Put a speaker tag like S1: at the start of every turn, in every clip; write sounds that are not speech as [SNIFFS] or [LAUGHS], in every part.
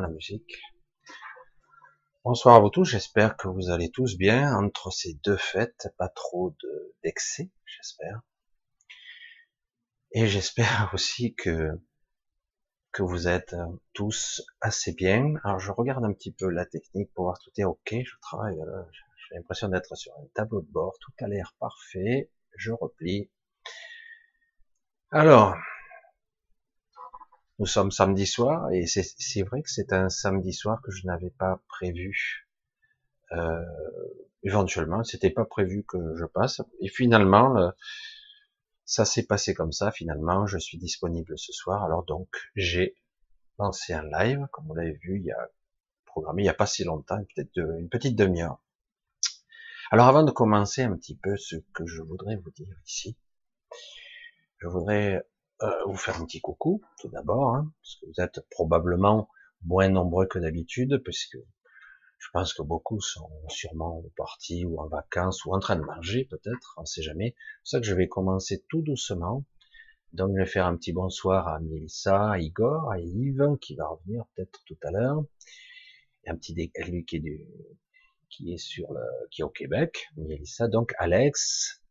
S1: la musique. Bonsoir à vous tous, j'espère que vous allez tous bien entre ces deux fêtes, pas trop d'excès, j'espère. Et j'espère [LAUGHS] aussi que que vous êtes tous assez bien. Alors je regarde un petit peu la technique pour voir tout est ok. Je travaille, euh, j'ai l'impression d'être sur un tableau de bord, tout a l'air parfait. Je replie. Alors, nous sommes samedi soir et c'est vrai que c'est un samedi soir que je n'avais pas prévu. Euh, éventuellement, c'était pas prévu que je passe. Et finalement, ça s'est passé comme ça. Finalement, je suis disponible ce soir. Alors donc, j'ai lancé un live, comme vous l'avez vu, il y a programmé il n'y a pas si longtemps, peut-être une petite demi-heure. Alors avant de commencer un petit peu ce que je voudrais vous dire ici, je voudrais euh, vous faire un petit coucou, tout d'abord, hein, parce que vous êtes probablement moins nombreux que d'habitude, puisque je pense que beaucoup sont sûrement partis ou en vacances ou en train de manger, peut-être, on sait jamais. C'est ça que je vais commencer tout doucement. Donc, je vais faire un petit bonsoir à Melissa, à Igor, à Yves, qui va revenir peut-être tout à l'heure. Un petit décalé lui qui est du, qui est sur le, qui est au Québec. Melissa, donc Alex,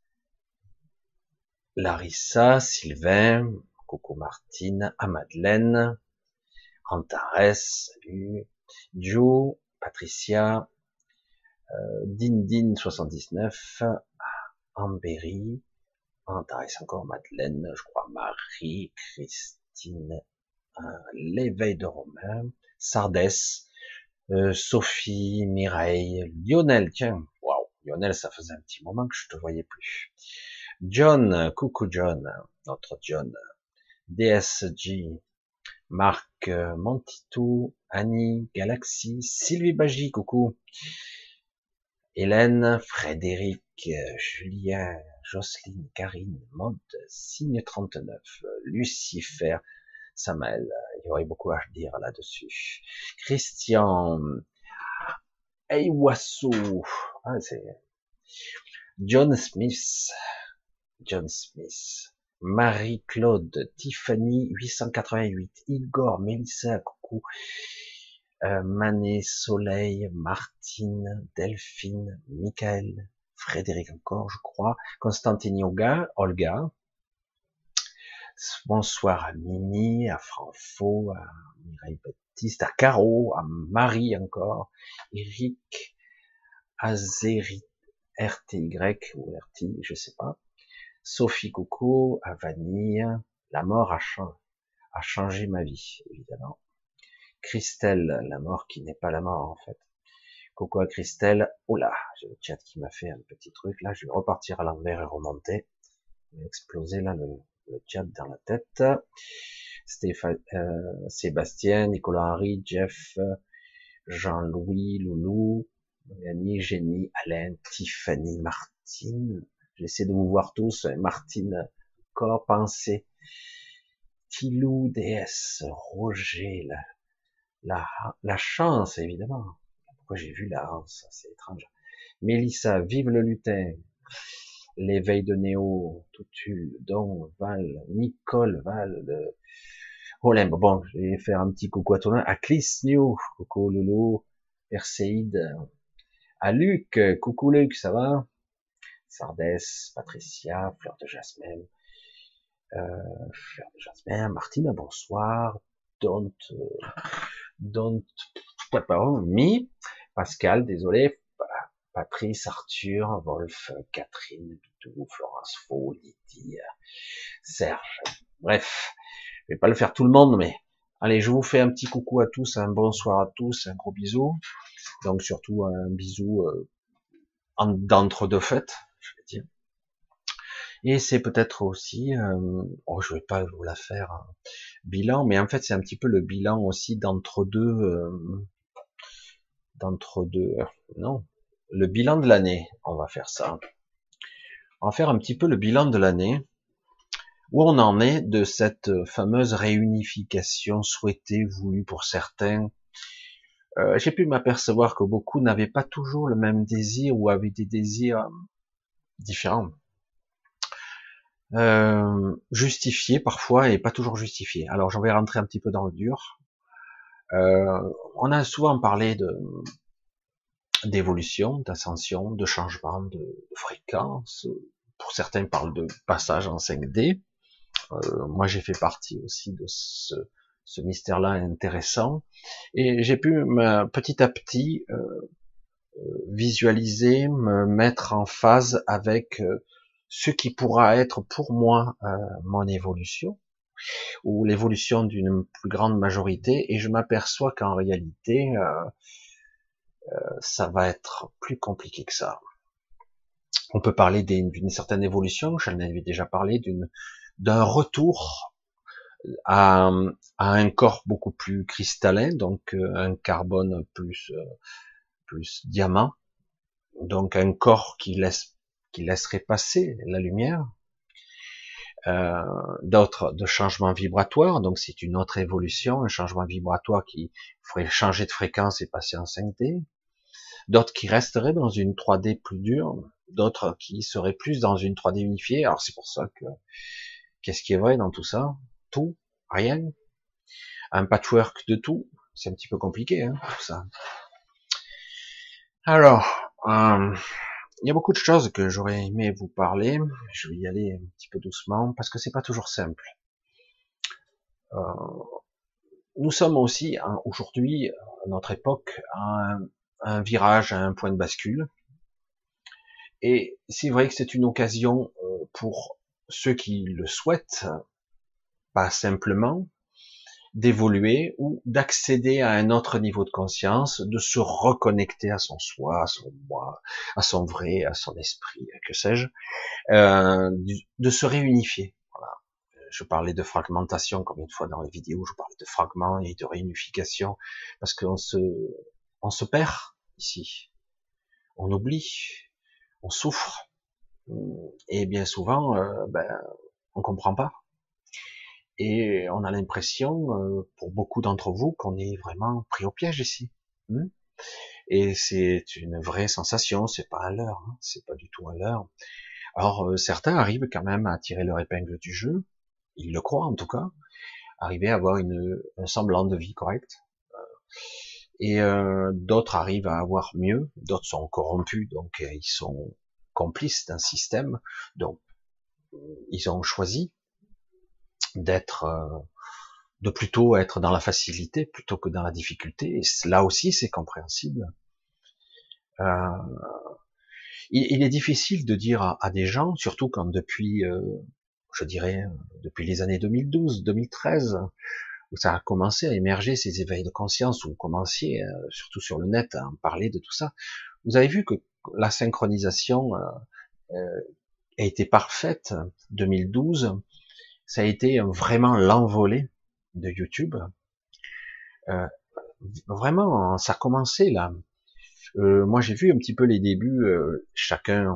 S1: Larissa, Sylvain, Coco Martine, à Madeleine, Antares, salut, Joe, Patricia, euh, Dindin 79, Ambéry, Antares encore, Madeleine, je crois, Marie, Christine, euh, l'éveil de Romain, Sardès, euh, Sophie, Mireille, Lionel, tiens, waouh, Lionel, ça faisait un petit moment que je te voyais plus. John, coucou John, notre John, DSG, Marc Montitou, Annie, Galaxy, Sylvie Bagy, coucou, Hélène, Frédéric, Julien, Jocelyne, Karine, Mode, Signe 39, Lucifer, Samuel, il y aurait beaucoup à dire là-dessus. Christian, Eiwasso, ah, John Smith, John Smith, Marie-Claude, Tiffany 888, Igor, Melissa, coucou, euh, Mané, Soleil, Martine, Delphine, Michael, Frédéric encore, je crois, Constantine Yoga, Olga, bonsoir à Mimi, à Franfo, à Mireille Baptiste, à Caro, à Marie encore, Eric, Azeri, RTY ou RT, je sais pas, Sophie Coco, à Vanille, la mort a, changé ma vie, évidemment. Christelle, la mort qui n'est pas la mort en fait. Coco à Christelle, oula, j'ai le chat qui m'a fait un petit truc, là je vais repartir à l'envers et remonter. Exploser là le, chat dans la tête. Stéphane, euh, Sébastien, Nicolas Henry, Jeff, Jean-Louis, Loulou, Mélanie, Jenny, Alain, Tiffany, Martine, J'essaie de vous voir tous. Martine, corps, pensée. Tilou, déesse. Roger, la, chance, évidemment. Pourquoi j'ai vu la hanse C'est étrange. Mélissa, vive le lutin. L'éveil de Néo, Toutul, Don, Val, Nicole, Val, de... Olympe. Bon, je vais faire un petit coucou à tout le monde. À Clis New, coucou Loulou, Perséide, à Luc, coucou Luc, ça va? Sardès, Patricia, Fleur de Jasmine, euh, Fleur de Jasmine, Martine, bonsoir, Don't, euh, Don't, Mi, Pascal, désolé, Patrice, Arthur, Wolf, Catherine, Bidou, Florence Faux, Lydie, Serge, bref, je vais pas le faire tout le monde, mais allez, je vous fais un petit coucou à tous, un bonsoir à tous, un gros bisou, donc surtout un bisou euh, d'entre deux fêtes. Et c'est peut-être aussi, euh, oh, je vais pas vous la faire, hein, bilan, mais en fait c'est un petit peu le bilan aussi d'entre deux, euh, d'entre deux, non, le bilan de l'année. On va faire ça. On va faire un petit peu le bilan de l'année, où on en est de cette fameuse réunification souhaitée, voulue pour certains? Euh, J'ai pu m'apercevoir que beaucoup n'avaient pas toujours le même désir ou avaient des désirs différents. Euh, justifiés parfois et pas toujours justifiés. Alors j'en vais rentrer un petit peu dans le dur. Euh, on a souvent parlé de d'évolution, d'ascension, de changement de, fréquence. Pour certains, parlent de passage en 5D. Euh, moi, j'ai fait partie aussi de ce, ce mystère-là intéressant. Et j'ai pu petit à petit euh, euh, visualiser, me mettre en phase avec ce qui pourra être pour moi mon évolution ou l'évolution d'une plus grande majorité. Et je m'aperçois qu'en réalité, ça va être plus compliqué que ça. On peut parler d'une certaine évolution, j'en avais déjà parlé, d'une d'un retour à, un corps beaucoup plus cristallin, donc euh, un carbone plus euh, plus diamant, donc un corps qui laisse qui laisserait passer la lumière. Euh, d'autres de changements vibratoires, donc c'est une autre évolution, un changement vibratoire qui ferait changer de fréquence et passer en 5D. D'autres qui resteraient dans une 3D plus dure, d'autres qui seraient plus dans une 3D unifiée. Alors c'est pour ça que qu'est-ce qui est vrai dans tout ça? Tout, rien, un patchwork de tout, c'est un petit peu compliqué, hein, tout ça. Alors, euh, il y a beaucoup de choses que j'aurais aimé vous parler. Je vais y aller un petit peu doucement parce que c'est pas toujours simple. Euh, nous sommes aussi aujourd'hui, à notre époque, à un, un, virage, à un point de bascule. Et c'est vrai que c'est une occasion euh, pour ceux qui le souhaitent pas simplement d'évoluer ou d'accéder à un autre niveau de conscience, de se reconnecter à son soi, à son moi, à son vrai, à son esprit, que sais-je, euh, de se réunifier. Voilà. Je parlais de fragmentation comme une fois dans les vidéos, je parlais de fragments et de réunification parce qu'on se, on se perd ici, on oublie, on souffre et bien souvent, euh, ben, on comprend pas et on a l'impression, euh, pour beaucoup d'entre vous, qu'on est vraiment pris au piège ici. Hmm et c'est une vraie sensation, c'est pas à l'heure, hein, c'est pas du tout à l'heure. Alors euh, certains arrivent quand même à tirer leur épingle du jeu, ils le croient en tout cas, arriver à avoir une, un semblant de vie correcte. Euh, et d'autres arrivent à avoir mieux, d'autres sont corrompus, donc ils sont complices d'un système, donc ils ont choisi d'être euh, de plutôt être dans la facilité plutôt que dans la difficulté. Et là aussi, c'est compréhensible. Euh, il, est difficile de dire à, des gens, surtout quand depuis, euh, je dirais, depuis les années 2012, 2013, où ça a commencé à émerger ces éveils de conscience, où vous commenciez, surtout sur le net, à en parler de tout ça. Vous avez vu que la synchronisation a été parfaite 2012 ça a été vraiment l'envolée de YouTube. Euh, vraiment, ça a commencé là. Euh, moi, j'ai vu un petit peu les débuts. Euh, chacun,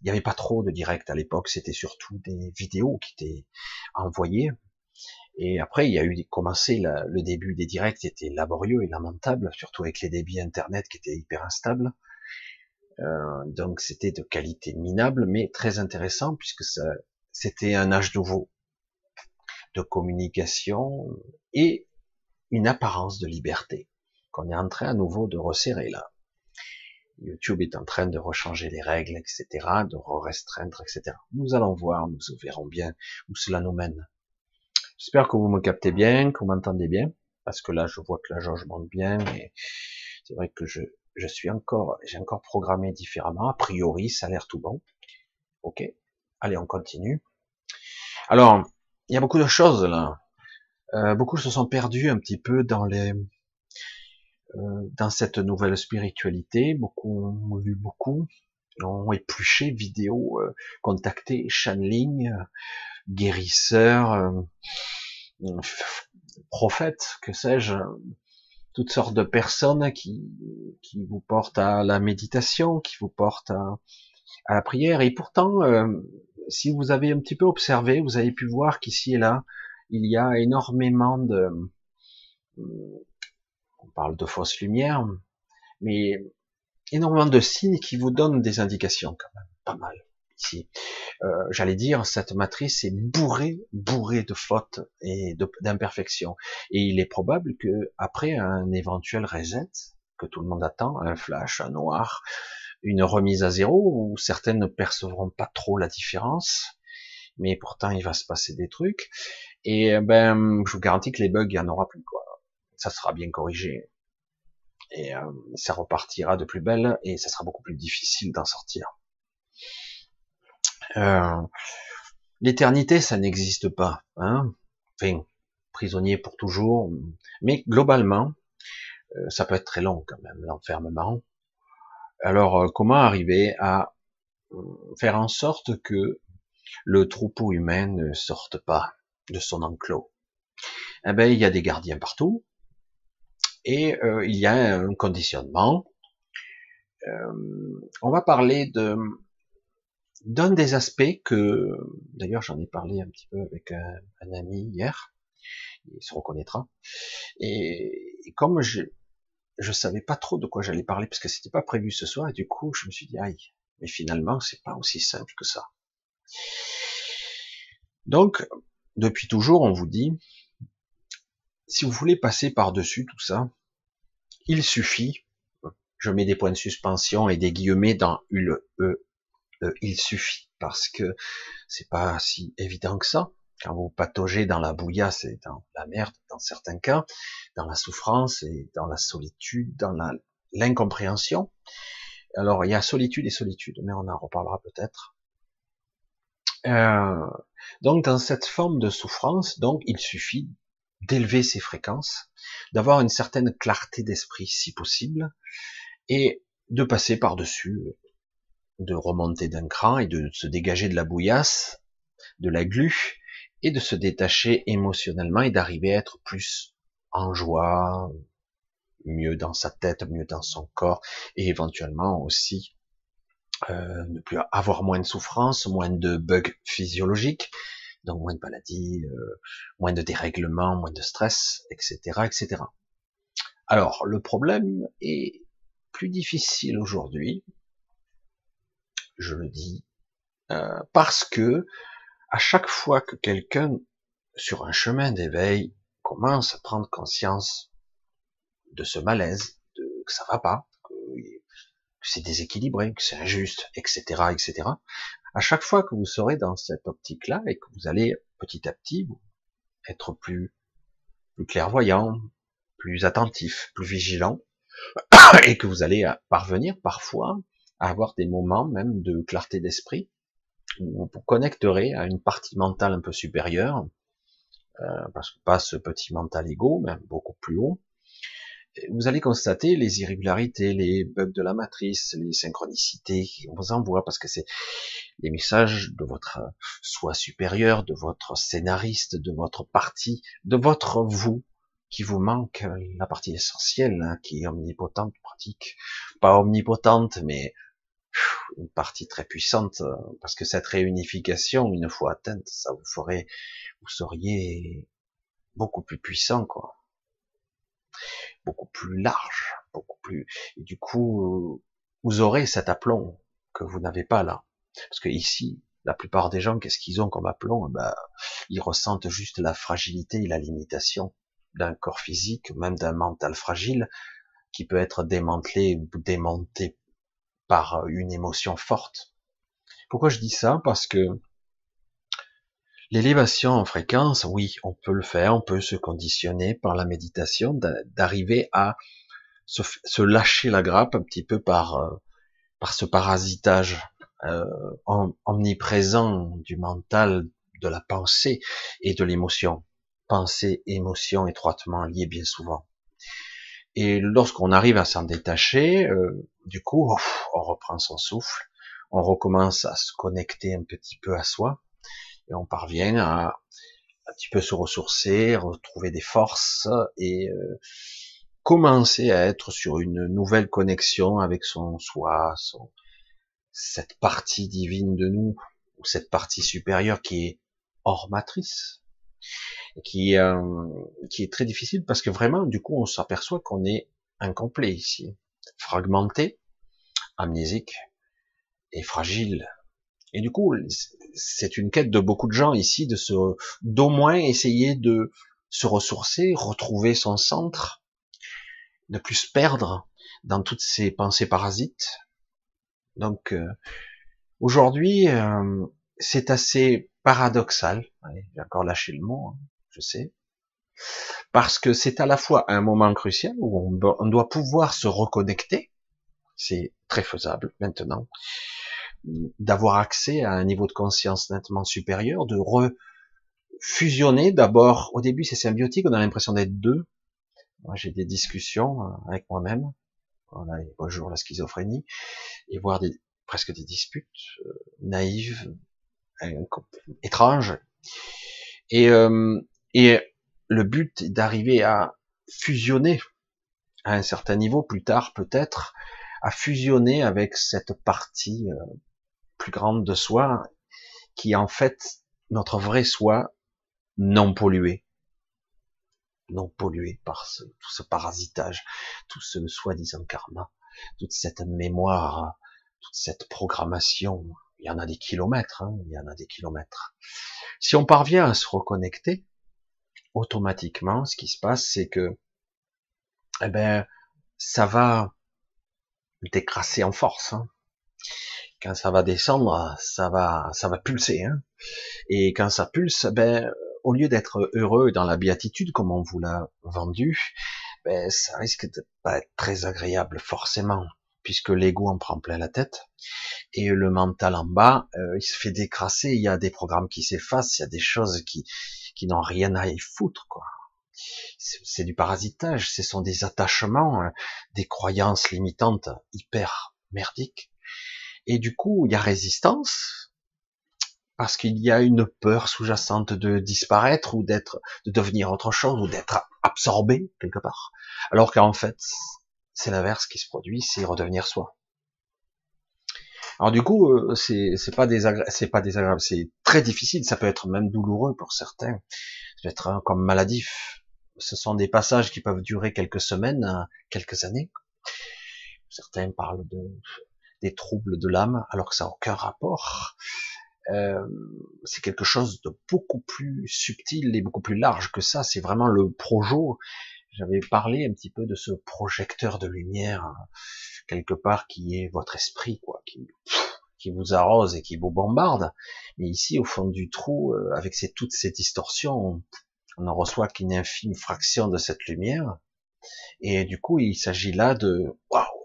S1: il n'y avait pas trop de direct à l'époque. C'était surtout des vidéos qui étaient envoyées. Et après, il y a eu commencé le début des directs était laborieux et lamentable, surtout avec les débits internet qui étaient hyper instables. donc c'était de qualité minable, mais très intéressant puisque ça, c'était un âge nouveau de communication et une apparence de liberté qu'on est en train à nouveau de resserrer là. YouTube est en train de rechanger les règles, etc., de restreindre, etc. Nous allons voir, nous verrons bien où cela nous mène. J'espère que vous me captez bien, que vous m'entendez bien, parce que là, je vois que la jauge monte bien, et c'est vrai que je, je suis encore, j'ai encore programmé différemment. A priori, ça a l'air tout bon. Ok. Allez, on continue. Alors, il y a beaucoup de choses là. Euh, beaucoup se sont perdus un petit peu dans les euh, dans cette nouvelle spiritualité. Beaucoup ont lu beaucoup, ont épluché vidéos, euh, contacté channeling, guérisseurs, euh, prophètes, que sais-je, toutes sortes de personnes qui qui vous portent à la méditation, qui vous portent à la prière. Et pourtant, si vous avez un petit peu observé, vous avez pu voir qu'ici et là, il y a énormément de, on parle de fausses lumières, mais énormément de signes qui vous donnent des indications quand même, pas mal ici. euh, j'allais dire, cette matrice est bourrée, bourrée de fautes et d'imperfections. Et il est probable que après un éventuel reset que tout le monde attend, un flash, un noir, une remise à zéro où certaines ne percevront pas trop la différence, mais pourtant il va se passer des trucs. Et ben, je vous garantis que les bugs, il y en aura plus quoi. Ça sera bien corrigé et euh, ça repartira de plus belle et ça sera beaucoup plus difficile d'en sortir. Euh, L'éternité, ça n'existe pas. Hein enfin, prisonnier pour toujours. Mais globalement, euh, ça peut être très long quand même, l'enfermement. Alors, euh, comment arriver à faire en sorte que le troupeau humain ne sorte pas de son enclos? Eh ben, il y a des gardiens partout, et euh, il y a un conditionnement. Euh, on va parler de d'un des aspects que, d'ailleurs, j'en ai parlé un petit peu avec un, ami hier, il se reconnaîtra. Et, comme je je savais pas trop de quoi j'allais parler parce que c'était pas prévu ce soir, et du coup, je me suis dit aïe, mais finalement, c'est pas aussi simple que ça. Donc, depuis toujours, on vous dit, si vous voulez passer par-dessus tout ça, il suffit, je mets des points de suspension et des guillemets dans le e, e, il suffit, parce que c'est pas si évident que ça. Quand vous pataugez dans la bouillasse et dans la merde, dans certains cas, dans la souffrance et dans la solitude, dans l'incompréhension. Alors, il y a solitude et solitude, mais on en reparlera peut-être. Euh, donc, dans cette forme de souffrance, donc, il suffit d'élever ses fréquences, d'avoir une certaine clarté d'esprit si possible, et de passer par-dessus, de remonter d'un cran et de se dégager de la bouillasse, de la glu, et de se détacher émotionnellement et d'arriver à être plus en joie, mieux dans sa tête, mieux dans son corps, et éventuellement aussi euh, ne plus avoir moins de souffrance, moins de bugs physiologiques, donc moins de maladies, euh, moins de dérèglements, moins de stress, etc., etc. Alors, le problème est plus difficile aujourd'hui, je le dis, euh, parce que à chaque fois que quelqu'un sur un chemin d'éveil commence à prendre conscience de ce malaise, de, que ça va pas, que, c'est déséquilibré, que c'est injuste, etc., etc à chaque fois que vous serez dans cette optique-là et que vous allez petit à petit être plus, plus clairvoyant, plus attentif, plus vigilant, [COUGHS] et que vous allez parvenir parfois à avoir des moments même de clarté d'esprit, vous connecterez à une partie mentale un peu supérieure, euh, parce que pas ce petit mental égo, mais beaucoup plus haut, vous allez constater les irrégularités, les bugs de la matrice, les synchronicités qu'on vous envoie, parce que c'est les messages de votre soi supérieur, de votre scénariste, de votre partie, de votre vous, qui vous manque la partie essentielle, hein, qui est omnipotente, pratique, pas omnipotente, mais une partie très puissante, parce que cette réunification, une fois atteinte, ça vous ferait, vous seriez beaucoup plus puissant, quoi beaucoup plus large, beaucoup plus. Et du coup, vous aurez cet aplomb que vous n'avez pas là. Parce que ici, la plupart des gens, qu'est-ce qu'ils ont comme aplomb? Ben, Ils ressentent juste la fragilité et la limitation d'un corps physique, même d'un mental fragile, qui peut être démantelé ou démonté par une émotion forte. Pourquoi je dis ça? Parce que L'élévation en fréquence, oui, on peut le faire, on peut se conditionner par la méditation, d'arriver à se, lâcher la grappe un petit peu par, euh, par ce parasitage euh, omniprésent du mental, de la pensée et de l'émotion. Pensée, émotion étroitement liées bien souvent. Et lorsqu'on arrive à s'en détacher, euh, du coup, on reprend son souffle, on recommence à se connecter un petit peu à soi, et on parvient à un petit peu se ressourcer, retrouver des forces et euh, commencer à être sur une nouvelle connexion avec son soi, son, cette partie divine de nous, ou cette partie supérieure qui est hors matrice, qui, euh, qui est très difficile parce que vraiment, du coup, on s'aperçoit qu'on est incomplet ici, fragmenté, amnésique et fragile, Et du coup, c'est une quête de beaucoup de gens ici de se, d'au moins essayer de se ressourcer, retrouver son centre, ne plus se perdre dans toutes ces pensées parasites. Donc euh, aujourd'hui, euh, c'est assez paradoxal. J'ai encore lâché le mot, hein, je sais, parce que c'est à la fois un moment crucial où on doit pouvoir se reconnecter. C'est très faisable maintenant d'avoir accès à un niveau de conscience nettement supérieur, de refusionner d'abord. Au début, c'est symbiotique, on a l'impression d'être deux. Moi, j'ai des discussions euh, avec moi-même. Voilà, bonjour la schizophrénie, et voir des, presque des disputes euh, naïves, étranges. Et, euh, et le but est d'arriver à fusionner à un certain niveau, plus tard peut-être, à fusionner avec cette partie euh, plus grande de soi, qui est en fait notre vrai soi non pollué, non pollué par ce, tout ce parasitage, tout ce soi-disant karma, toute cette mémoire, toute cette programmation. Il y en a des kilomètres, hein, il y en a des kilomètres. Si on parvient à se reconnecter, automatiquement, ce qui se passe, c'est que, eh ben, ça va décrasser en force. Hein quand ça va descendre, ça va, ça va pulser. Hein. Et quand ça pulse, ben, au lieu d'être heureux dans la béatitude comme on vous l'a vendu, ben, ça risque de pas être très agréable forcément, puisque l'ego en prend plein la tête et le mental en bas, euh, il se fait décrasser. Il y a des programmes qui s'effacent, il y a des choses qui qui n'ont rien à y foutre, quoi. C'est du parasitage, ce sont des attachements, euh, des croyances limitantes hyper merdiques et du coup, il y a résistance, parce qu'il y a une peur sous-jacente de disparaître ou d'être, de devenir autre chose ou d'être absorbé quelque part. Alors qu'en fait, c'est l'inverse qui se produit, c'est redevenir soi. Alors du coup, euh, c'est pas désagréable, c'est pas désagréable, c'est très difficile. Ça peut être même douloureux pour certains. Ça peut être comme maladif. Ce sont des passages qui peuvent durer quelques semaines, quelques années. Certains parlent de des troubles de l'âme, alors que ça n'a aucun rapport. Euh, c'est quelque chose de beaucoup plus subtil et beaucoup plus large que ça. C'est vraiment le projo. J'avais parlé un petit peu de ce projecteur de lumière quelque part qui est votre esprit, quoi, qui, qui vous arrose et qui vous bombarde. Mais ici, au fond du trou, euh, avec ces, toutes ces distorsions, on ne reçoit qu'une infime fraction de cette lumière. Et du coup, il s'agit là de,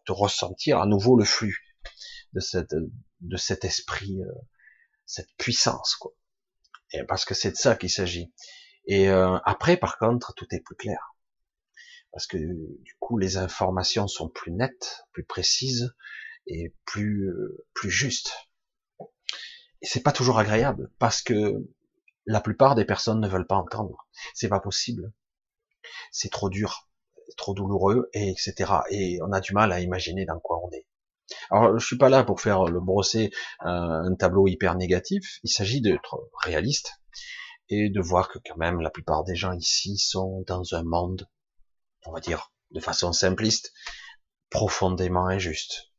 S1: de ressentir à nouveau le flux de cette de cet esprit, euh, cette puissance, quoi. Parce que c'est de ça qu'il s'agit. Et euh, après, par contre, tout est plus clair, parce que du coup, les informations sont plus nettes, plus précises et plus plus justes. Et c'est pas toujours agréable, parce que la plupart des personnes ne veulent pas entendre. C'est pas possible. C'est trop dur, trop douloureux, et etc. Et on a du mal à imaginer dans quoi on est. Alors, je suis pas là pour faire le brosser euh, un tableau hyper négatif. Il s'agit d'être réaliste et de voir que quand même la plupart des gens ici sont dans un monde, on va dire, de façon simpliste, profondément injuste,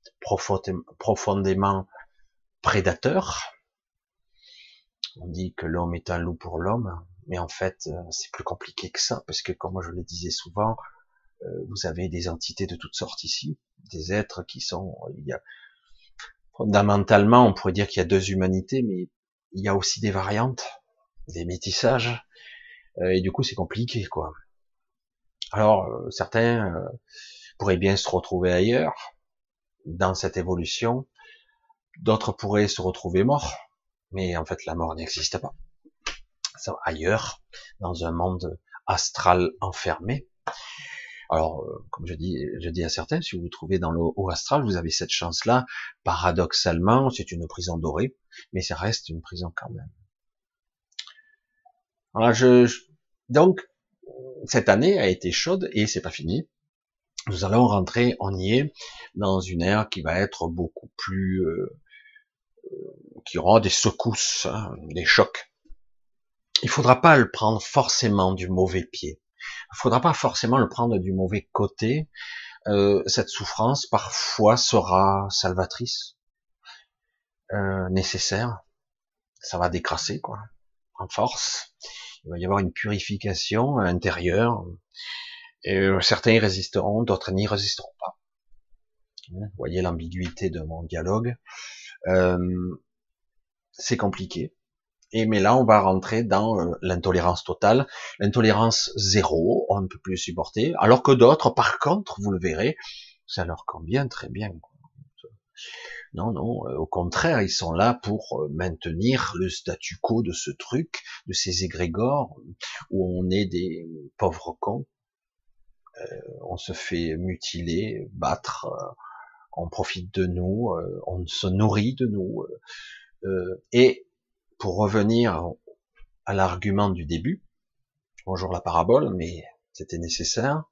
S1: profondément prédateur. On dit que l'homme est un loup pour l'homme, mais en fait, euh, c'est plus compliqué que ça, parce que comme je le disais souvent, euh, vous avez des entités de toutes sortes ici, des êtres qui sont, il y a, fondamentalement, on pourrait dire qu'il y a deux humanités, mais il y a aussi des variantes, des métissages, euh, et du coup c'est compliqué, quoi. Alors euh, certains pourraient bien se retrouver ailleurs, dans cette évolution, d'autres pourraient se retrouver morts, mais en fait la mort n'existe pas. Ailleurs, dans un monde astral enfermé. Alors, euh, comme je dis, je dis à certains, si vous vous trouvez dans le haut astral, vous avez cette chance-là. Paradoxalement, c'est une prison dorée, mais ça reste une prison quand même. Alors, je, donc, cette année a été chaude et c'est pas fini. Nous allons rentrer, on y est, dans une ère qui va être beaucoup plus, euh, euh, qui aura des secousses, hein, des chocs. Il faudra pas le prendre forcément du mauvais pied. Il faudra pas forcément le prendre du mauvais côté. Euh, cette souffrance parfois sera salvatrice. nécessaire. Ça va décrasser, quoi, en force. Il va y avoir une purification intérieure. Euh, certains y résisteront, d'autres n'y résisteront pas. Vous voyez l'ambiguïté de mon dialogue. Euh, c'est compliqué. Et mais là, on va rentrer dans euh, l'intolérance totale, l'intolérance zéro, on ne peut plus supporter, alors que d'autres, par contre, vous le verrez, ça leur convient très bien. Non, non, euh, au contraire, ils sont là pour euh, maintenir le statu quo de ce truc, de ces égrégores, où on est des pauvres cons, on se fait mutiler, battre, on profite de nous, on se nourrit de nous, et pour revenir à l'argument du début, bonjour la parabole, mais c'était nécessaire.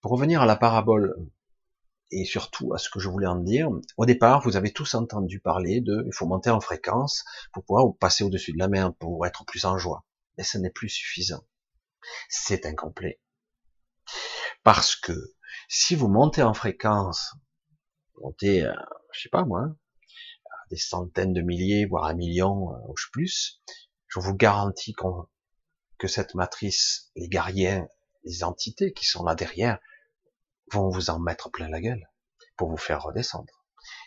S1: Pour revenir à la parabole et surtout à ce que je voulais en dire, au départ, vous avez tous entendu parler de, il faut monter en fréquence pour pouvoir passer au-dessus de la mer, pour être plus en joie. Mais ce n'est plus suffisant. C'est incomplet. Parce que si vous montez en fréquence, montez, je sais pas moi, des centaines de milliers, voire un million, euh, ou plus, je vous garantis que cette matrice, les guerriers, les entités qui sont là derrière, vont vous en mettre plein la gueule pour vous faire redescendre.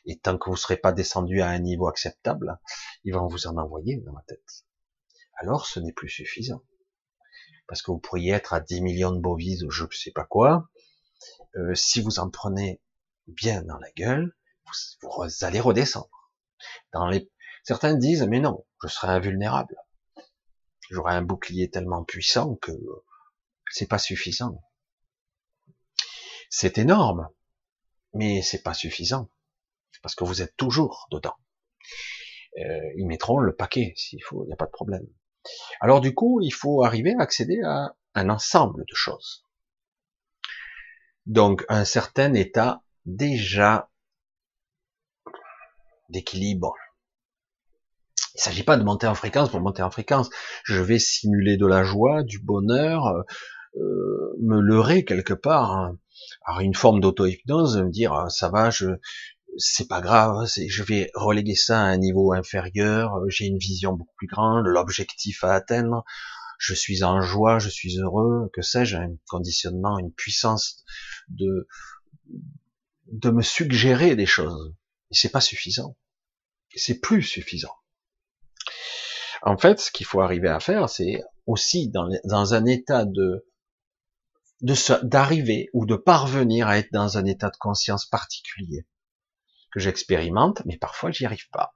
S1: Et tant que vous ne serez pas descendu à un niveau acceptable, ils vont vous en envoyer dans la tête. Alors ce n'est plus suffisant. Parce que vous pourriez être à 10 millions de bovises ou je ne sais pas quoi. Euh, si vous en prenez bien dans la gueule, vous allez redescendre. Dans les... Certains disent, mais non, je serai invulnérable. J'aurai un bouclier tellement puissant que c'est pas suffisant. C'est énorme, mais c'est pas suffisant. Parce que vous êtes toujours dedans. Euh, ils mettront le paquet s'il faut, il n'y a pas de problème. Alors du coup, il faut arriver à accéder à un ensemble de choses. Donc un certain état déjà d'équilibre. Il ne s'agit pas de monter en fréquence pour monter en fréquence. Je vais simuler de la joie, du bonheur, euh, me leurrer quelque part. Hein. Alors une forme d'auto-hypnose, me dire ah, ça va, c'est pas grave, je vais reléguer ça à un niveau inférieur, j'ai une vision beaucoup plus grande, l'objectif à atteindre, je suis en joie, je suis heureux, que sais-je, un conditionnement, une puissance de de me suggérer des choses. Et c'est pas suffisant. C'est plus suffisant. En fait, ce qu'il faut arriver à faire, c'est aussi dans, dans, un état de d'arriver ou de parvenir à être dans un état de conscience particulier que j'expérimente, mais parfois j'y arrive pas.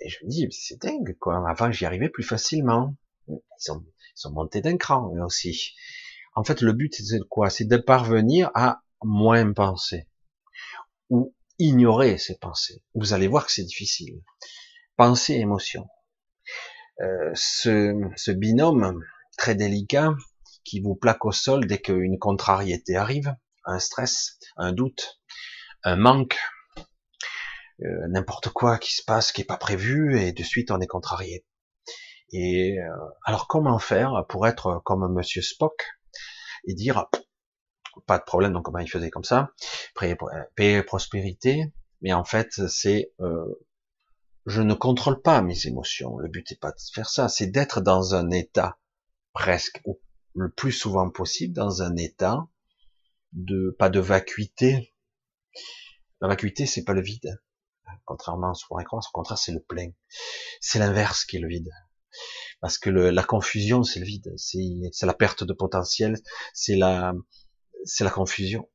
S1: Et je me dis, c'est dingue, quoi. Avant, j'y arrivais plus facilement. Ils sont, ils sont montés d'un cran, aussi. En fait, le but, c'est de quoi? C'est de parvenir à moins penser. Ou ignorer ces pensées. Vous allez voir que c'est difficile. Pensée, émotion. Euh, ce, ce, binôme très délicat qui vous plaque au sol dès qu'une contrariété arrive, un stress, un doute, un manque, euh, n'importe quoi qui se passe qui est pas prévu et de suite on est contrarié. Et euh, alors comment faire pour être comme Monsieur Spock et dire pas de problème, donc comment il faisait comme ça, paix et prospérité, mais en fait c'est euh, je ne contrôle pas mes émotions, le but n'est pas de faire ça, c'est d'être dans un état presque, ou le plus souvent possible, dans un état de, pas de vacuité, la vacuité c'est pas le vide, contrairement à ce qu'on croire, au contraire c'est le plein, c'est l'inverse qui est le vide, parce que le, la confusion c'est le vide, c'est la perte de potentiel, c'est la, c'est la confusion,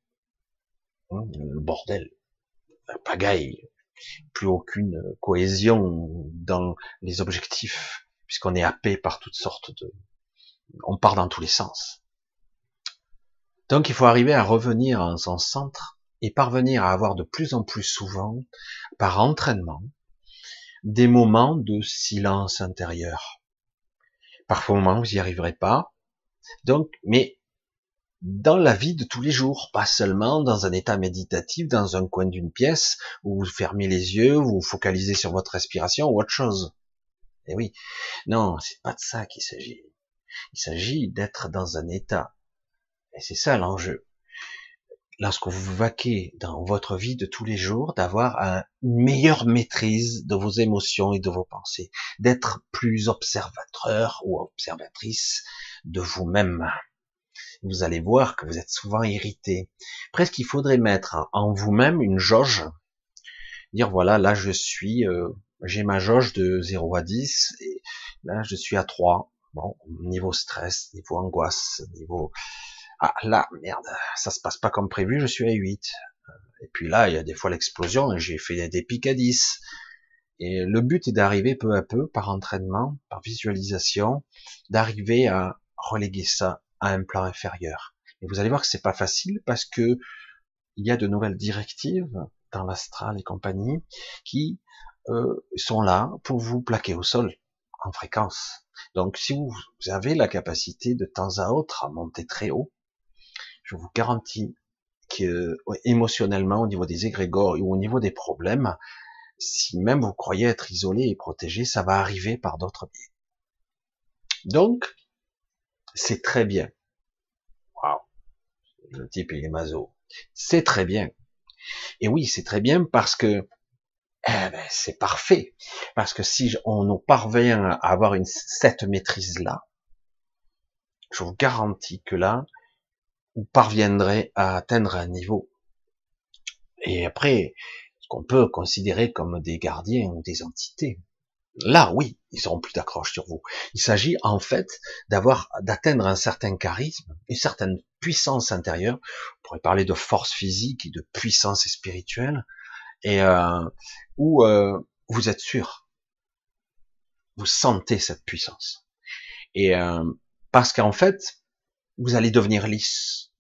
S1: hein, le bordel, la pagaille, plus aucune cohésion dans les objectifs, puisqu'on est happé par toutes sortes de, on part dans tous les sens. Donc il faut arriver à revenir en son centre et parvenir à avoir de plus en plus souvent, par entraînement, des moments de silence intérieur. Parfois, vous n'y arriverez pas. Donc, mais dans la vie de tous les jours, pas seulement dans un état méditatif, dans un coin d'une pièce, où vous fermez les yeux, vous vous focalisez sur votre respiration ou autre chose. Eh oui, non, c'est pas de ça qu'il s'agit. Il s'agit d'être dans un état. Et c'est ça l'enjeu. lorsque vous vaquez dans votre vie de tous les jours, d'avoir une meilleure maîtrise de vos émotions et de vos pensées, d'être plus observateur ou observatrice de vous-même. Vous allez voir que vous êtes souvent irrité. Presque il faudrait mettre en vous-même une jauge, dire voilà, là je suis, euh, j'ai ma jauge de 0 à 10, et là je suis à 3. Bon, niveau stress, niveau angoisse, niveau ah là, merde, ça se passe pas comme prévu, je suis à 8. Et puis là, il y a des fois l'explosion, j'ai fait des pics à 10. Et le but est d'arriver peu à peu, par entraînement, par visualisation, d'arriver à reléguer ça à un plan inférieur. Et vous allez voir que c'est pas facile parce que il y a de nouvelles directives dans l'astral et compagnie qui euh, sont là pour vous plaquer au sol en fréquence. Donc si vous avez la capacité de temps à autre à monter très haut, je vous garantis que émotionnellement, au niveau des égrégores ou au niveau des problèmes, si même vous croyez être isolé et protégé, ça va arriver par d'autres biais. Donc, c'est très bien. Waouh, le type il est mazo. C'est très bien. Et oui, c'est très bien parce que eh ben, c'est parfait. Parce que si on nous parvient à avoir cette maîtrise-là, je vous garantis que là, vous parviendrez à atteindre un niveau. Et après, ce qu'on peut considérer comme des gardiens ou des entités. Là, oui, ils auront plus d'accroche sur vous. Il s'agit en fait d'avoir, d'atteindre un certain charisme, une certaine puissance intérieure. On pourrait parler de force physique et de puissance spirituelle, et euh, où euh, vous êtes sûr, vous sentez cette puissance. Et euh, parce qu'en fait, vous allez devenir lisse.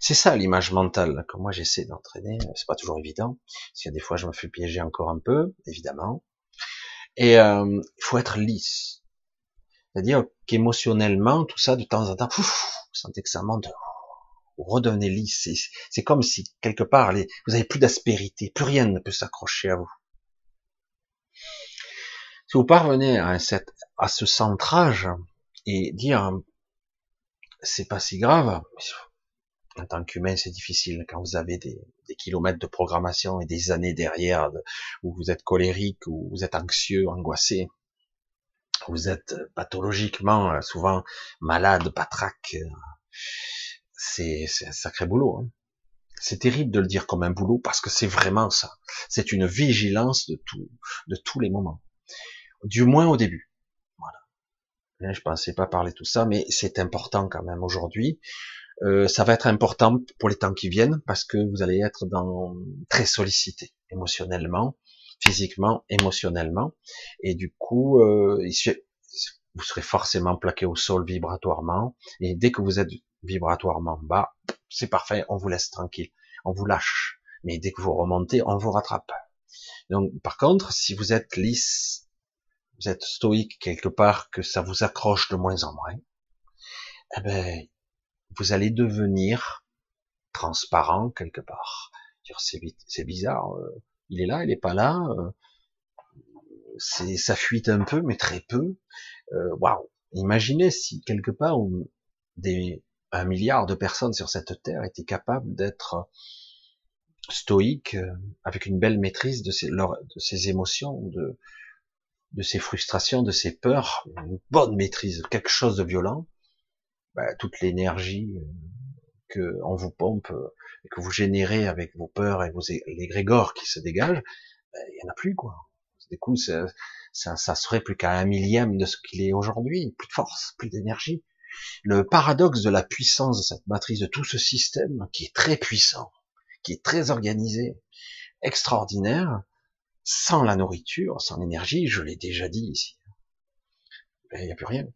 S1: C'est ça l'image mentale que moi j'essaie d'entraîner. C'est pas toujours évident, parce a des fois je me fais piéger encore un peu, évidemment. Et euh, il faut être lisse. C'est-à-dire qu'émotionnellement, tout ça, de temps en temps, vous sentez que ça monte, vous redevenez lisse. C'est comme si, quelque part, vous avez plus d'aspérité, plus rien ne peut s'accrocher à vous. Si vous parvenez à, cette, à ce centrage et dire, c'est pas si grave, en tant qu'humain, c'est difficile quand vous avez des, kilomètres de programmation et des années derrière où vous êtes colérique, où vous êtes anxieux, angoissé. Vous êtes pathologiquement euh, souvent malade, patraque. C'est un sacré boulot. Hein. C'est terrible de le dire comme un boulot parce que c'est vraiment ça. C'est une vigilance de tout, de tous les moments. Du moins au début. Voilà. je pensais pas parler tout ça, mais c'est important quand même aujourd'hui. Euh, ça va être important pour les temps qui viennent parce que vous allez être dans très sollicité émotionnellement, physiquement, émotionnellement, et du coup, euh, vous serez forcément plaqué au sol vibratoirement. Et dès que vous êtes vibratoirement bas, c'est parfait, on vous laisse tranquille, on vous lâche. Mais dès que vous remontez, on vous rattrape. Donc, par contre, si vous êtes lisse, vous êtes stoïque quelque part, que ça vous accroche de moins en moins, eh ben, vous allez devenir transparent quelque part. C'est bizarre, euh, il est là, il est pas là, euh, c'est ça fuite un peu, mais très peu. Euh, waouh Imaginez si quelque part où des un milliard de personnes sur cette terre étaient capables d'être stoïques, avec une belle maîtrise de ses, de ses émotions, de, de ses frustrations, de ses peurs, une bonne maîtrise, quelque chose de violent, bah, toute l'énergie euh, que on vous pompe euh, et que vous générez avec vos peurs et vos les grégores qui se dégagent, bah, il y en a plus quoi. Du coup, ça, ça, serait plus qu'à un millième de ce qu'il est aujourd'hui, plus de force, plus d'énergie. Le paradoxe de la puissance de cette matrice, de tout ce système qui est très puissant, qui est très organisé, extraordinaire, sans la nourriture, sans l'énergie, je l'ai déjà dit ici, ben, il n'y a plus rien.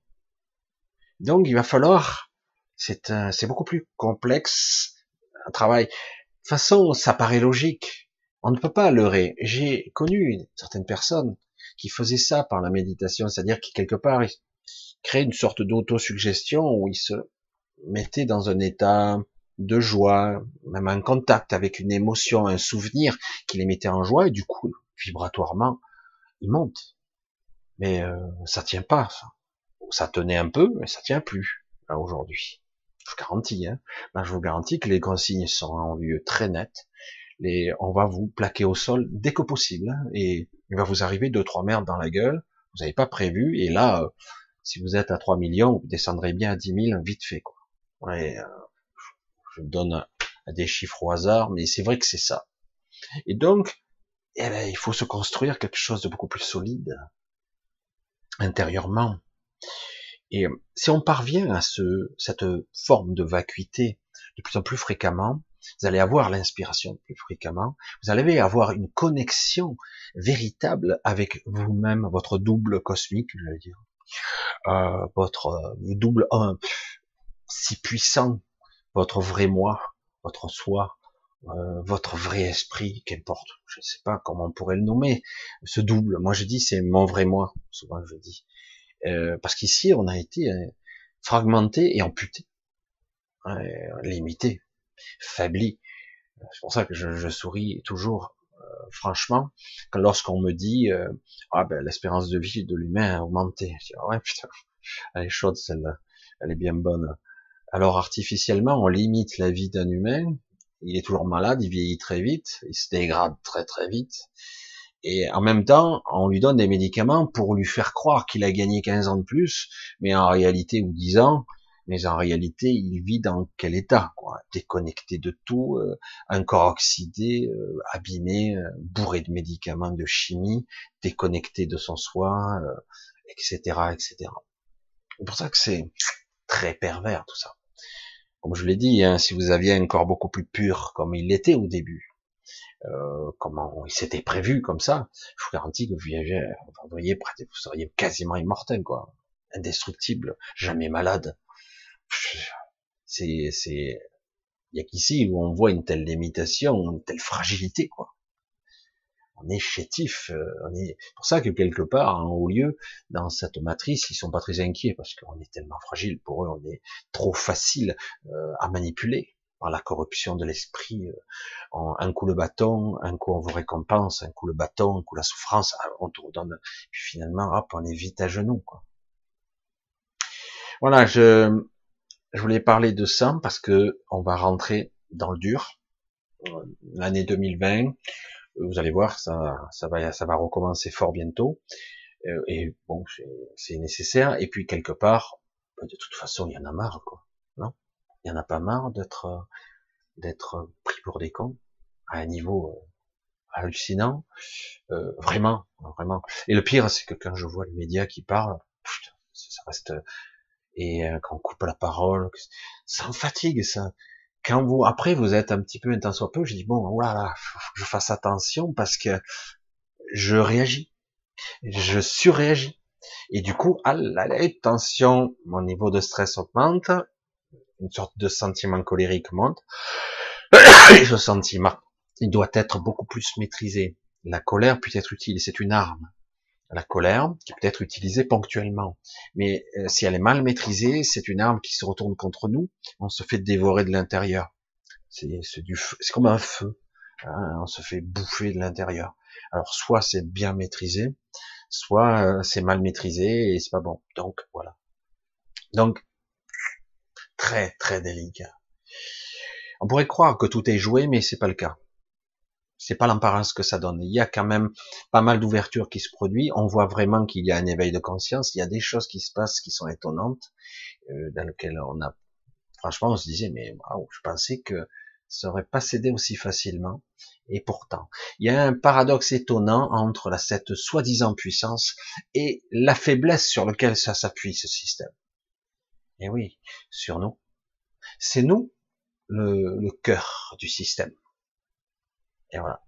S1: Donc il va falloir, c'est c'est beaucoup plus complexe, un travail. De toute façon, ça paraît logique. On ne peut pas leurrer. J'ai connu certaines personnes qui faisaient ça par la méditation, c'est-à-dire qui quelque part créaient une sorte d'autosuggestion où ils se mettaient dans un état de joie, même en contact avec une émotion, un souvenir qui les mettait en joie, et du coup, vibratoirement, ils montent. Mais euh, ça tient pas, ça ça tenait un peu, mais ça tient plus aujourd'hui. je vous garantis, hein, je vous garantis que les consignes sont en lieu très net. Les, on va vous plaquer au sol dès que possible, hein, et il va vous arriver deux trois merdes dans la gueule, vous n'avez pas prévu, et là, euh, si vous êtes à 3 millions, vous descendrez bien à 10 000 vite fait, quoi. Euh, je donne des chiffres au hasard, mais c'est vrai que c'est ça. Et donc, eh ben, il faut se construire quelque chose de beaucoup plus solide intérieurement. Et euh, si on parvient à ce, cette forme de vacuité de plus en plus fréquemment, vous allez avoir l'inspiration plus fréquemment, vous allez avoir une connexion véritable avec vous-même, votre double cosmique, je veux dire, euh, votre euh, double un si puissant, votre vrai moi, votre soi, euh, votre vrai esprit, qu'importe, je ne sais pas comment on pourrait le nommer, ce double. Moi je dis c'est mon vrai moi, souvent je dis, euh, parce qu'ici on a été euh, fragmenté et amputé, limité, faibli. C'est pour ça que je, je souris toujours, franchement, lorsqu'on me dit ah ben l'espérance de vie de l'humain a augmenté. Je dis, ah ouais putain, [LAUGHS] elle est chaude celle-là, elle est bien bonne. Alors artificiellement on limite la vie d'un humain il est toujours malade, il vieillit très vite, il se dégrade très très vite. Et en même temps, on lui donne des médicaments pour lui faire croire qu'il a gagné 15 ans de plus, mais en réalité, ou 10 ans, mais en réalité, il vit dans quel état Déconnecté de tout, euh, un corps oxydé, euh, abîmé, euh, bourré de médicaments, de chimie, déconnecté de son soi, etc., etc. C'est pour ça que c'est très pervers tout ça comme je l'ai dit, hein, si vous aviez un corps beaucoup plus pur comme il l'était au début, euh, comment il s'était prévu comme ça, je vous garantis que vous, voyez, vous seriez quasiment immortel, quoi, indestructible, jamais malade. C'est, c'est, il y a qu'ici où on voit une telle limitation, une telle fragilité, quoi on est chétif, euh, on est pour ça que quelque part en haut lieu dans cette matrice ils sont pas très inquiets parce qu'on est tellement fragile pour eux, on est trop facile euh, à manipuler par la corruption de l'esprit. Euh, un coup le bâton, un coup on vous récompense, un coup le bâton, un coup la souffrance, ah, on te redonne, puis finalement hop on est vite à genoux quoi. Voilà, je je voulais parler de ça parce que on va rentrer dans le dur l'année 2020 vous allez voir, ça, ça va, ça va recommencer fort bientôt. Euh, et bon, c'est nécessaire. Et puis quelque part, bah, de toute façon, il y en a marre, quoi. Non? Il y en a pas marre d'être d'être pris pour des cons à un niveau euh, hallucinant. Euh, vraiment, vraiment. Et le pire, c'est que quand je vois les médias qui parlent, ça reste et quand on coupe la parole, ça me fatigue, ça quand vous, après, vous êtes un petit peu intense soit peu, je dis, bon, voilà, faut que je fasse attention parce que je réagis. Je surréagis. Et du coup, à la tension, mon niveau de stress augmente, une sorte de sentiment colérique monte, et [COUGHS] ce sentiment, il doit être beaucoup plus maîtrisé. La colère peut être utile, c'est une arme la colère, qui peut être utilisée ponctuellement. Mais euh, si elle est mal maîtrisée, c'est une arme qui se retourne contre nous. On se fait dévorer de l'intérieur. C'est comme un feu. Hein, on se fait bouffer de l'intérieur. Alors soit c'est bien maîtrisé, soit euh, c'est mal maîtrisé et c'est pas bon. Donc voilà. Donc très très délicat. On pourrait croire que tout est joué, mais c'est pas le cas c'est pas l'apparence que ça donne. Il y a quand même pas mal d'ouverture qui se produit. On voit vraiment qu'il y a un éveil de conscience. Il y a des choses qui se passent qui sont étonnantes, euh, dans lesquelles on a, franchement, on se disait, mais je pensais que ça aurait pas cédé aussi facilement. Et pourtant, il y a un paradoxe étonnant entre la, cette soi-disant puissance et la faiblesse sur laquelle ça s'appuie, ce système. Et oui, sur nous. C'est nous, le, le cœur du système. Et voilà.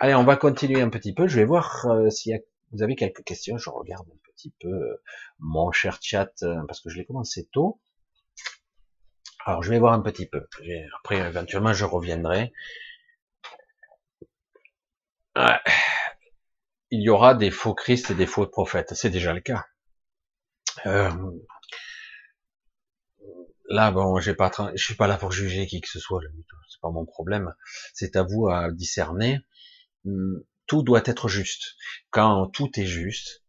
S1: Allez, on va continuer un petit peu. Je vais voir euh, si vous avez quelques questions. Je regarde un petit peu euh, mon cher chat euh, parce que je l'ai commencé tôt. Alors, je vais voir un petit peu. Après, éventuellement, je reviendrai. Il y aura des faux Christ et des faux prophètes. C'est déjà le cas. Là, bon, j'ai pas, je suis pas là pour juger qui que ce soit, c'est pas mon problème. C'est à vous à discerner. Hmm, tout doit être juste. Quand tout est juste,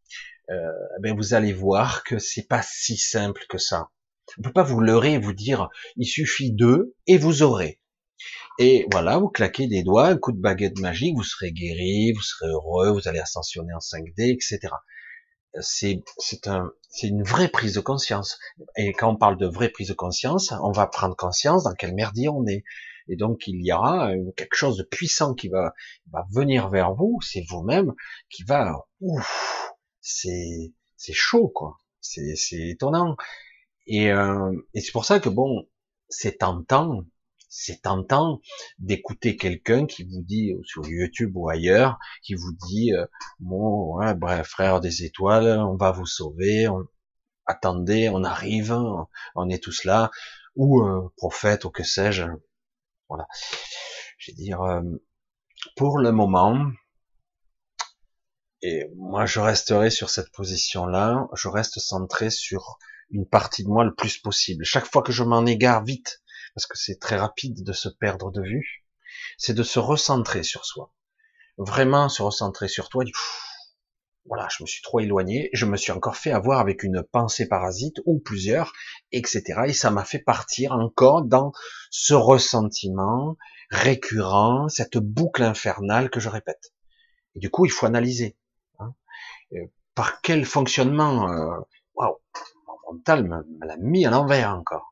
S1: ben vous allez voir que c'est pas si simple que ça. On peut pas vous leurrer et vous dire, il suffit d'eux et vous aurez. Et voilà, vous claquez des doigts, un coup de baguette magique, vous serez guéri, vous serez heureux, vous allez ascensionner en 5D, etc. C'est, un, une vraie prise de conscience. Et quand on parle de vraie prise de conscience, on va prendre conscience dans quel merdier on est. Et donc il y aura quelque chose de puissant qui va, va venir vers vous, c'est vous-même qui va, ouf, c'est, c'est chaud quoi, c'est, c'est étonnant. Et, euh, et c'est pour ça que bon, c'est tentant, c'est tentant d'écouter quelqu'un qui vous dit sur YouTube ou ailleurs, qui vous dit euh, bon, frère des étoiles, on va vous sauver, attendez, on arrive, on est tous là, ou euh, prophète ou que sais-je, voilà. Je veux dire, euh, pour le moment, et moi je resterai sur cette position-là, je reste centré sur une partie de moi le plus possible. Chaque fois que je m'en égare vite, parce que c'est très rapide de se perdre de vue, c'est de se recentrer sur soi. Vraiment se recentrer sur toi, voilà, je me suis trop éloigné, je me suis encore fait avoir avec une pensée parasite ou plusieurs, etc. Et ça m'a fait partir encore dans ce ressentiment récurrent, cette boucle infernale que je répète. Et du coup, il faut analyser. Hein. Euh, par quel fonctionnement, euh, waouh, mon mental me, l'a mis à l'envers encore.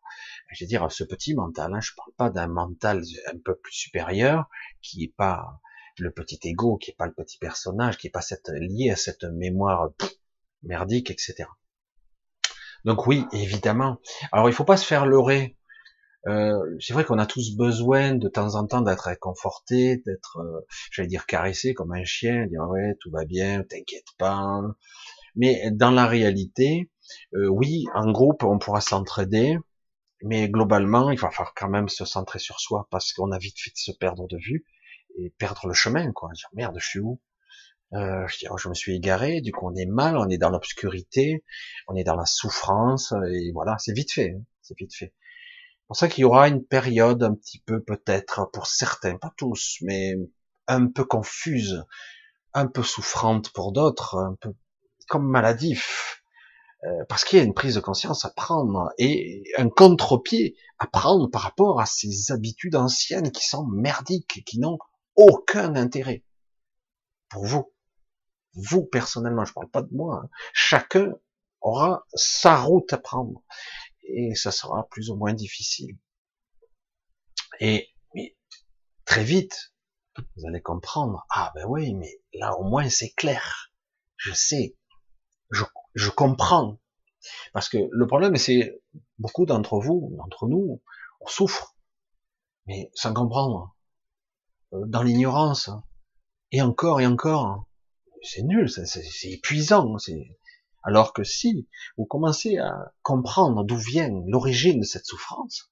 S1: Je veux dire, ce petit mental, hein, je parle pas d'un mental un peu plus supérieur qui est pas le petit ego, qui est pas le petit personnage, qui est pas lié à cette mémoire merdique, etc. Donc oui, évidemment. Alors il faut pas se faire leurrer. Euh, c'est vrai qu'on a tous besoin de temps en temps d'être réconforté, d'être, euh, j'allais dire caressé comme un chien, dire ouais tout va bien, t'inquiète pas. Mais dans la réalité, euh, oui, en groupe on pourra s'entraider, mais globalement il va falloir quand même se centrer sur soi parce qu'on a vite fait de se perdre de vue et perdre le chemin, quoi. Dire merde, je suis où? Euh, je, oh, je me suis égaré, du coup on est mal, on est dans l'obscurité, on est dans la souffrance, et voilà, c'est vite fait, hein, c'est vite fait. C'est pour ça qu'il y aura une période un petit peu peut-être pour certains, pas tous, mais un peu confuse, un peu souffrante pour d'autres, un peu comme maladif, parce qu'il y a une prise de conscience à prendre et un contre-pied à prendre par rapport à ces habitudes anciennes qui sont merdiques, qui n'ont aucun intérêt pour vous. Vous personnellement, je parle pas de moi. Hein. Chacun aura sa route à prendre et ça sera plus ou moins difficile. Et mais, très vite, vous allez comprendre. Ah ben oui, mais là au moins c'est clair. Je sais, je, je comprends. Parce que le problème, c'est beaucoup d'entre vous, d'entre nous, on souffre, mais sans comprendre. Euh, dans l'ignorance. Et encore et encore. C'est nul, c'est épuisant. Alors que si vous commencez à comprendre d'où vient l'origine de cette souffrance,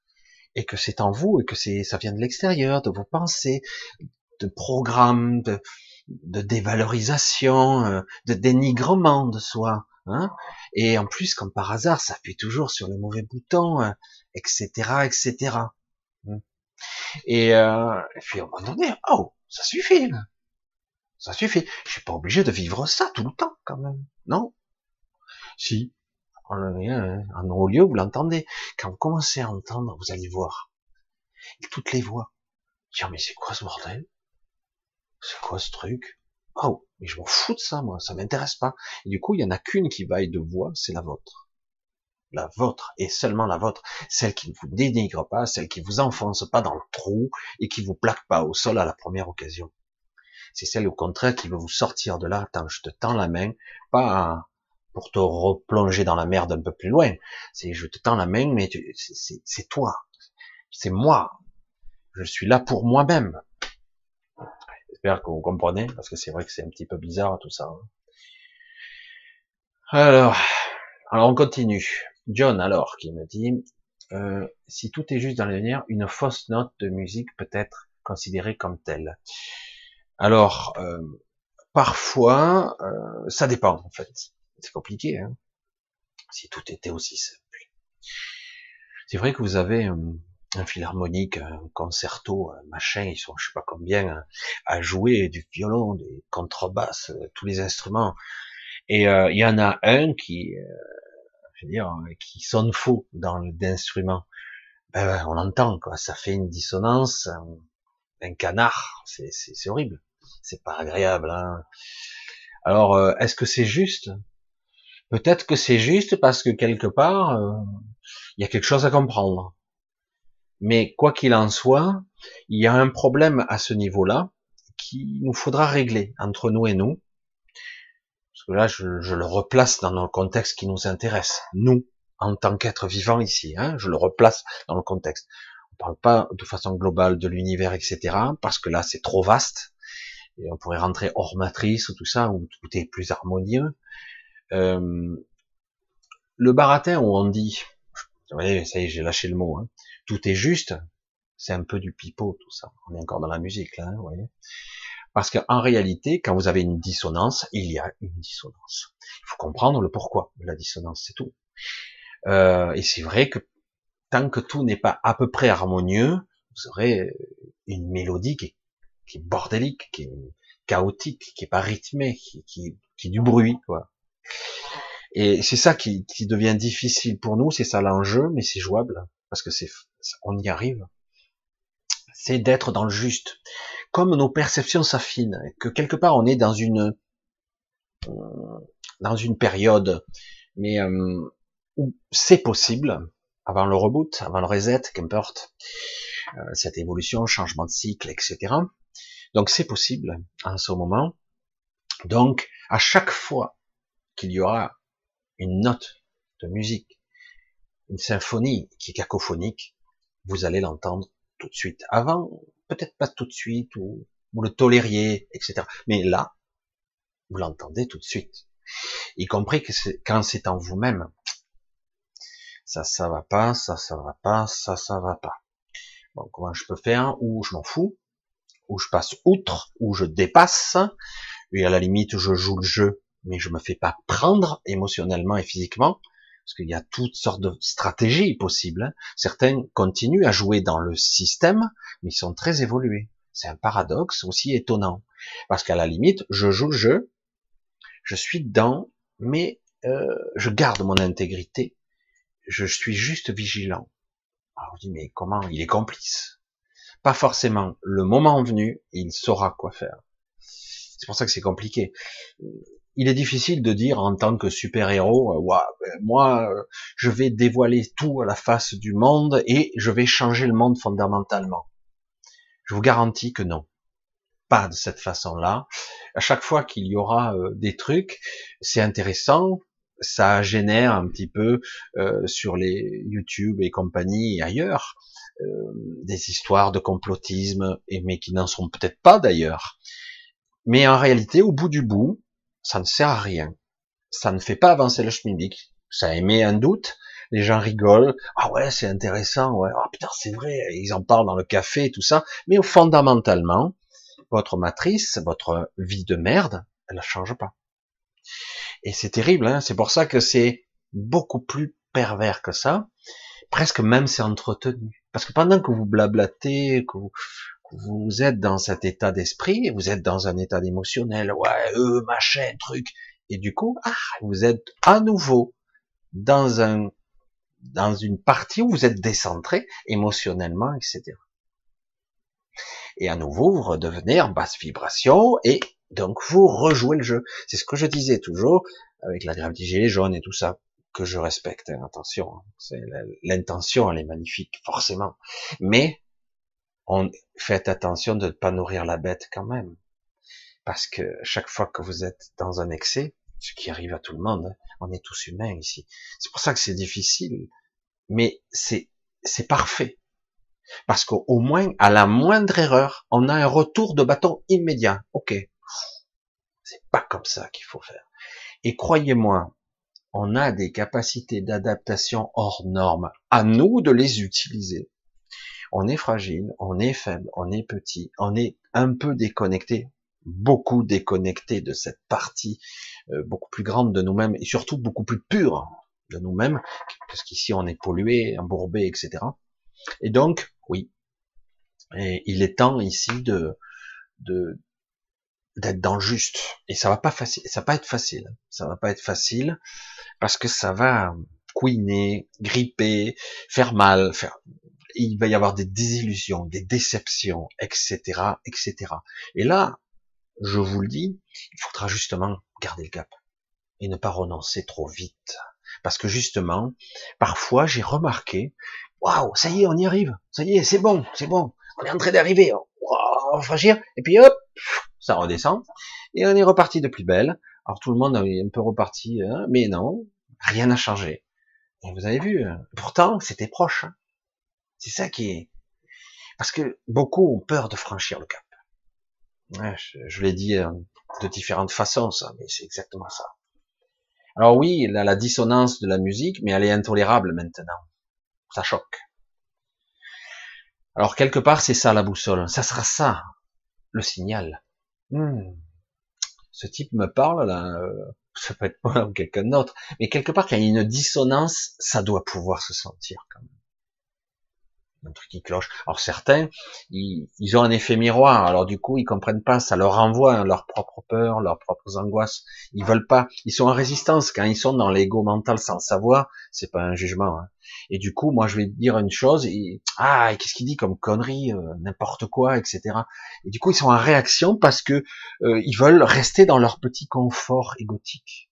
S1: et que c'est en vous, et que ça vient de l'extérieur, de vos pensées, de programmes, de, de dévalorisation, euh, de dénigrement de soi, hein et en plus, comme par hasard, ça appuie toujours sur les mauvais boutons, etc., euh, etc. Et, euh, et puis à un moment donné, oh, ça suffit, là. Ça suffit. Je suis pas obligé de vivre ça tout le temps, quand même. Non? Si. En, en haut lieu, vous l'entendez. Quand vous commencez à entendre, vous allez voir. Et toutes les voix. Tiens, mais c'est quoi ce bordel? C'est quoi ce truc? Oh, mais je m'en fous de ça, moi. Ça m'intéresse pas. Du coup, il y en a qu'une qui vaille de voix, c'est la vôtre la vôtre et seulement la vôtre, celle qui ne vous dénigre pas, celle qui vous enfonce pas dans le trou et qui vous plaque pas au sol à la première occasion. C'est celle au contraire qui veut vous sortir de là. Attends, je te tends la main, pas pour te replonger dans la merde un peu plus loin. C'est je te tends la main, mais c'est toi, c'est moi. Je suis là pour moi-même. Que vous comprenez, parce que c'est vrai que c'est un petit peu bizarre tout ça. Hein. Alors, alors on continue. John alors qui me dit euh, si tout est juste dans l'avenir, une fausse note de musique peut être considérée comme telle. Alors euh, parfois euh, ça dépend en fait. C'est compliqué. Hein si tout était aussi simple. C'est vrai que vous avez un philharmonique, un concerto, un machin, ils sont je sais pas combien à jouer du violon, des contrebasses, tous les instruments. Et il y en a un qui je veux dire, qui sonne faux dans l'instrument. Ben, on entend quoi, ça fait une dissonance, un, canard, c'est horrible, c'est pas agréable. Hein. Alors, euh, est-ce que c'est juste? Peut-être que c'est juste parce que quelque part, euh, il y a quelque chose à comprendre. Mais quoi qu'il en soit, il y a un problème à ce niveau-là qu'il nous faudra régler entre nous et nous. Parce que là, je, le replace dans le contexte qui nous intéresse. Nous, en tant qu'être vivant ici, hein, je le replace dans le contexte. On parle pas de façon globale de l'univers, etc., parce que là, c'est trop vaste. Et on pourrait rentrer hors matrice ou tout ça, où tout est plus harmonieux. Euh, le baratin où on dit, vous voyez, ça y est, j'ai lâché le mot, hein, tout est juste, c'est un peu du pipeau tout ça. On est encore dans la musique là, hein, vous voyez. Parce qu'en réalité, quand vous avez une dissonance, il y a une dissonance. Il faut comprendre le pourquoi de la dissonance, c'est tout. Euh, et c'est vrai que tant que tout n'est pas à peu près harmonieux, vous aurez une mélodie qui est, qui bordélique, qui est chaotique, qui est pas rythmée, qui, est du bruit, quoi. Et c'est ça qui, devient difficile pour nous, c'est ça l'enjeu, mais c'est jouable parce que c'est, on y arrive. C'est d'être dans le juste, comme nos perceptions s'affinent, que quelque part on est dans une dans une période, mais euh, où c'est possible, avant le reboot, avant le reset, qu'importe, euh, cette évolution, changement de cycle, etc. Donc c'est possible en ce moment. Donc à chaque fois qu'il y aura une note de musique, une symphonie qui est cacophonique, vous allez l'entendre tout de suite. Avant, peut-être pas tout de suite, ou vous le tolériez, etc. Mais là, vous l'entendez tout de suite. Y compris que quand c'est en vous-même. Ça, ça va pas, ça, ça va pas, ça, ça va pas. Bon, comment je peux faire? Ou je m'en fous, ou je passe outre, ou je dépasse, et à la limite, je joue le jeu mais je me fais pas prendre émotionnellement et physiquement, parce qu'il y a toutes sortes de stratégies possibles. Hein. Certains continuent à jouer dans le système, mais ils sont très évolués. C'est un paradoxe aussi étonnant, parce qu'à la limite, je joue le jeu, je suis dedans, mais euh, je garde mon intégrité, je suis juste vigilant. Alors je dis, mais comment? Il est complice. Pas forcément. Le moment venu, il saura quoi faire. C'est pour ça que c'est compliqué il est difficile de dire en tant que super-héros, euh, ben, moi, euh, je vais dévoiler tout à la face du monde et je vais changer le monde fondamentalement. Je vous garantis que non. Pas de cette façon-là. À chaque fois qu'il y aura euh, des trucs, c'est intéressant, ça génère un petit peu sur les YouTube et compagnie et ailleurs des histoires de complotisme, mais qui n'en sont peut-être pas d'ailleurs. Mais en réalité, au bout du bout, ça ne sert à rien. Ça ne fait pas avancer le schmilblick. Ça émet un doute. Les gens rigolent. Ah ouais, c'est intéressant. Ouais. Ah putain, c'est vrai. Ils en parlent dans le café et tout ça. Mais fondamentalement, votre matrice, votre vie de merde, elle ne change pas. Et c'est terrible. Hein c'est pour ça que c'est beaucoup plus pervers que ça. Presque même c'est entretenu. Parce que pendant que vous blablatez, que vous, vous êtes dans cet état d'esprit, vous êtes dans un état émotionnel, ouais, eux, machin, truc, et du coup, ah, vous êtes à nouveau dans un, dans une partie où vous êtes décentré émotionnellement, etc. Et à nouveau, vous redevenez en basse vibration et donc vous rejouez le jeu. C'est ce que je disais toujours avec la gravité gilet jaune et tout ça que je respecte. Attention, hein. l'intention, elle est magnifique forcément, mais on, faites attention de ne pas nourrir la bête quand même. Parce que chaque fois que vous êtes dans un excès, ce qui arrive à tout le monde, hein, on est tous humains ici. C'est pour ça que c'est difficile. Mais c'est, parfait. Parce qu'au moins, à la moindre erreur, on a un retour de bâton immédiat. Ok. C'est pas comme ça qu'il faut faire. Et croyez-moi, on a des capacités d'adaptation hors normes. À nous de les utiliser on est fragile, on est faible, on est petit, on est un peu déconnecté, beaucoup déconnecté de cette partie euh, beaucoup plus grande de nous-mêmes et surtout beaucoup plus pure de nous-mêmes, parce qu'ici on est pollué, embourbé, etc. Et donc, oui, il est temps ici de de d'être dans le juste. Et ça va pas ça va pas être facile. Ça va pas être facile parce que ça va couiner, gripper, faire mal, faire, il va y avoir des désillusions, des déceptions, etc., etc. Et là, je vous le dis, il faudra justement garder le cap et ne pas renoncer trop vite. Parce que justement, parfois j'ai remarqué, waouh, ça y est, on y arrive, ça y est, c'est bon, c'est bon, on est en train d'arriver, on va franchir, et puis hop, ça redescend, et on est reparti de plus belle. Alors tout le monde est un peu reparti, hein, mais non, rien n'a changé. Et vous avez vu, hein, pourtant c'était proche. Hein. C'est ça qui est, parce que beaucoup ont peur de franchir le cap. je, l'ai dit euh, de différentes façons, ça, mais c'est exactement ça. Alors oui, la dissonance de la musique, mais elle est intolérable maintenant. Ça choque. Alors quelque part, c'est ça la boussole. Ça sera ça, le signal. Hmm. Ce type me parle là, euh, ça peut être moi ou quelqu'un d'autre, mais quelque part, quand il y a une dissonance, ça doit pouvoir se sentir quand même un truc qui cloche. Alors certains, ils, ont un effet miroir, alors du coup ils comprennent pas, ça leur renvoie leurs propres peurs, leurs propres angoisses. Ils veulent pas, ils sont en résistance quand ils sont dans l'ego mental sans savoir, c'est pas un jugement. Hein. Et du coup, moi je vais dire une chose, ah qu'est-ce qu'il dit comme connerie, euh, n'importe quoi, etc. Et du coup ils sont en réaction parce que euh, ils veulent rester dans leur petit confort égotique.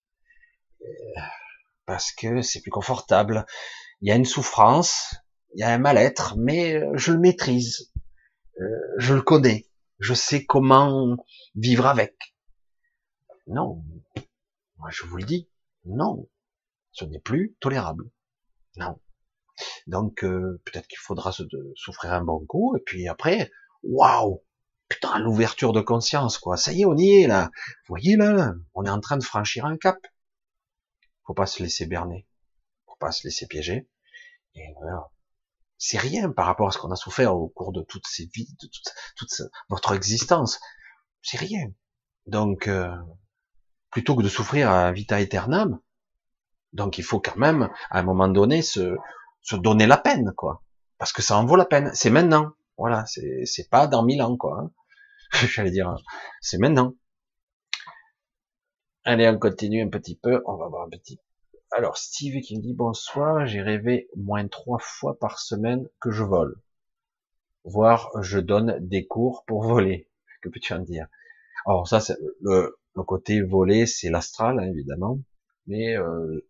S1: Euh, parce que c'est plus confortable. Il y a une souffrance, il y a un mal-être, mais euh, je le maîtrise, euh, je le connais, je sais comment vivre avec. Non, moi je vous le dis, non, ce n'est plus tolérable. Non. Donc euh, peut-être qu'il faudra se, souffrir un bon coup, et puis après, waouh, putain, l'ouverture de conscience, quoi. Ça y est, on y est là. Vous voyez là, on est en train de franchir un cap. Faut pas se laisser berner, faut pas se laisser piéger. Et voilà, c'est rien par rapport à ce qu'on a souffert au cours de toutes ces vies, de toute, votre existence. C'est rien. Donc, euh, plutôt que de souffrir à vita aeternam, donc il faut quand même, à un moment donné, se, se donner la peine, quoi. Parce que ça en vaut la peine. C'est maintenant. Voilà, c'est, c'est pas dans mille ans, quoi. Hein. [LAUGHS] J'allais dire, c'est maintenant. Allez, on continue un petit peu. On va voir un petit alors, Steve qui me dit bonsoir, j'ai rêvé moins trois fois par semaine que je vole. Voire je donne des cours pour [LAUGHS] voler. Que peux-tu en dire? Alors ça, c'est le, côté voler, c'est l'astral, hein, évidemment. Mais euh,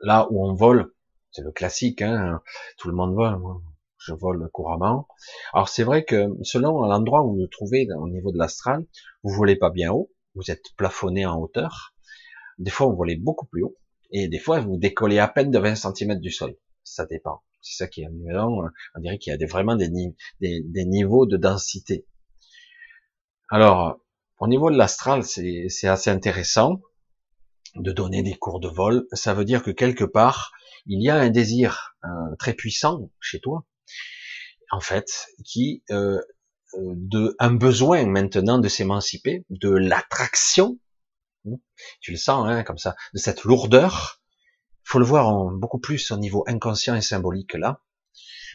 S1: là où on vole, c'est le classique, hein, tout le monde vole. je vole couramment. Alors c'est vrai que selon l'endroit où vous vous trouvez au niveau de l'astral, vous volez pas bien haut, vous êtes plafonné en hauteur, des fois, vous volez beaucoup plus haut. Et des fois, vous décollez à peine de 20 cm du sol. Ça dépend. C'est ça qui est amusant. On dirait qu'il y a des, vraiment des, niveaux de densité. Alors, au niveau de l'astral, c'est assez intéressant de donner des cours de vol. Ça veut dire que quelque part, il y a un désir euh, très puissant chez toi, en fait, qui euh, euh de un besoin maintenant de s'émanciper, de l'attraction. Tu le sens, hein, comme ça, de cette lourdeur. Faut le voir en, beaucoup plus au niveau inconscient et symbolique là,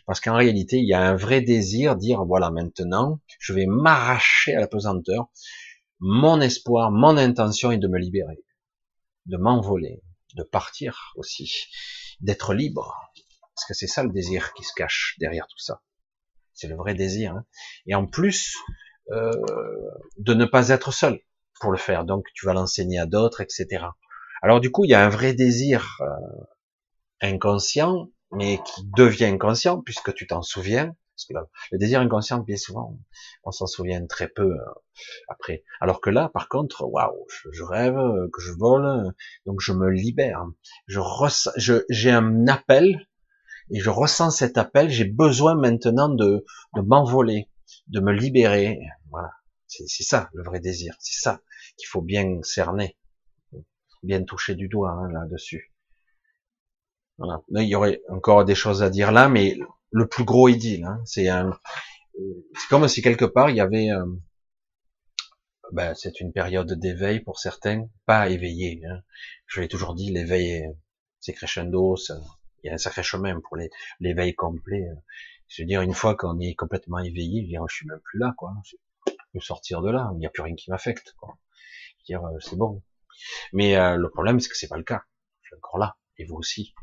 S1: parce qu'en réalité, il y a un vrai désir, dire voilà, maintenant, je vais m'arracher à la pesanteur. Mon espoir, mon intention est de me libérer, de m'envoler, de partir aussi, d'être libre, parce que c'est ça le désir qui se cache derrière tout ça. C'est le vrai désir. Hein. Et en plus, euh, de ne pas être seul pour le faire. Donc tu vas l'enseigner à d'autres, etc. Alors du coup, il y a un vrai désir euh, inconscient, mais qui devient inconscient puisque tu t'en souviens. Parce que le désir inconscient, bien souvent, on s'en souvient très peu euh, après. Alors que là, par contre, waouh, je, rêve que je vole, donc je me libère. Je ressens, j'ai un appel et je ressens cet appel. J'ai besoin maintenant de, de m'envoler, de me libérer. Voilà, c'est ça le vrai désir. C'est ça qu'il faut bien cerner, bien toucher du doigt hein, là-dessus. Voilà. il y aurait encore des choses à dire là, mais le plus gros idylle, hein, c'est comme si quelque part il y avait, euh, ben, c'est une période d'éveil pour certains, pas éveillé. Hein. Je l'ai toujours dit, l'éveil, c'est crescendo, il y a un sacré chemin pour l'éveil complet. Je veux dire, une fois qu'on est complètement éveillé, je, veux je suis même plus là, quoi. Peux sortir de là, il n'y a plus rien qui m'affecte, quoi. Euh, c'est bon. Mais euh, le problème, c'est que c'est pas le cas. Je suis encore là. et vous aussi.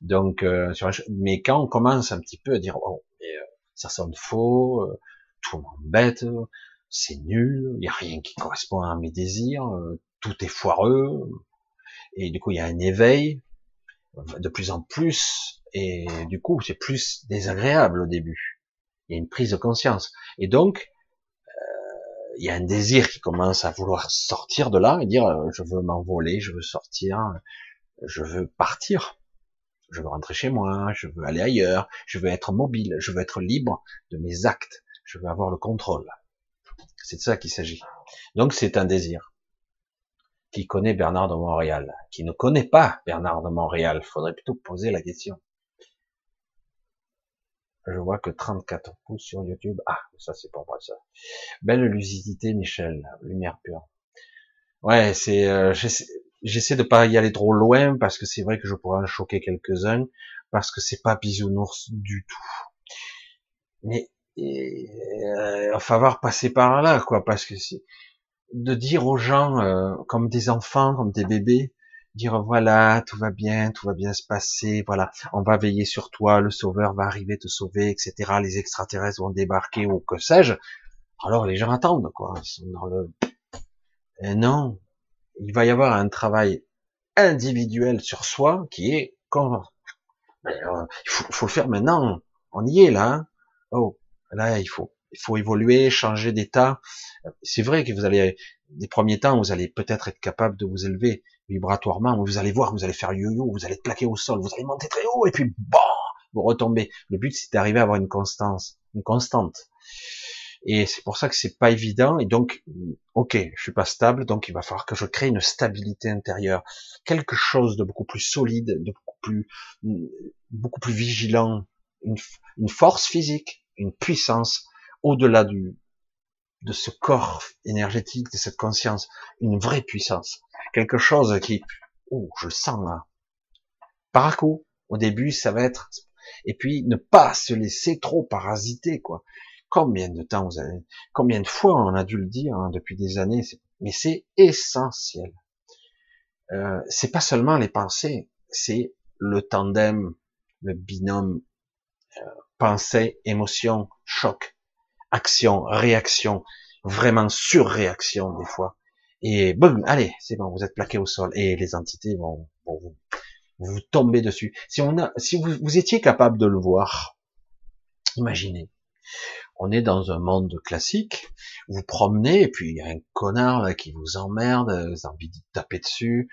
S1: Donc, euh, mais quand on commence un petit peu à dire, oh, euh, ça sonne faux, euh, tout m'embête, c'est nul, il n'y a rien qui correspond à mes désirs, tout est foireux, et du coup il y a un éveil de plus en plus, et du coup c'est plus désagréable au début. Il y a une prise de conscience, et donc il y a un désir qui commence à vouloir sortir de là et dire je veux m'envoler, je veux sortir, je veux partir je veux rentrer chez moi, je veux aller ailleurs, je veux être mobile, je veux être libre de mes actes, je veux avoir le contrôle. C'est de ça qu'il s'agit. Donc c'est un désir. Qui connaît Bernard de Montréal Qui ne connaît pas Bernard de Montréal Faudrait plutôt poser la question. Je vois que 34 pouces sur YouTube. Ah, ça c'est pour moi ça. Belle lucidité, Michel. Lumière pure. Ouais, c'est. Euh, J'essaie de pas y aller trop loin parce que c'est vrai que je pourrais en choquer quelques-uns parce que c'est pas bisounours du tout. Mais euh, il va falloir passer par là, quoi, parce que c'est de dire aux gens euh, comme des enfants, comme des bébés, dire voilà, tout va bien, tout va bien se passer, voilà, on va veiller sur toi, le sauveur va arriver te sauver, etc. Les extraterrestres vont débarquer ou que sais-je. Alors les gens attendent, quoi. Ils sont dans le. Et non, il va y avoir un travail individuel sur soi qui est quand euh, il faut, le faire maintenant. On y est là. Hein. oh, là il faut il faut évoluer, changer d'état. C'est vrai que vous allez des premiers temps, vous allez peut-être être capable de vous élever vibratoirement. Vous allez voir, vous allez faire yo-yo, vous allez plaqué au sol, vous allez monter très haut et puis bon, vous retombez. Le but c'est d'arriver à avoir une constance, une constante. Et c'est pour ça que c'est pas évident. Et donc, ok, je suis pas stable, donc il va falloir que je crée une stabilité intérieure, quelque chose de beaucoup plus solide, de beaucoup plus, beaucoup plus vigilant, une, une force physique, une puissance au-delà du, de ce corps énergétique, de cette conscience, une vraie puissance, quelque chose qui, oh, je le sens là. Par à coup, au début, ça va être, et puis ne pas se laisser trop parasiter, quoi. Combien de temps vous avez, combien de fois on a dû le dire hein, depuis des années, mais c'est essentiel. Euh, c'est pas seulement les pensées, c'est le tandem, le binôme euh, pensée, émotion, choc, action, réaction, vraiment surréaction des fois. Et boum, allez, c'est bon, vous êtes plaqué au sol et les entités vont, vous, vous tomber dessus. Si on a, si vous, vous étiez capable de le voir, imaginez, on est dans un monde classique, vous promenez, et puis il y a un connard là qui vous emmerde, vous avez envie de taper dessus,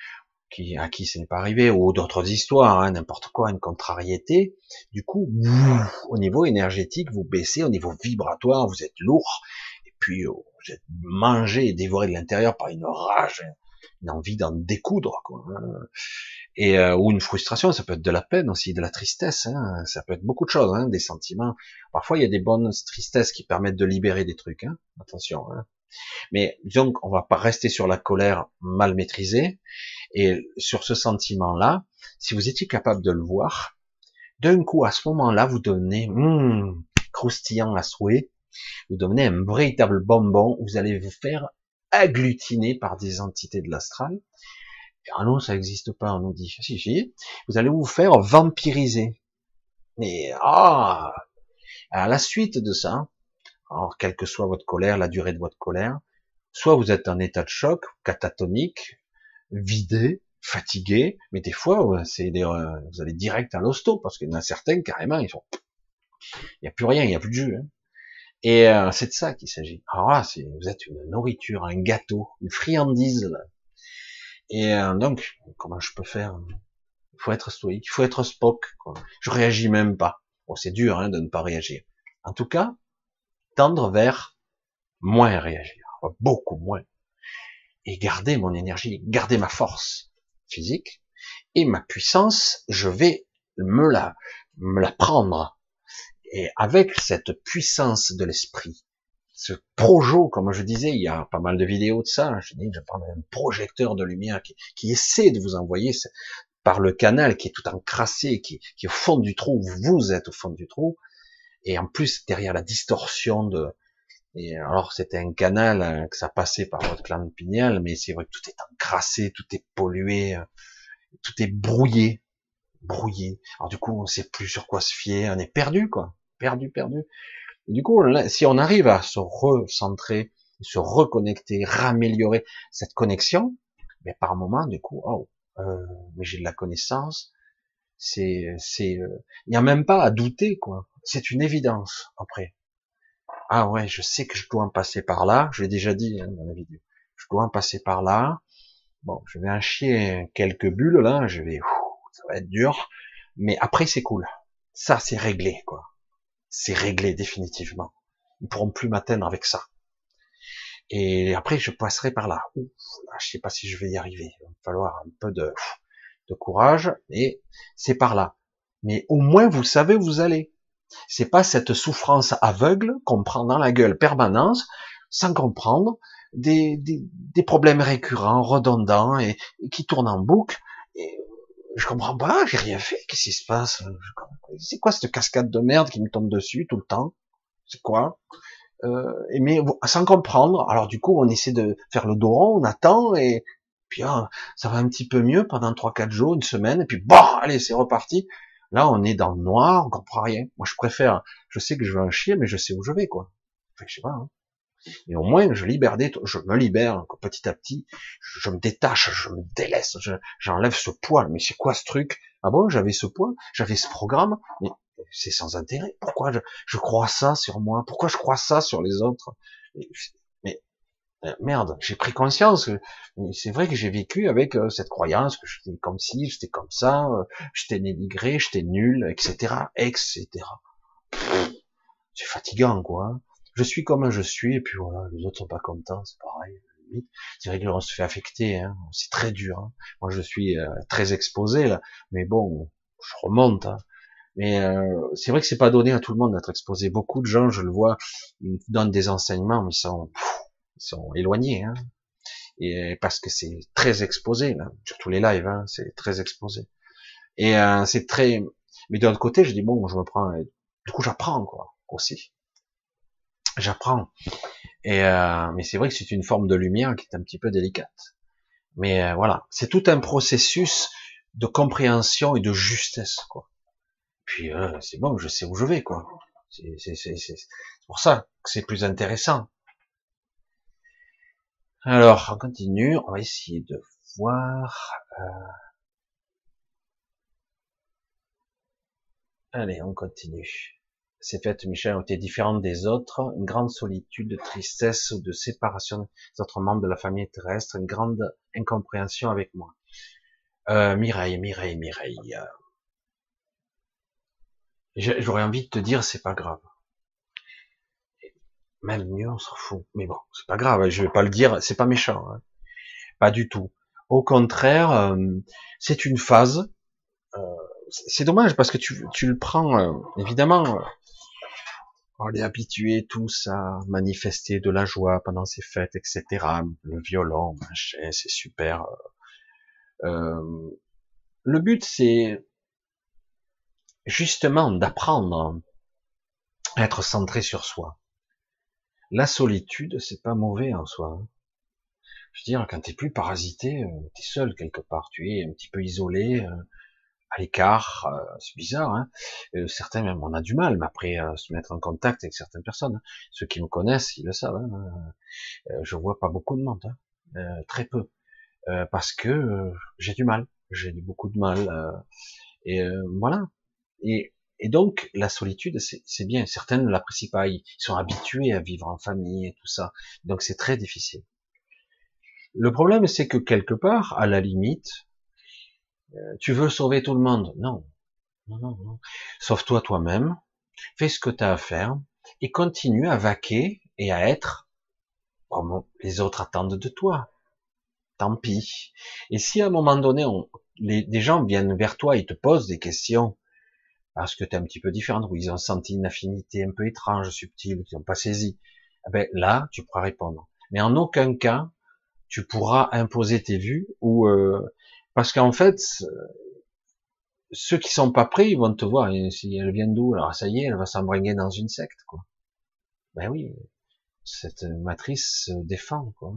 S1: qui, à qui ce n'est pas arrivé, ou d'autres histoires, hein, n'importe quoi, une contrariété. Du coup, au niveau énergétique, vous baissez, au niveau vibratoire, vous êtes lourd, et puis oh, vous mangé et dévoré de l'intérieur par une rage, une envie d'en découdre, quoi. Hein. Et euh, ou une frustration, ça peut être de la peine aussi, de la tristesse, hein. ça peut être beaucoup de choses, hein, des sentiments. Parfois, il y a des bonnes tristesses qui permettent de libérer des trucs, hein. attention. Hein. Mais disons qu'on va pas rester sur la colère mal maîtrisée, et sur ce sentiment-là, si vous étiez capable de le voir, d'un coup, à ce moment-là, vous devenez hmm, croustillant à souhait, vous devenez un véritable bonbon, vous allez vous faire agglutiné par des entités de l'astral. Ah non, ça n'existe pas, on nous dit. Si, si, vous allez vous faire vampiriser. Mais ah, à la suite de ça, alors quelle que soit votre colère, la durée de votre colère, soit vous êtes en état de choc, catatonique, vidé, fatigué, mais des fois, c'est euh, vous allez direct à l'hosto, parce qu'il y en a certains, carrément, ils sont, il n'y a plus rien, il n'y a plus de jus. Hein. Et euh, c'est de ça qu'il s'agit. Alors là, c'est, vous êtes une nourriture, un gâteau, une friandise. Là. Et euh, donc, comment je peux faire? Il faut être stoïque, il faut être Spock. Quoi. Je réagis même pas. Bon, c'est dur hein, de ne pas réagir. En tout cas, tendre vers moins réagir, beaucoup moins, et garder mon énergie, garder ma force physique et ma puissance. Je vais me la me la prendre et avec cette puissance de l'esprit, ce projet, comme je disais, il y a pas mal de vidéos de ça, je dis, je prends un projecteur de lumière qui, qui essaie de vous envoyer par le canal qui est tout encrassé, qui, qui est au fond du trou, vous êtes au fond du trou, et en plus derrière la distorsion de, et alors c'était un canal hein, que ça passait par votre clan pinéal, mais c'est vrai que tout est encrassé, tout est pollué, euh, tout est brouillé, brouillé. Alors du coup, on sait plus sur quoi se fier, on est perdu, quoi. Perdu, perdu. Du coup, si on arrive à se recentrer, se reconnecter, raméliorer cette connexion, mais par moment, du coup, oh, euh, mais j'ai de la connaissance, c'est, c'est, euh, il n'y a même pas à douter, quoi. C'est une évidence, après. Ah ouais, je sais que je dois en passer par là, je l'ai déjà dit hein, dans la vidéo. Je dois en passer par là. Bon, je vais en chier quelques bulles, là, je vais, ça va être dur, mais après c'est cool. Ça, c'est réglé, quoi. C'est réglé, définitivement. Ils pourront plus m'atteindre avec ça. Et après, je passerai par là. Ouf, je sais pas si je vais y arriver. Il va falloir un peu de, de courage. Et c'est par là. Mais au moins, vous savez où vous allez. C'est pas cette souffrance aveugle qu'on prend dans la gueule permanence, sans comprendre, des, des, des problèmes récurrents, redondants et, qui tournent en boucle. Et je comprends pas, j'ai rien fait. Qu'est-ce qui se passe C'est quoi cette cascade de merde qui me tombe dessus tout le temps? C'est quoi? Euh, mais sans comprendre. Alors du coup, on essaie de faire le dos on attend et puis ah, ça va un petit peu mieux pendant trois quatre jours, une semaine, et puis bon, allez, c'est reparti. Là, on est dans le noir, on comprend rien. Moi, je préfère, je sais que je vais en chier, mais je sais où je vais, quoi. Je sais pas. Hein. Et au moins, je libère des, je me libère petit à petit, je, me détache, je me délaisse, j'enlève ce poids. Mais c'est quoi ce truc? Ah bon, j'avais ce poids, j'avais ce programme, mais c'est sans intérêt. Pourquoi je, crois ça sur moi? Pourquoi je crois ça sur les autres? Mais euh, merde, j'ai pris conscience. C'est vrai que j'ai vécu avec euh, cette croyance que j'étais comme ci, j'étais comme ça, euh, j'étais dénigré, j'étais nul, etc., etc. C'est fatigant, quoi. Je suis comme je suis, et puis voilà, les autres sont pas contents, c'est pareil. C'est vrai que on se fait affecter, hein. c'est très dur. Hein. Moi, je suis très exposé là, mais bon, je remonte. Hein. Mais euh, c'est vrai que c'est pas donné à tout le monde d'être exposé. Beaucoup de gens, je le vois, ils donnent des enseignements, mais ils sont, ils sont éloignés, hein. Et parce que c'est très exposé, là, surtout les lives, hein, c'est très exposé. Et euh, c'est très. Mais de l'autre côté, je dis bon, je me prends. Du coup, j'apprends quoi, aussi. J'apprends. Et euh, mais c'est vrai que c'est une forme de lumière qui est un petit peu délicate. Mais euh, voilà, c'est tout un processus de compréhension et de justesse. Puis euh, c'est bon, je sais où je vais, quoi. C'est pour ça que c'est plus intéressant. Alors, on continue. On va essayer de voir. Euh... Allez, on continue. Ces fêtes, Michel, ont été différentes des autres. Une grande solitude, de tristesse ou de séparation des autres membres de la famille terrestre. Une grande incompréhension avec moi. Euh, Mireille, Mireille, Mireille. J'aurais envie de te dire, c'est pas grave. Même mieux, on s'en fout. Mais bon, c'est pas grave, je vais pas le dire, c'est pas méchant. Hein. Pas du tout. Au contraire, euh, c'est une phase. Euh, c'est dommage parce que tu, tu le prends, euh, évidemment, on est habitués tous à manifester de la joie pendant ces fêtes, etc. Le violon, c'est super. le but, c'est justement d'apprendre à être centré sur soi. La solitude, c'est pas mauvais en soi. Hein. Je veux dire, quand t'es plus parasité, euh, t'es seul quelque part, tu es un petit peu isolé, euh, à l'écart, euh, c'est bizarre. Hein certains même on a du mal, mais après se mettre en contact avec certaines personnes. Hein. Ceux qui me connaissent, ils le savent. Hein. je vois pas beaucoup de monde, hein. très peu, parce que j'ai du mal, j'ai beaucoup de mal. et voilà, et, donc, la solitude, c'est bien. Certains ne l'apprécient pas. Ils sont habitués à vivre en famille et tout ça. Donc, c'est très difficile. Le problème, c'est que quelque part, à la limite, euh, tu veux sauver tout le monde? Non. Non, non. Sauve-toi toi-même. Fais ce que tu as à faire. Et continue à vaquer et à être comme les autres attendent de toi. Tant pis. Et si à un moment donné, on, les, des gens viennent vers toi et te posent des questions parce que tu es un petit peu différente, ou ils ont senti une affinité un peu étrange, subtile, qu'ils n'ont pas saisi, eh ben là, tu pourras répondre. Mais en aucun cas, tu pourras imposer tes vues, ou euh, parce qu'en fait, ceux qui sont pas prêts, ils vont te voir, si elle vient d'où, alors ça y est, elle va s'embringuer dans une secte, quoi. Ben oui, cette matrice se défend, quoi.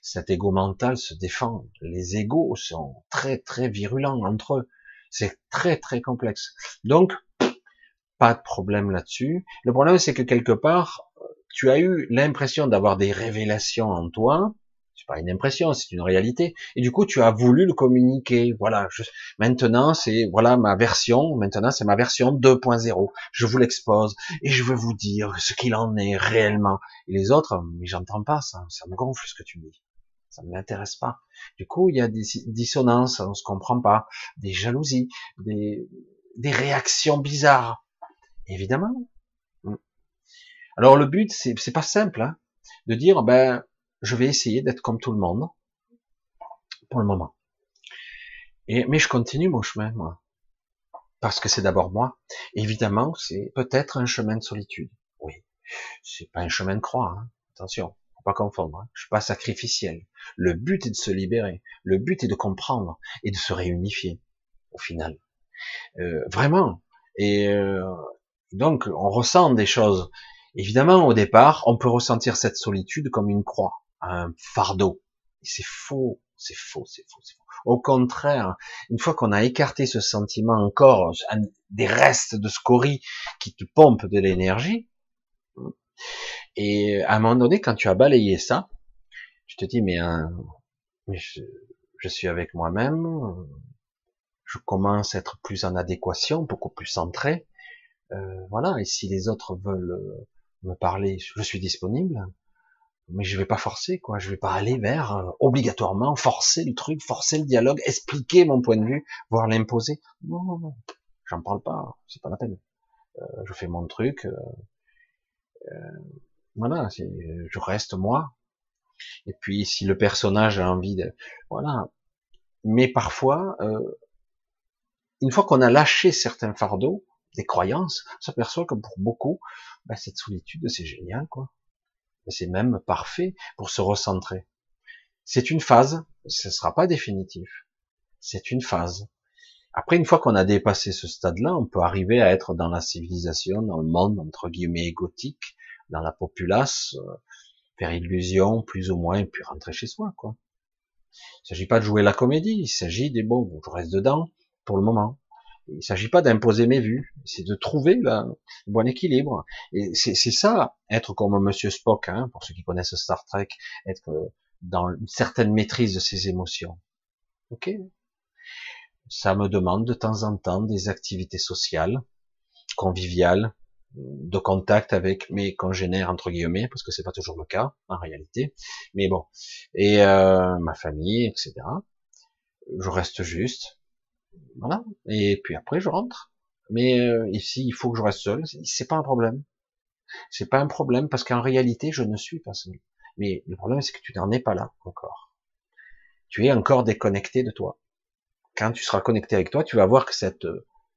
S1: Cet égo mental se défend. Les égos sont très très virulents entre eux. C'est très très complexe. Donc, pas de problème là-dessus. Le problème, c'est que quelque part, tu as eu l'impression d'avoir des révélations en toi. C'est pas une impression, c'est une réalité. Et du coup, tu as voulu le communiquer. Voilà. maintenant, c'est voilà ma version. Maintenant, c'est ma version 2.0. Je vous l'expose et je veux vous dire ce qu'il en est réellement. Et les autres, mais j'entends pas ça. Ça me gonfle ce que tu dis. Ça ne m'intéresse pas. Du coup, il y a des dissonances, on se comprend pas, des jalousies, des, des réactions bizarres Évidemment. Mm. Alors le but, c'est pas simple, hein, de dire, ben, je vais essayer d'être comme tout le monde, pour le moment. Et, mais je continue mon chemin, moi. Parce que c'est d'abord moi. évidemment, c'est peut-être un chemin de solitude. Oui. C'est pas un chemin de croix, hein. Attention. Faut pas confondre. Hein. Je suis pas sacrificiel. Le but est de se libérer. Le but est de comprendre et de se réunifier, au final. Euh, vraiment. Et, euh, donc, on ressent des choses. Évidemment, au départ, on peut ressentir cette solitude comme une croix, un fardeau. C'est faux, c'est faux, c'est faux, c'est faux. Au contraire, une fois qu'on a écarté ce sentiment encore, des restes de scorie qui te pompent de l'énergie, et à un moment donné, quand tu as balayé ça, je te dis, mais, hein, je, je suis avec moi-même, je commence à être plus en adéquation, beaucoup plus centré, euh, voilà. Et si les autres veulent me parler, je suis disponible. Mais je vais pas forcer, quoi. Je vais pas aller vers euh, obligatoirement forcer le truc, forcer le dialogue, expliquer mon point de vue, voire l'imposer. Non, non, non. J'en parle pas. C'est pas la peine. je fais mon truc. voilà. Je reste moi. Et puis si le personnage a envie de, voilà. Mais parfois, une fois qu'on a lâché certains fardeaux, des croyances, on s'aperçoit que pour beaucoup, ben, cette solitude, c'est génial, quoi. C'est même parfait pour se recentrer. C'est une phase, ce ne sera pas définitif. C'est une phase. Après, une fois qu'on a dépassé ce stade-là, on peut arriver à être dans la civilisation, dans le monde, entre guillemets, gothique, dans la populace, euh, faire illusion, plus ou moins, puis rentrer chez soi, quoi. Il s'agit pas de jouer la comédie, il s'agit des bons, je reste dedans, pour le moment. Il ne s'agit pas d'imposer mes vues, c'est de trouver le bon équilibre. Et c'est ça, être comme Monsieur Spock, hein, pour ceux qui connaissent Star Trek, être dans une certaine maîtrise de ses émotions. Ok? Ça me demande de temps en temps des activités sociales, conviviales, de contact avec mes congénères entre guillemets, parce que c'est pas toujours le cas en réalité. Mais bon, et euh, ma famille, etc. Je reste juste, voilà. Et puis après, je rentre. Mais euh, ici, il faut que je reste seul. C'est pas un problème. C'est pas un problème parce qu'en réalité, je ne suis pas seul. Mais le problème, c'est que tu n'en es pas là encore. Tu es encore déconnecté de toi. Quand tu seras connecté avec toi, tu vas voir que cette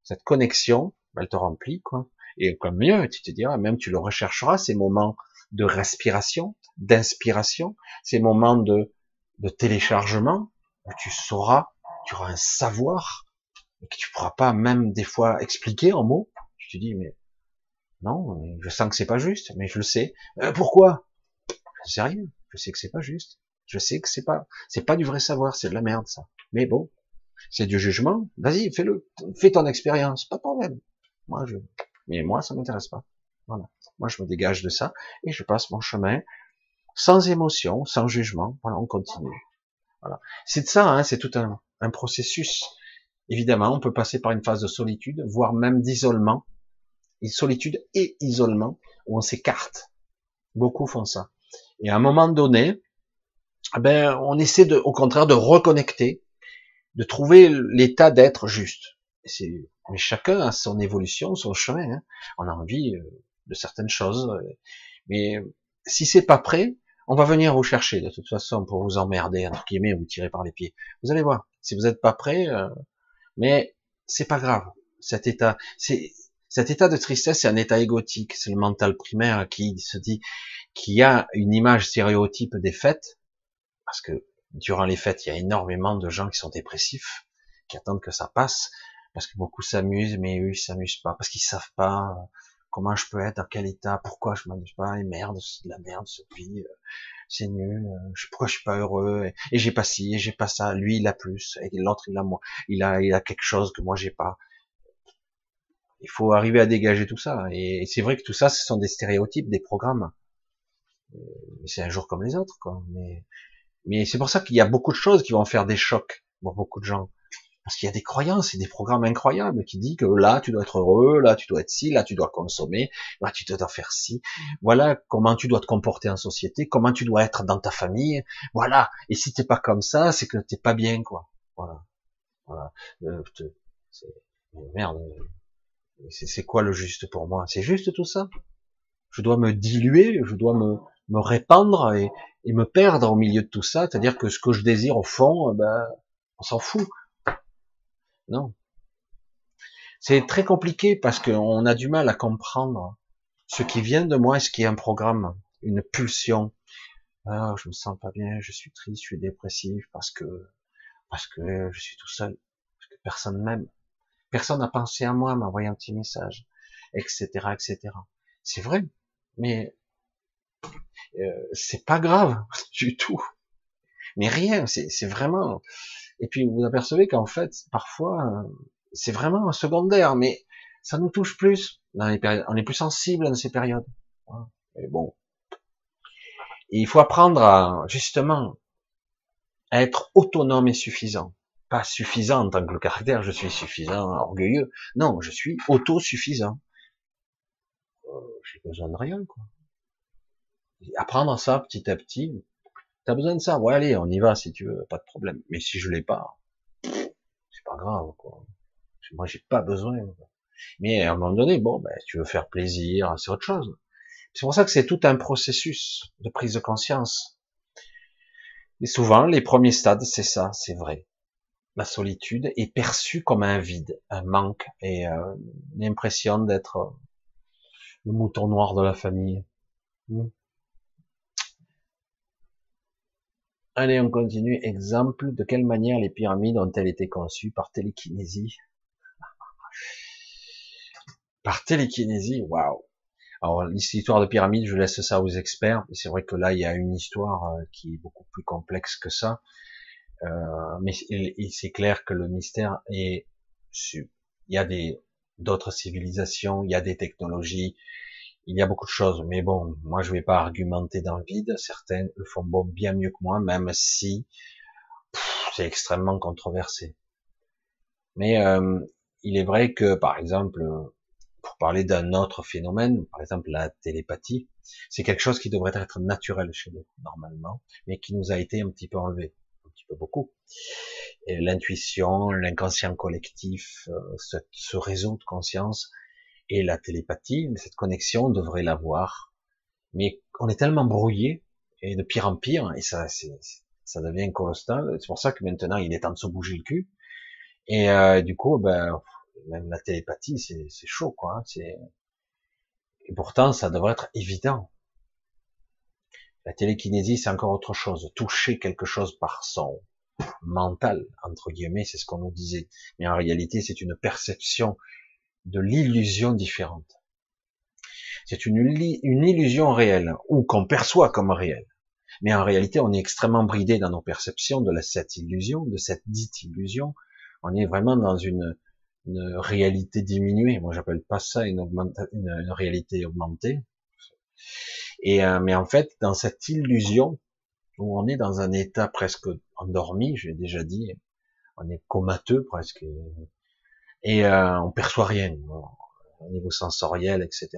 S1: cette connexion, elle te remplit, quoi. Et comme mieux, tu te diras, même tu le rechercheras, ces moments de respiration, d'inspiration, ces moments de, de téléchargement, où tu sauras, tu auras un savoir et que tu pourras pas même des fois expliquer en mots, je te dis mais non, je sens que c'est pas juste, mais je le sais. Euh, pourquoi? Je sais rien. Je sais que c'est pas juste. Je sais que c'est pas, c'est pas du vrai savoir, c'est de la merde ça. Mais bon, c'est du jugement. Vas-y, fais-le, fais ton expérience, pas de problème. Moi je, mais moi ça m'intéresse pas. Voilà. Moi je me dégage de ça et je passe mon chemin sans émotion, sans jugement. Voilà, on continue. Voilà. C'est de ça, hein, c'est tout un, un processus. Évidemment, on peut passer par une phase de solitude, voire même d'isolement. Solitude et isolement, où on s'écarte. Beaucoup font ça. Et à un moment donné, eh ben, on essaie de, au contraire de reconnecter, de trouver l'état d'être juste. C'est, mais chacun a son évolution, son chemin. Hein. On a envie euh, de certaines choses, mais si c'est pas prêt, on va venir vous chercher de toute façon pour vous emmerder entre guillemets, vous tirer par les pieds. Vous allez voir. Si vous n'êtes pas prêt, euh, mais c'est pas grave. Cet état, c'est cet état de tristesse, c'est un état égotique. C'est le mental primaire qui se dit qu'il y a une image stéréotype des fêtes, parce que durant les fêtes, il y a énormément de gens qui sont dépressifs, qui attendent que ça passe, parce que beaucoup s'amusent, mais eux ils s'amusent pas, parce qu'ils savent pas euh, comment je peux être, dans quel état, pourquoi je m'amuse pas, et merde, c'est de la merde cette vie. C'est nul, je, pourquoi je suis pas heureux, et, j'ai pas ci, et j'ai pas ça, lui il a plus, et l'autre il a moi, il a, il a quelque chose que moi j'ai pas. Il faut arriver à dégager tout ça, et c'est vrai que tout ça, ce sont des stéréotypes, des programmes. Euh, c'est un jour comme les autres, quoi. Mais, mais c'est pour ça qu'il y a beaucoup de choses qui vont faire des chocs pour beaucoup de gens. Parce qu'il y a des croyances et des programmes incroyables qui disent que là, tu dois être heureux, là, tu dois être ci, là, tu dois consommer, là, tu dois faire ci. Voilà comment tu dois te comporter en société, comment tu dois être dans ta famille. Voilà. Et si t'es pas comme ça, c'est que t'es pas bien, quoi. Voilà. Voilà. Euh, merde. C'est quoi le juste pour moi? C'est juste tout ça? Je dois me diluer, je dois me, me répandre et, et me perdre au milieu de tout ça. C'est-à-dire que ce que je désire au fond, ben, on s'en fout. Non. C'est très compliqué parce qu'on a du mal à comprendre ce qui vient de moi et ce qui est un programme, une pulsion. Ah, je me sens pas bien, je suis triste, je suis dépressif parce que parce que je suis tout seul, parce que personne m'aime. Personne n'a pensé à moi, m'a envoyé un petit message, etc., etc. C'est vrai, mais euh, c'est pas grave [LAUGHS] du tout. Mais rien, c'est vraiment. Et puis vous apercevez qu'en fait, parfois, euh, c'est vraiment un secondaire, mais ça nous touche plus dans les périodes. On est plus sensible dans ces périodes. Et bon. il faut apprendre à, justement, à être autonome et suffisant. Pas suffisant en tant que le caractère, je suis suffisant, orgueilleux. Non, je suis autosuffisant. Euh, J'ai besoin de rien, quoi. apprendre ça petit à petit, T'as besoin de ça Ouais, allez, on y va si tu veux, pas de problème. Mais si je l'ai pas, c'est pas grave, quoi. Moi, j'ai pas besoin. Mais à un moment donné, bon, ben, tu veux faire plaisir, c'est autre chose. C'est pour ça que c'est tout un processus de prise de conscience. Et souvent, les premiers stades, c'est ça, c'est vrai. La solitude est perçue comme un vide, un manque et euh, l'impression d'être le mouton noir de la famille. Hmm. Allez, on continue. Exemple, de quelle manière les pyramides ont-elles été conçues par télékinésie? Par télékinésie, waouh Alors, l'histoire de pyramides, je laisse ça aux experts. C'est vrai que là, il y a une histoire euh, qui est beaucoup plus complexe que ça. Euh, mais c'est clair que le mystère est... Il y a des d'autres civilisations, il y a des technologies, il y a beaucoup de choses, mais bon, moi je vais pas argumenter dans le vide. Certains le font bien mieux que moi, même si c'est extrêmement controversé. Mais euh, il est vrai que, par exemple, pour parler d'un autre phénomène, par exemple la télépathie, c'est quelque chose qui devrait être naturel chez nous normalement, mais qui nous a été un petit peu enlevé, un petit peu beaucoup. L'intuition, l'inconscient collectif, euh, ce, ce réseau de conscience, et la télépathie, cette connexion, on devrait l'avoir. Mais on est tellement brouillé, et de pire en pire, et ça, ça devient colossal. C'est pour ça que maintenant, il est temps de se bouger le cul. Et euh, du coup, ben, même la télépathie, c'est chaud, quoi. Hein. C'est et pourtant, ça devrait être évident. La télékinésie, c'est encore autre chose. Toucher quelque chose par son mental, entre guillemets, c'est ce qu'on nous disait. Mais en réalité, c'est une perception de l'illusion différente. C'est une, une illusion réelle, ou qu'on perçoit comme réelle. Mais en réalité, on est extrêmement bridé dans nos perceptions de cette illusion, de cette dite illusion. On est vraiment dans une, une réalité diminuée. Moi, j'appelle pas ça une, une, réalité augmentée. Et euh, mais en fait, dans cette illusion où on est dans un état presque endormi, j'ai déjà dit, on est comateux presque, et euh, on perçoit rien au niveau sensoriel, etc.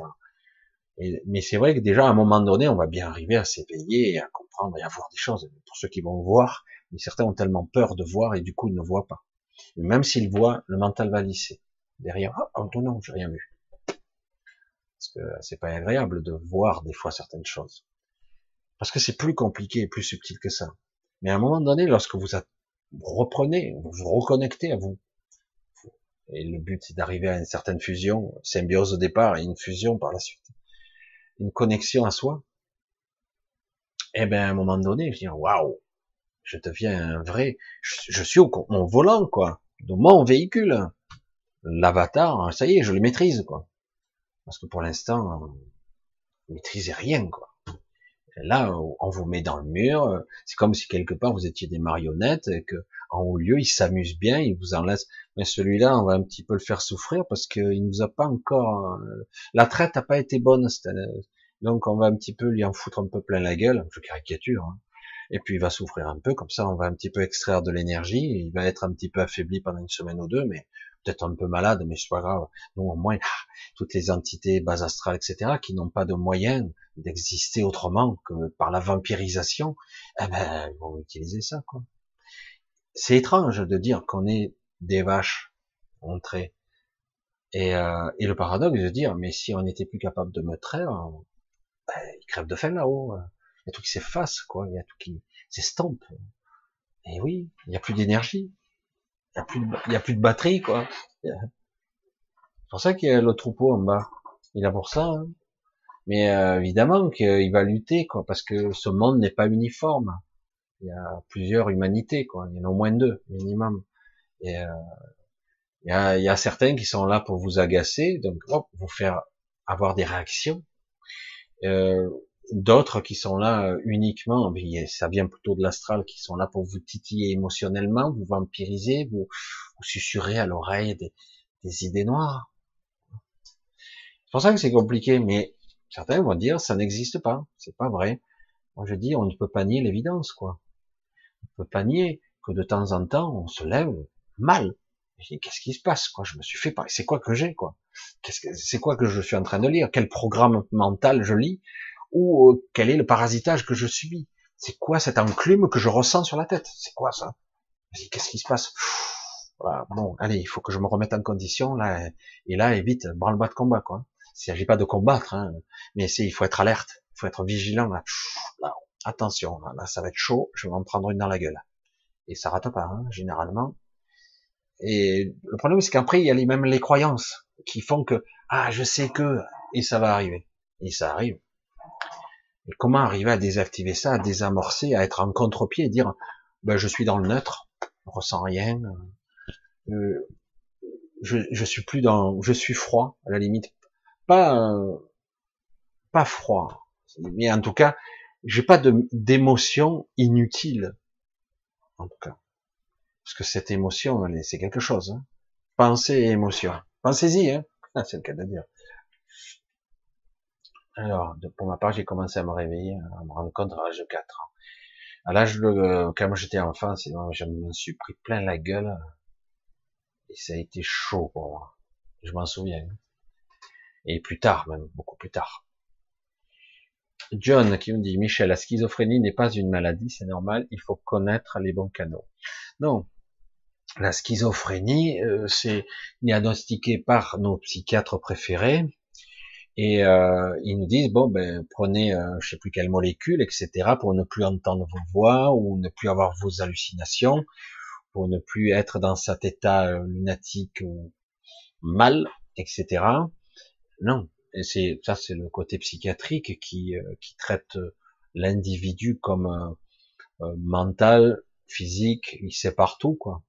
S1: Et, mais c'est vrai que déjà à un moment donné, on va bien arriver à s'éveiller et à comprendre et à voir des choses. Pour ceux qui vont voir, mais certains ont tellement peur de voir et du coup ils ne voient pas. même s'ils voient, le mental va lisser. Derrière, oh, oh non, j'ai rien vu. Parce que c'est pas agréable de voir des fois certaines choses. Parce que c'est plus compliqué et plus subtil que ça. Mais à un moment donné, lorsque vous reprenez, vous vous reconnectez à vous, et le but, c'est d'arriver à une certaine fusion, symbiose au départ et une fusion par la suite. Une connexion à soi. Et eh ben, à un moment donné, je dis, waouh, je deviens un vrai, je, suis au mon volant, quoi, de mon véhicule. L'avatar, ça y est, je le maîtrise, quoi. Parce que pour l'instant, je maîtrisais rien, quoi. Là, on vous met dans le mur. C'est comme si quelque part vous étiez des marionnettes et que en haut lieu, il s'amuse bien, il vous en laisse. Mais celui-là, on va un petit peu le faire souffrir parce qu'il nous a pas encore. Euh, la traite n'a pas été bonne. Donc, on va un petit peu lui en foutre un peu plein la gueule. Je caricature. Hein. Et puis, il va souffrir un peu. Comme ça, on va un petit peu extraire de l'énergie. Il va être un petit peu affaibli pendant une semaine ou deux, mais peut-être un peu malade, mais c'est pas grave. Nous, au moins, toutes les entités bas astrales, etc., qui n'ont pas de moyens d'exister autrement que par la vampirisation, eh ben, ils vont utiliser ça, quoi. C'est étrange de dire qu'on est des vaches entrées. Et, euh, et le paradoxe de dire, mais si on n'était plus capable de me traire, ben, il crève de faim là-haut. Il y a tout qui s'efface, quoi. Il y a tout qui s'estompe. Et oui, il n'y a plus d'énergie. Il n'y a, plus de, il a plus de batterie, quoi. C'est pour ça qu'il y a le troupeau en bas. Il a pour ça. Hein. Mais euh, évidemment qu'il va lutter, quoi, parce que ce monde n'est pas uniforme. Il y a plusieurs humanités, quoi. Il y en a au moins deux, minimum. Et euh, il, y a, il y a certains qui sont là pour vous agacer, donc hop, vous faire avoir des réactions. Euh, D'autres qui sont là euh, uniquement, ça vient plutôt de l'astral, qui sont là pour vous titiller émotionnellement, vous vampiriser, vous, vous susurrer à l'oreille des, des idées noires. C'est pour ça que c'est compliqué, mais certains vont dire ça n'existe pas, c'est pas vrai. Moi je dis on ne peut pas nier l'évidence, quoi. On peut pas nier que de temps en temps on se lève mal. Qu'est-ce qui se passe, quoi? Je me suis fait C'est quoi que j'ai, quoi? Qu'est-ce que c'est quoi que je suis en train de lire? Quel programme mental je lis? Ou euh, quel est le parasitage que je subis? C'est quoi cette enclume que je ressens sur la tête? C'est quoi ça? Qu'est-ce qui se passe? Bon, allez, il faut que je me remette en condition là, et là, et vite, branle-bas de combat, quoi. Il s'agit pas de combattre, hein, mais c'est, il faut être alerte, il faut être vigilant. Là. attention, là, ça va être chaud, je vais en prendre une dans la gueule. Et ça rate pas, hein, généralement. Et le problème, c'est qu'après, il y a même les croyances qui font que, ah, je sais que, et ça va arriver. Et ça arrive. Comment arriver à désactiver ça, à désamorcer, à être en contre-pied et dire, ben, je suis dans le neutre, je ressens rien, euh, je, je suis plus dans, je suis froid, à la limite. Pas, euh, pas froid, mais en tout cas, j'ai pas d'émotion inutile, en tout cas. Parce que cette émotion, c'est quelque chose. Hein. Pensée et émotion. Pensez-y, hein. Ah, [LAUGHS] c'est le cas de dire. Alors, pour ma part, j'ai commencé à me réveiller, à me rendre compte à l'âge de 4 ans. À l'âge de, quand j'étais enfant, je me suis pris plein la gueule. Et ça a été chaud pour moi. Je m'en souviens. Et plus tard, même, beaucoup plus tard. John qui me dit, Michel, la schizophrénie n'est pas une maladie, c'est normal, il faut connaître les bons canaux. Non. La schizophrénie, euh, c'est diagnostiqué par nos psychiatres préférés, et euh, ils nous disent bon ben prenez euh, je sais plus quelle molécule etc pour ne plus entendre vos voix ou ne plus avoir vos hallucinations pour ne plus être dans cet état euh, lunatique ou mal etc non. C'est ça c'est le côté psychiatrique qui euh, qui traite l'individu comme mental physique il sait partout quoi.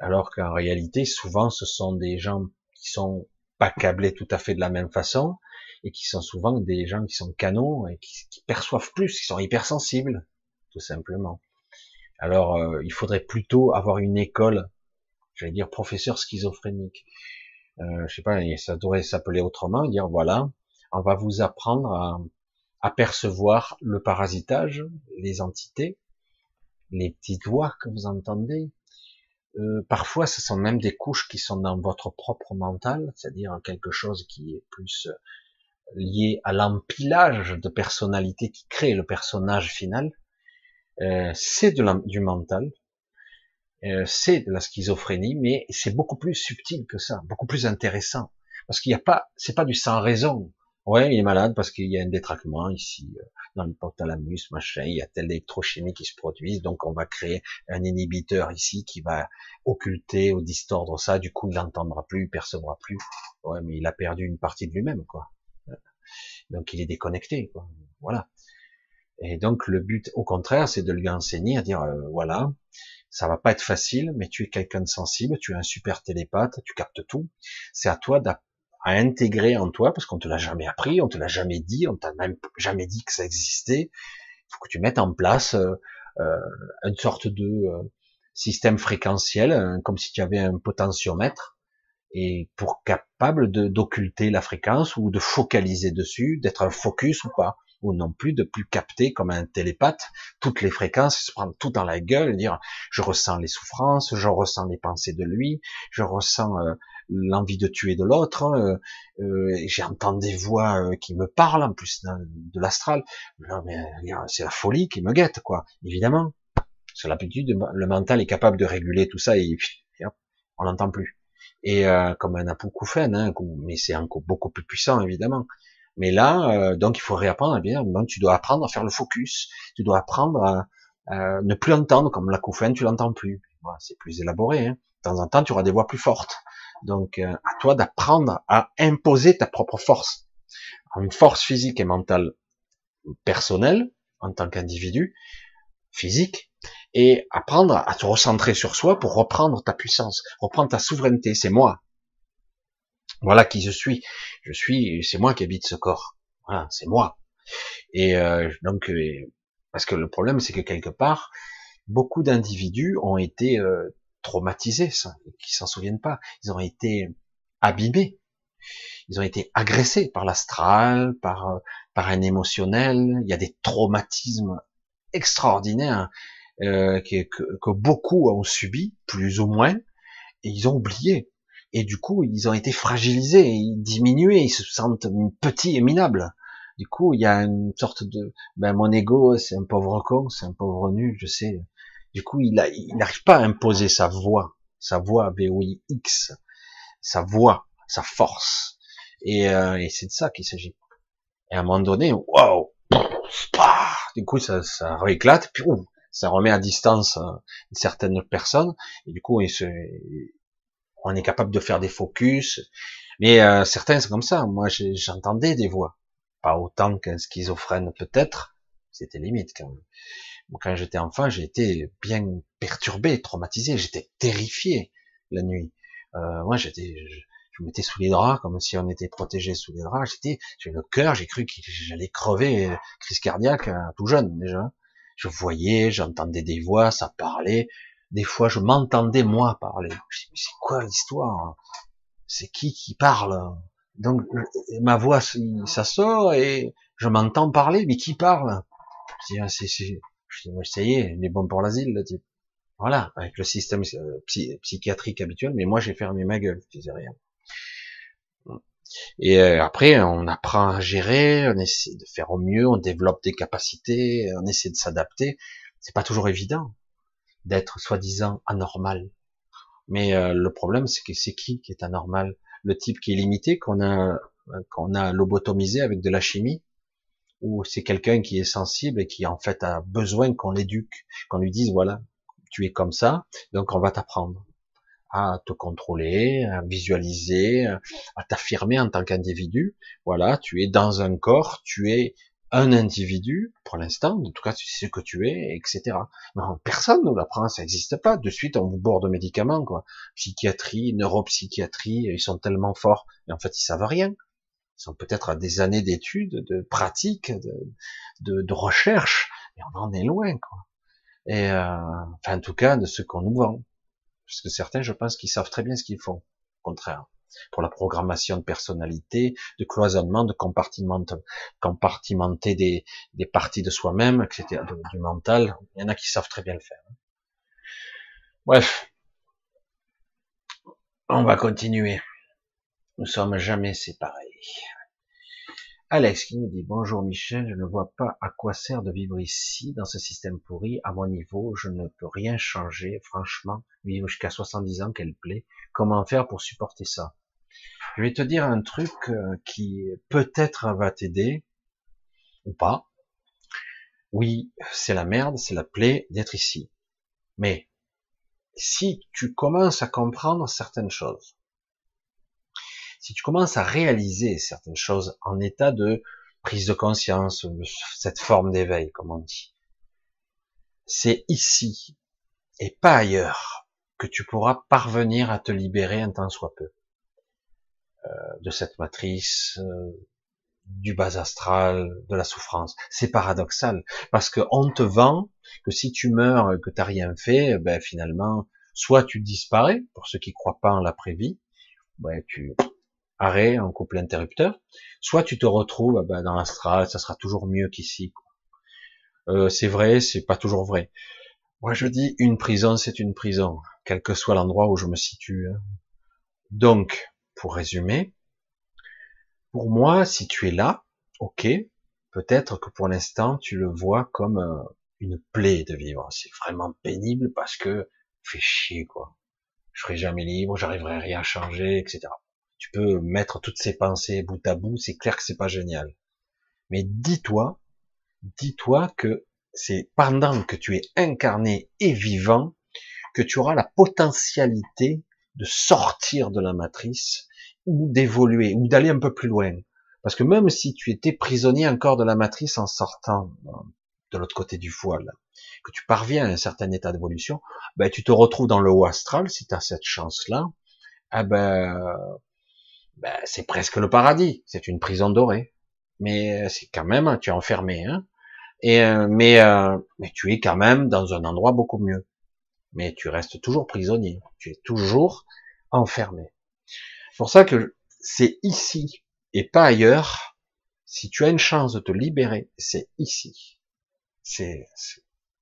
S1: Alors qu'en réalité souvent ce sont des gens qui sont pas câblés tout à fait de la même façon et qui sont souvent des gens qui sont canons et qui, perçoivent plus, qui sont hypersensibles, tout simplement. Alors, euh, il faudrait plutôt avoir une école, j'allais dire professeur schizophrénique. Euh, je sais pas, ça devrait s'appeler autrement, dire voilà, on va vous apprendre à, à percevoir le parasitage, les entités, les petites voix que vous entendez, euh, parfois, ce sont même des couches qui sont dans votre propre mental, c'est-à-dire quelque chose qui est plus euh, lié à l'empilage de personnalité qui crée le personnage final. Euh, c'est du mental, euh, c'est de la schizophrénie, mais c'est beaucoup plus subtil que ça, beaucoup plus intéressant, parce qu'il n'y a pas, c'est pas du sans raison. Ouais, il est malade parce qu'il y a un détraquement ici, euh, dans l'hypothalamus, machin, il y a telle électrochimie qui se produisent, donc on va créer un inhibiteur ici qui va occulter ou distordre ça, du coup il n'entendra plus, il percevra plus. Ouais, mais il a perdu une partie de lui-même, quoi. Donc il est déconnecté, quoi. Voilà. Et donc le but, au contraire, c'est de lui enseigner à dire, euh, voilà, ça va pas être facile, mais tu es quelqu'un de sensible, tu es un super télépathe, tu captes tout. C'est à toi à intégrer en toi, parce qu'on te l'a jamais appris, on te l'a jamais dit, on t'a même jamais dit que ça existait. Il faut que tu mettes en place euh, euh une sorte de euh, système fréquentiel, hein, comme si tu avais un potentiomètre, et pour capable de d'occulter la fréquence ou de focaliser dessus, d'être un focus ou pas ou non plus de plus capter comme un télépathe toutes les fréquences, se prendre tout dans la gueule, dire je ressens les souffrances, je ressens les pensées de lui, je ressens euh, l'envie de tuer de l'autre, euh, euh, j'entends des voix euh, qui me parlent en plus de, l'astral, c'est la folie qui me guette quoi, évidemment. Sur l'habitude, le mental est capable de réguler tout ça et, [LAUGHS] on l'entend plus. Et comme un apoukoufène, hein, mais c'est encore beaucoup plus puissant évidemment. Mais là, euh, donc il faut réapprendre à bien. Tu dois apprendre à faire le focus. Tu dois apprendre à, ne plus entendre comme la couffaine, tu l'entends plus. C'est plus élaboré. Hein. De temps en temps, tu auras des voix plus fortes. Donc euh, à toi d'apprendre à imposer ta propre force, une force physique et mentale personnelle en tant qu'individu physique, et apprendre à te recentrer sur soi pour reprendre ta puissance, reprendre ta souveraineté. C'est moi. Voilà qui je suis. Je suis, c'est moi qui habite ce corps. Voilà, c'est moi. Et euh, donc, euh, parce que le problème, c'est que quelque part, beaucoup d'individus ont été euh, traumatisés, qui s'en souviennent pas. Ils ont été abîmés. Ils ont été agressés par l'astral, par par un émotionnel. Il y a des traumatismes extraordinaires que, que beaucoup ont subi, plus ou moins, et ils ont oublié et du coup ils ont été fragilisés, diminués, ils se sentent petits et minables. Du coup, il y a une sorte de, ben mon ego, c'est un pauvre con, c'est un pauvre nul, je sais. Du coup, il n'arrive pas à imposer sa voix, sa voix X, sa voix, sa force. Et, euh, et c'est de ça qu'il s'agit. Et à un moment donné, waouh, du coup, ça, ça rééclate, puis ça remet à distance euh, certaines personnes, et du coup, on est capable de faire des focus, mais euh, certains c'est comme ça. Moi, j'entendais des voix, pas autant qu'un schizophrène peut-être, c'était limite quand même. Quand j'étais enfant, j'ai été bien perturbé, traumatisé, j'étais terrifié la nuit. Euh, moi, j'étais, je, me mettais sous les draps comme si on était protégé sous les draps. J'étais, j'ai le cœur, j'ai cru que j'allais crever, crise cardiaque, hein, tout jeune déjà. Je voyais, j'entendais des voix, ça parlait. Des fois, je m'entendais moi parler. Je dis, mais c'est quoi l'histoire? C'est qui qui parle? Donc, ma voix, ça sort et je m'entends parler, mais qui parle? Je dis, ah, c'est, je dis, ça y est, il est bon pour l'asile, le type. Voilà, avec le système euh, psychiatrique habituel, mais moi j'ai fermé ma gueule, je disais rien. Et euh, après, on apprend à gérer, on essaie de faire au mieux, on développe des capacités, on essaie de s'adapter. C'est pas toujours évident d'être soi-disant anormal. Mais euh, le problème, c'est que c'est qui qui est anormal? Le type qui est limité, qu'on a qu'on a lobotomisé avec de la chimie, ou c'est quelqu'un qui est sensible et qui en fait a besoin qu'on l'éduque, qu'on lui dise voilà, tu es comme ça, donc on va t'apprendre à te contrôler, à visualiser, à t'affirmer en tant qu'individu. Voilà, tu es dans un corps, tu es un individu, pour l'instant, en tout cas, tu sais ce que tu es, etc. Personne ne l'apprend, ça n'existe pas. De suite, on vous borde de médicaments, quoi. Psychiatrie, neuropsychiatrie, ils sont tellement forts, et en fait, ils savent rien. Sont peut-être à des années d'études, de pratiques, de, de, de, recherche, et on en est loin, quoi. Et, euh, enfin, en tout cas, de ce qu'on nous vend. Parce que certains, je pense qu'ils savent très bien ce qu'ils font. Au contraire pour la programmation de personnalité, de cloisonnement, de compartiment, compartimenter des, des parties de soi-même, etc., du mental. Il y en a qui savent très bien le faire. Bref. On va continuer. Nous sommes jamais séparés. Alex qui nous dit bonjour Michel, je ne vois pas à quoi sert de vivre ici dans ce système pourri. À mon niveau, je ne peux rien changer. Franchement, vivre jusqu'à 70 ans, qu'elle plaît. Comment faire pour supporter ça? Je vais te dire un truc euh, qui peut-être va t'aider ou pas. Oui, c'est la merde, c'est la plaie d'être ici. Mais si tu commences à comprendre certaines choses, si tu commences à réaliser certaines choses en état de prise de conscience, cette forme d'éveil, comme on dit, c'est ici et pas ailleurs que tu pourras parvenir à te libérer un temps soit peu. de cette matrice, euh, du bas astral, de la souffrance. C'est paradoxal parce que on te vend que si tu meurs, que t'as rien fait, ben finalement, soit tu disparais pour ceux qui croient pas en l'après-vie, ben tu arrêt en couple interrupteur, soit tu te retrouves ben, dans l'astral, ça sera toujours mieux qu'ici. Euh, c'est vrai, c'est pas toujours vrai. Moi je dis une prison, c'est une prison, quel que soit l'endroit où je me situe. Hein. Donc, pour résumer, pour moi, si tu es là, ok, peut-être que pour l'instant, tu le vois comme euh, une plaie de vivre. C'est vraiment pénible parce que fait chier, quoi. Je serai jamais libre, j'arriverai à rien changer, etc. Tu peux mettre toutes ces pensées bout à bout, c'est clair que c'est pas génial. Mais dis-toi, dis-toi que c'est pendant que tu es incarné et vivant que tu auras la potentialité de sortir de la matrice ou d'évoluer ou d'aller un peu plus loin. Parce que même si tu étais prisonnier encore de la matrice en sortant euh, de l'autre côté du voile, que tu parviens à un certain état d'évolution, ben tu te retrouves dans le haut astral si tu as cette chance-là. Ah ben, ben c'est presque le paradis, c'est une prison dorée. Mais c'est quand même, tu es enfermé, hein. Et euh, mais euh, mais tu es quand même dans un endroit beaucoup mieux. Mais tu restes toujours prisonnier, tu es toujours enfermé. C'est pour ça que c'est ici et pas ailleurs. Si tu as une chance de te libérer, c'est ici. C'est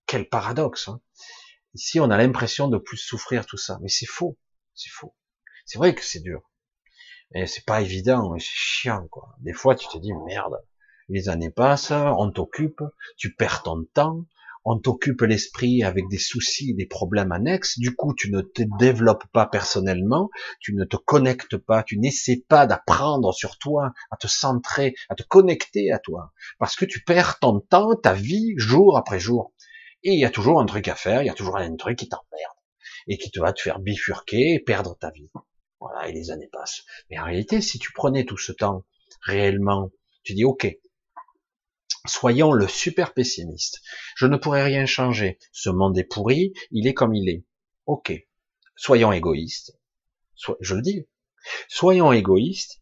S1: quel paradoxe. Hein Ici, on a l'impression de plus souffrir tout ça, mais c'est faux. C'est faux. C'est vrai que c'est dur, et c'est pas évident, c'est chiant quoi. Des fois, tu te dis merde. Les années passent, on t'occupe, tu perds ton temps, on t'occupe l'esprit avec des soucis, des problèmes annexes, du coup tu ne te développes pas personnellement, tu ne te connectes pas, tu n'essaies pas d'apprendre sur toi, à te centrer, à te connecter à toi, parce que tu perds ton temps, ta vie, jour après jour. Et il y a toujours un truc à faire, il y a toujours un truc qui t'emmerde, et qui te va te faire bifurquer et perdre ta vie. Voilà, et les années passent. Mais en réalité, si tu prenais tout ce temps réellement, tu dis ok, Soyons le super pessimiste. Je ne pourrais rien changer. Ce monde est pourri, il est comme il est. Ok. Soyons égoïstes. je le dis. Soyons égoïstes.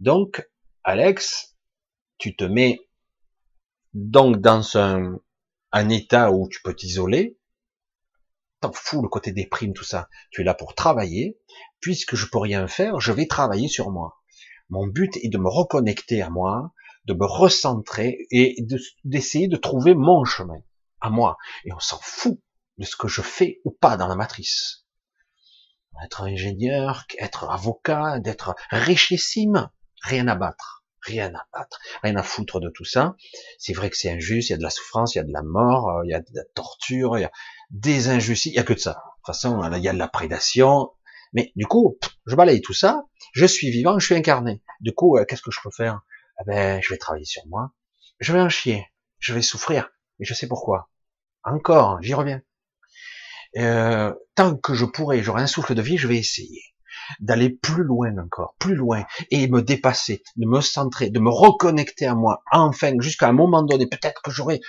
S1: Donc, Alex, tu te mets donc dans un, un état où tu peux t'isoler. T'en fous le côté déprime, tout ça. Tu es là pour travailler. Puisque je peux rien faire, je vais travailler sur moi. Mon but est de me reconnecter à moi, de me recentrer et d'essayer de, trouver mon chemin à moi. Et on s'en fout de ce que je fais ou pas dans la matrice. Être ingénieur, être avocat, d'être richissime, rien à battre, rien à battre, rien à foutre de tout ça. C'est vrai que c'est injuste, il y a de la souffrance, il y a de la mort, euh, il y a de la torture, il y a des injustices, il y a que de ça. De toute façon, il y a de la prédation. Mais du coup, je balaye tout ça, je suis vivant, je suis incarné. Du coup, euh, qu'est-ce que je peux faire? Eh ben, je vais travailler sur moi. Je vais en chier. Je vais souffrir. Mais je sais pourquoi. Encore, j'y reviens. Euh, tant que je pourrai, j'aurai un souffle de vie, je vais essayer d'aller plus loin encore, plus loin, et me dépasser, de me centrer, de me reconnecter à moi, enfin, jusqu'à un moment donné, peut-être que j'aurai,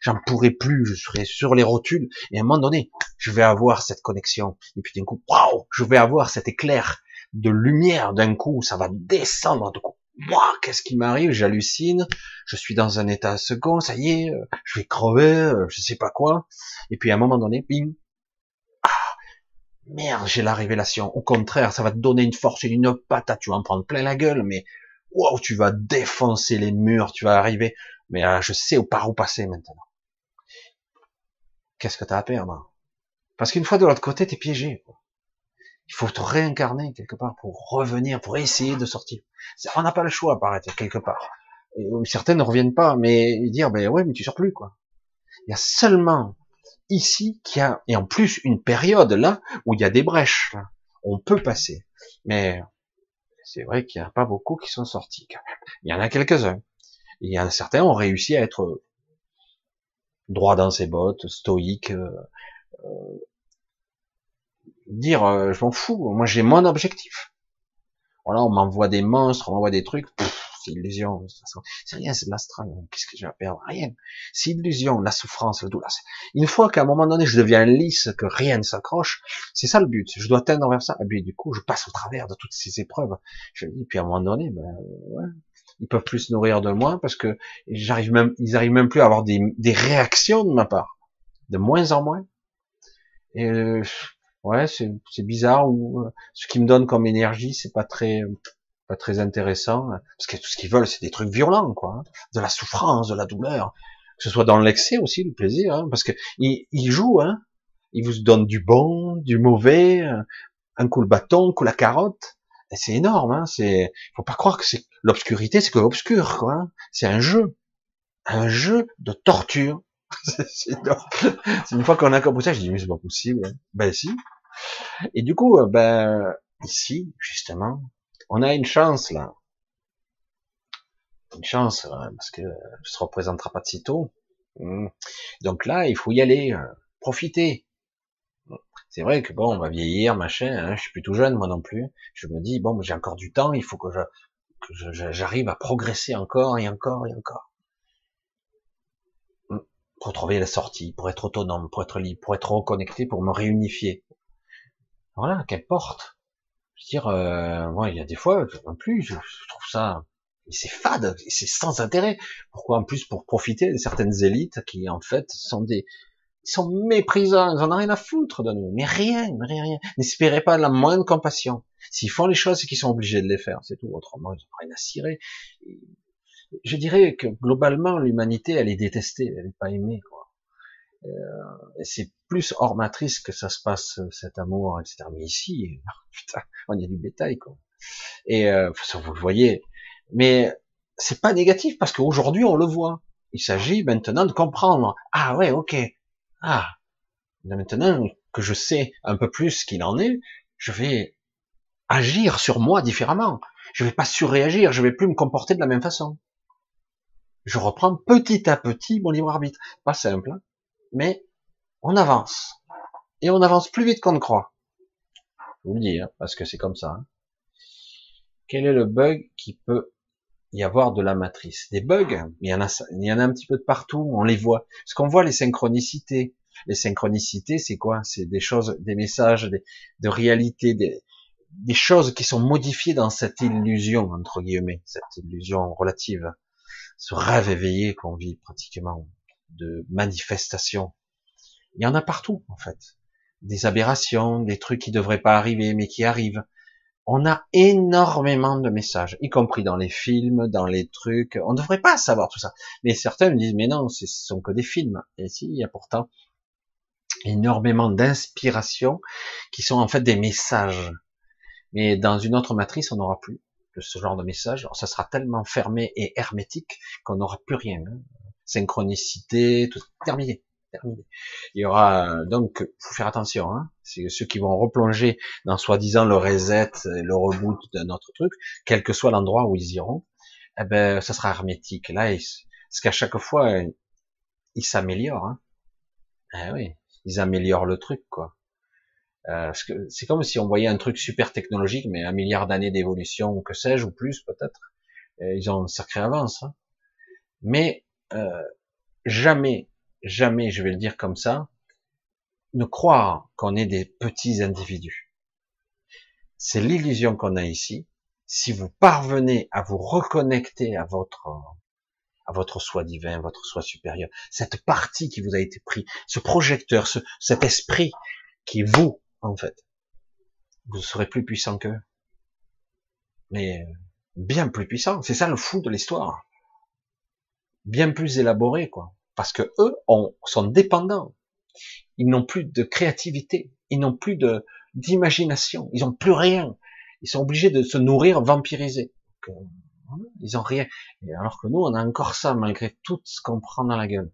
S1: j'en pourrai plus, je serai sur les rotules, et à un moment donné, je vais avoir cette connexion, et puis d'un coup, waouh, je vais avoir cet éclair de lumière d'un coup, ça va descendre d'un coup, moi, qu'est-ce qui m'arrive? J'hallucine, je suis dans un état second, ça y est, euh, je vais crever, euh, je sais pas quoi. Et puis à un moment donné, bing, merde, j'ai la révélation. Au contraire, ça va te donner une force et une patate, tu vas en prendre plein la gueule, mais wow, tu vas défoncer les murs, tu vas arriver. Mais euh, je sais par où passer maintenant. Qu'est-ce que t'as à perdre? Parce qu'une fois de l'autre côté, t'es piégé. Il faut te réincarner quelque part pour revenir, pour essayer de sortir. On n'a pas le choix, paraître quelque part. Et certains ne reviennent pas, mais dire, ben ouais, mais tu sors plus, quoi. Il y a seulement ici qu'il y a, et en plus une période là où il y a des brèches. On peut passer, mais c'est vrai qu'il n'y a pas beaucoup qui sont sortis. Il y en a quelques-uns. Il y en a certains ont réussi à être droit dans ses bottes, stoïque, euh, dire euh, je m'en fous, moi j'ai mon objectif. Voilà, on m'envoie des monstres, on m'envoie des trucs, c'est illusion, c'est rien, c'est de l'astral, qu'est-ce que j'ai à perdre? Rien. C'est illusion, la souffrance, le douleur. Une fois qu'à un moment donné, je deviens lisse, que rien ne s'accroche, c'est ça le but. Je dois tendre vers ça. Et puis du coup, je passe au travers de toutes ces épreuves. Je dis, puis à un moment donné, ben, ouais, ils peuvent plus se nourrir de moi parce que j'arrive même, ils arrivent même plus à avoir des, des réactions de ma part, de moins en moins. Et euh, ouais, c'est bizarre. Ou euh, ce qui me donne comme énergie, c'est pas très pas très intéressant, parce que tout ce qu'ils veulent, c'est des trucs violents, quoi, hein. de la souffrance, de la douleur, que ce soit dans l'excès aussi, le plaisir, hein, parce que ils, ils, jouent, hein, ils vous donnent du bon, du mauvais, un coup le bâton, un coup la carotte, c'est énorme, hein, c'est, faut pas croire que c'est l'obscurité, c'est que l'obscur, quoi, hein. c'est un jeu, un jeu de torture. [LAUGHS] c'est une fois qu'on a compris ça, je dis mais c'est pas possible. Hein. Ben si. Et du coup, euh, ben ici justement, on a une chance là, une chance hein, parce que ça se représentera pas de sitôt. Hmm. Donc là, il faut y aller, euh, profiter. C'est vrai que bon, on va vieillir, machin. Hein, je suis plus tout jeune moi non plus. Je me dis bon, j'ai encore du temps, il faut que j'arrive à progresser encore et encore et encore hmm. pour trouver la sortie, pour être autonome, pour être libre, pour être reconnecté, pour me réunifier. Voilà, qu'importe. Veux dire, euh, il y a des fois, en plus, je, trouve ça, c'est fade, c'est sans intérêt. Pourquoi en plus pour profiter de certaines élites qui en fait sont des, ils sont méprisants, ils en ont rien à foutre de nous, mais rien, rien, rien. N'espérez pas la moindre compassion. S'ils font les choses, c'est qu'ils sont obligés de les faire, c'est tout. Autrement, ils n'ont rien à cirer. Je dirais que globalement, l'humanité, elle est détestée, elle n'est pas aimée. Euh, c'est plus hors matrice que ça se passe euh, cet amour, etc. Mais ici, [LAUGHS] putain, on y a du bétail, quoi. Et euh, vous le voyez. Mais c'est pas négatif parce qu'aujourd'hui on le voit. Il s'agit maintenant de comprendre. Ah ouais, ok. Ah, maintenant que je sais un peu plus ce qu'il en est, je vais agir sur moi différemment. Je vais pas surréagir. Je vais plus me comporter de la même façon. Je reprends petit à petit mon libre arbitre. Pas simple. Hein mais on avance. Et on avance plus vite qu'on ne croit. Je vous le dis, hein, parce que c'est comme ça. Hein. Quel est le bug qui peut y avoir de la matrice? Des bugs, il y en a, il y en a un petit peu de partout, on les voit. Parce qu'on voit les synchronicités. Les synchronicités, c'est quoi? C'est des choses, des messages, des, de réalité, des, des choses qui sont modifiées dans cette illusion, entre guillemets, cette illusion relative, ce rêve éveillé qu'on vit pratiquement de manifestations. Il y en a partout, en fait. Des aberrations, des trucs qui devraient pas arriver, mais qui arrivent. On a énormément de messages, y compris dans les films, dans les trucs. On ne devrait pas savoir tout ça. Mais certains me disent, mais non, ce sont que des films. Et si, il y a pourtant énormément d'inspirations qui sont en fait des messages. Mais dans une autre matrice, on n'aura plus de ce genre de messages. ça sera tellement fermé et hermétique qu'on n'aura plus rien. Synchronicité, tout terminé, terminé. Il y aura donc, faut faire attention, hein, c'est ceux qui vont replonger dans soi-disant le reset, le reboot de notre truc, quel que soit l'endroit où ils iront, eh ben, ça sera hermétique. Là, parce qu'à chaque fois, ils s'améliorent. Hein. Eh oui, ils améliorent le truc, quoi. Euh, c'est comme si on voyait un truc super technologique, mais un milliard d'années d'évolution, que sais-je, ou plus peut-être. Ils ont une sacrée avance. Hein. Mais euh, jamais, jamais, je vais le dire comme ça, ne croire qu'on est des petits individus. C'est l'illusion qu'on a ici. Si vous parvenez à vous reconnecter à votre à votre soi divin, votre soi supérieur, cette partie qui vous a été pris, ce projecteur, ce, cet esprit qui est vous, en fait, vous serez plus puissant qu'eux. Mais bien plus puissant. C'est ça le fou de l'histoire bien plus élaboré, quoi. Parce que eux sont dépendants. Ils n'ont plus de créativité. Ils n'ont plus de d'imagination. Ils n'ont plus rien. Ils sont obligés de se nourrir vampirisés. ils ont rien. Et alors que nous, on a encore ça, malgré tout ce qu'on prend dans la gueule.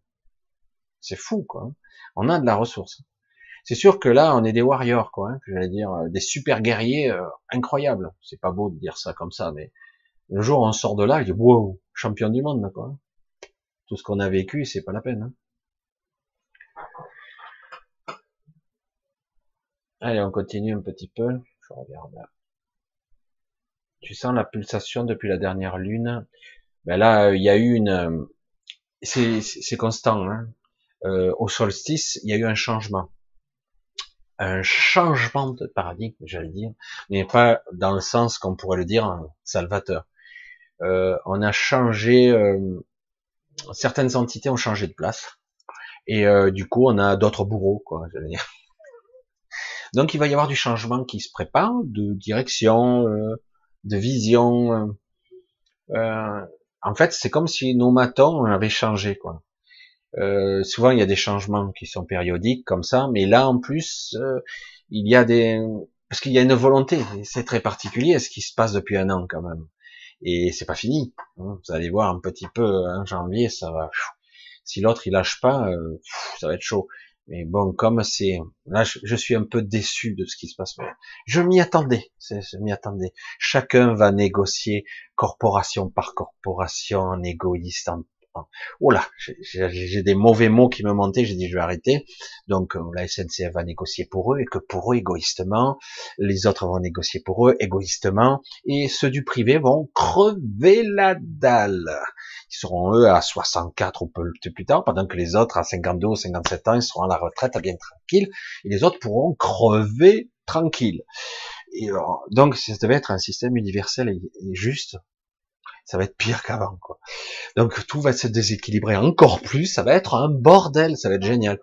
S1: C'est fou, quoi. On a de la ressource. C'est sûr que là, on est des warriors, quoi. Hein, j'allais dire, euh, des super guerriers euh, incroyables. C'est pas beau de dire ça comme ça, mais le jour où on sort de là, il dit wow, champion du monde, quoi tout ce qu'on a vécu, c'est pas la peine. Hein. Allez, on continue un petit peu. Je regarde. Tu sens la pulsation depuis la dernière lune. Ben là, il y a eu une, c'est constant. Hein. Euh, au solstice, il y a eu un changement, un changement de paradigme, j'allais dire, mais pas dans le sens qu'on pourrait le dire salvateur. Euh, on a changé, euh, certaines entités ont changé de place, et euh, du coup, on a d'autres bourreaux, quoi. [LAUGHS] Donc, il va y avoir du changement qui se prépare, de direction, euh, de vision. Euh, en fait, c'est comme si nos matons avaient changé, quoi. Souvent, il y a des changements qui sont périodiques comme ça, mais là, en plus, il y a des parce qu'il y a une volonté. C'est très particulier ce qui se passe depuis un an quand même, et c'est pas fini. Hein. Vous allez voir un petit peu en janvier, ça va. Si l'autre il lâche pas, euh, ça va être chaud. Mais bon, comme c'est là, je, suis un peu déçu de ce qui se passe. Je m'y attendais, je m'y attendais. Chacun va négocier corporation par corporation, en égoïste, oh là, j'ai des mauvais mots qui me montaient, j'ai dit je vais arrêter. Donc euh, la SNCF va négocier pour eux et que pour eux égoïstement, les autres vont négocier pour eux égoïstement et ceux du privé vont crever la dalle. Ils seront eux à 64 ou peu plus tard, pendant que les autres à 52 ou 57 ans, ils seront à la retraite bien tranquilles et les autres pourront crever tranquilles. Et euh, donc, ça devait être un système universel et juste ça va être pire qu'avant, quoi. Donc tout va se déséquilibrer encore plus, ça va être un bordel, ça va être génial.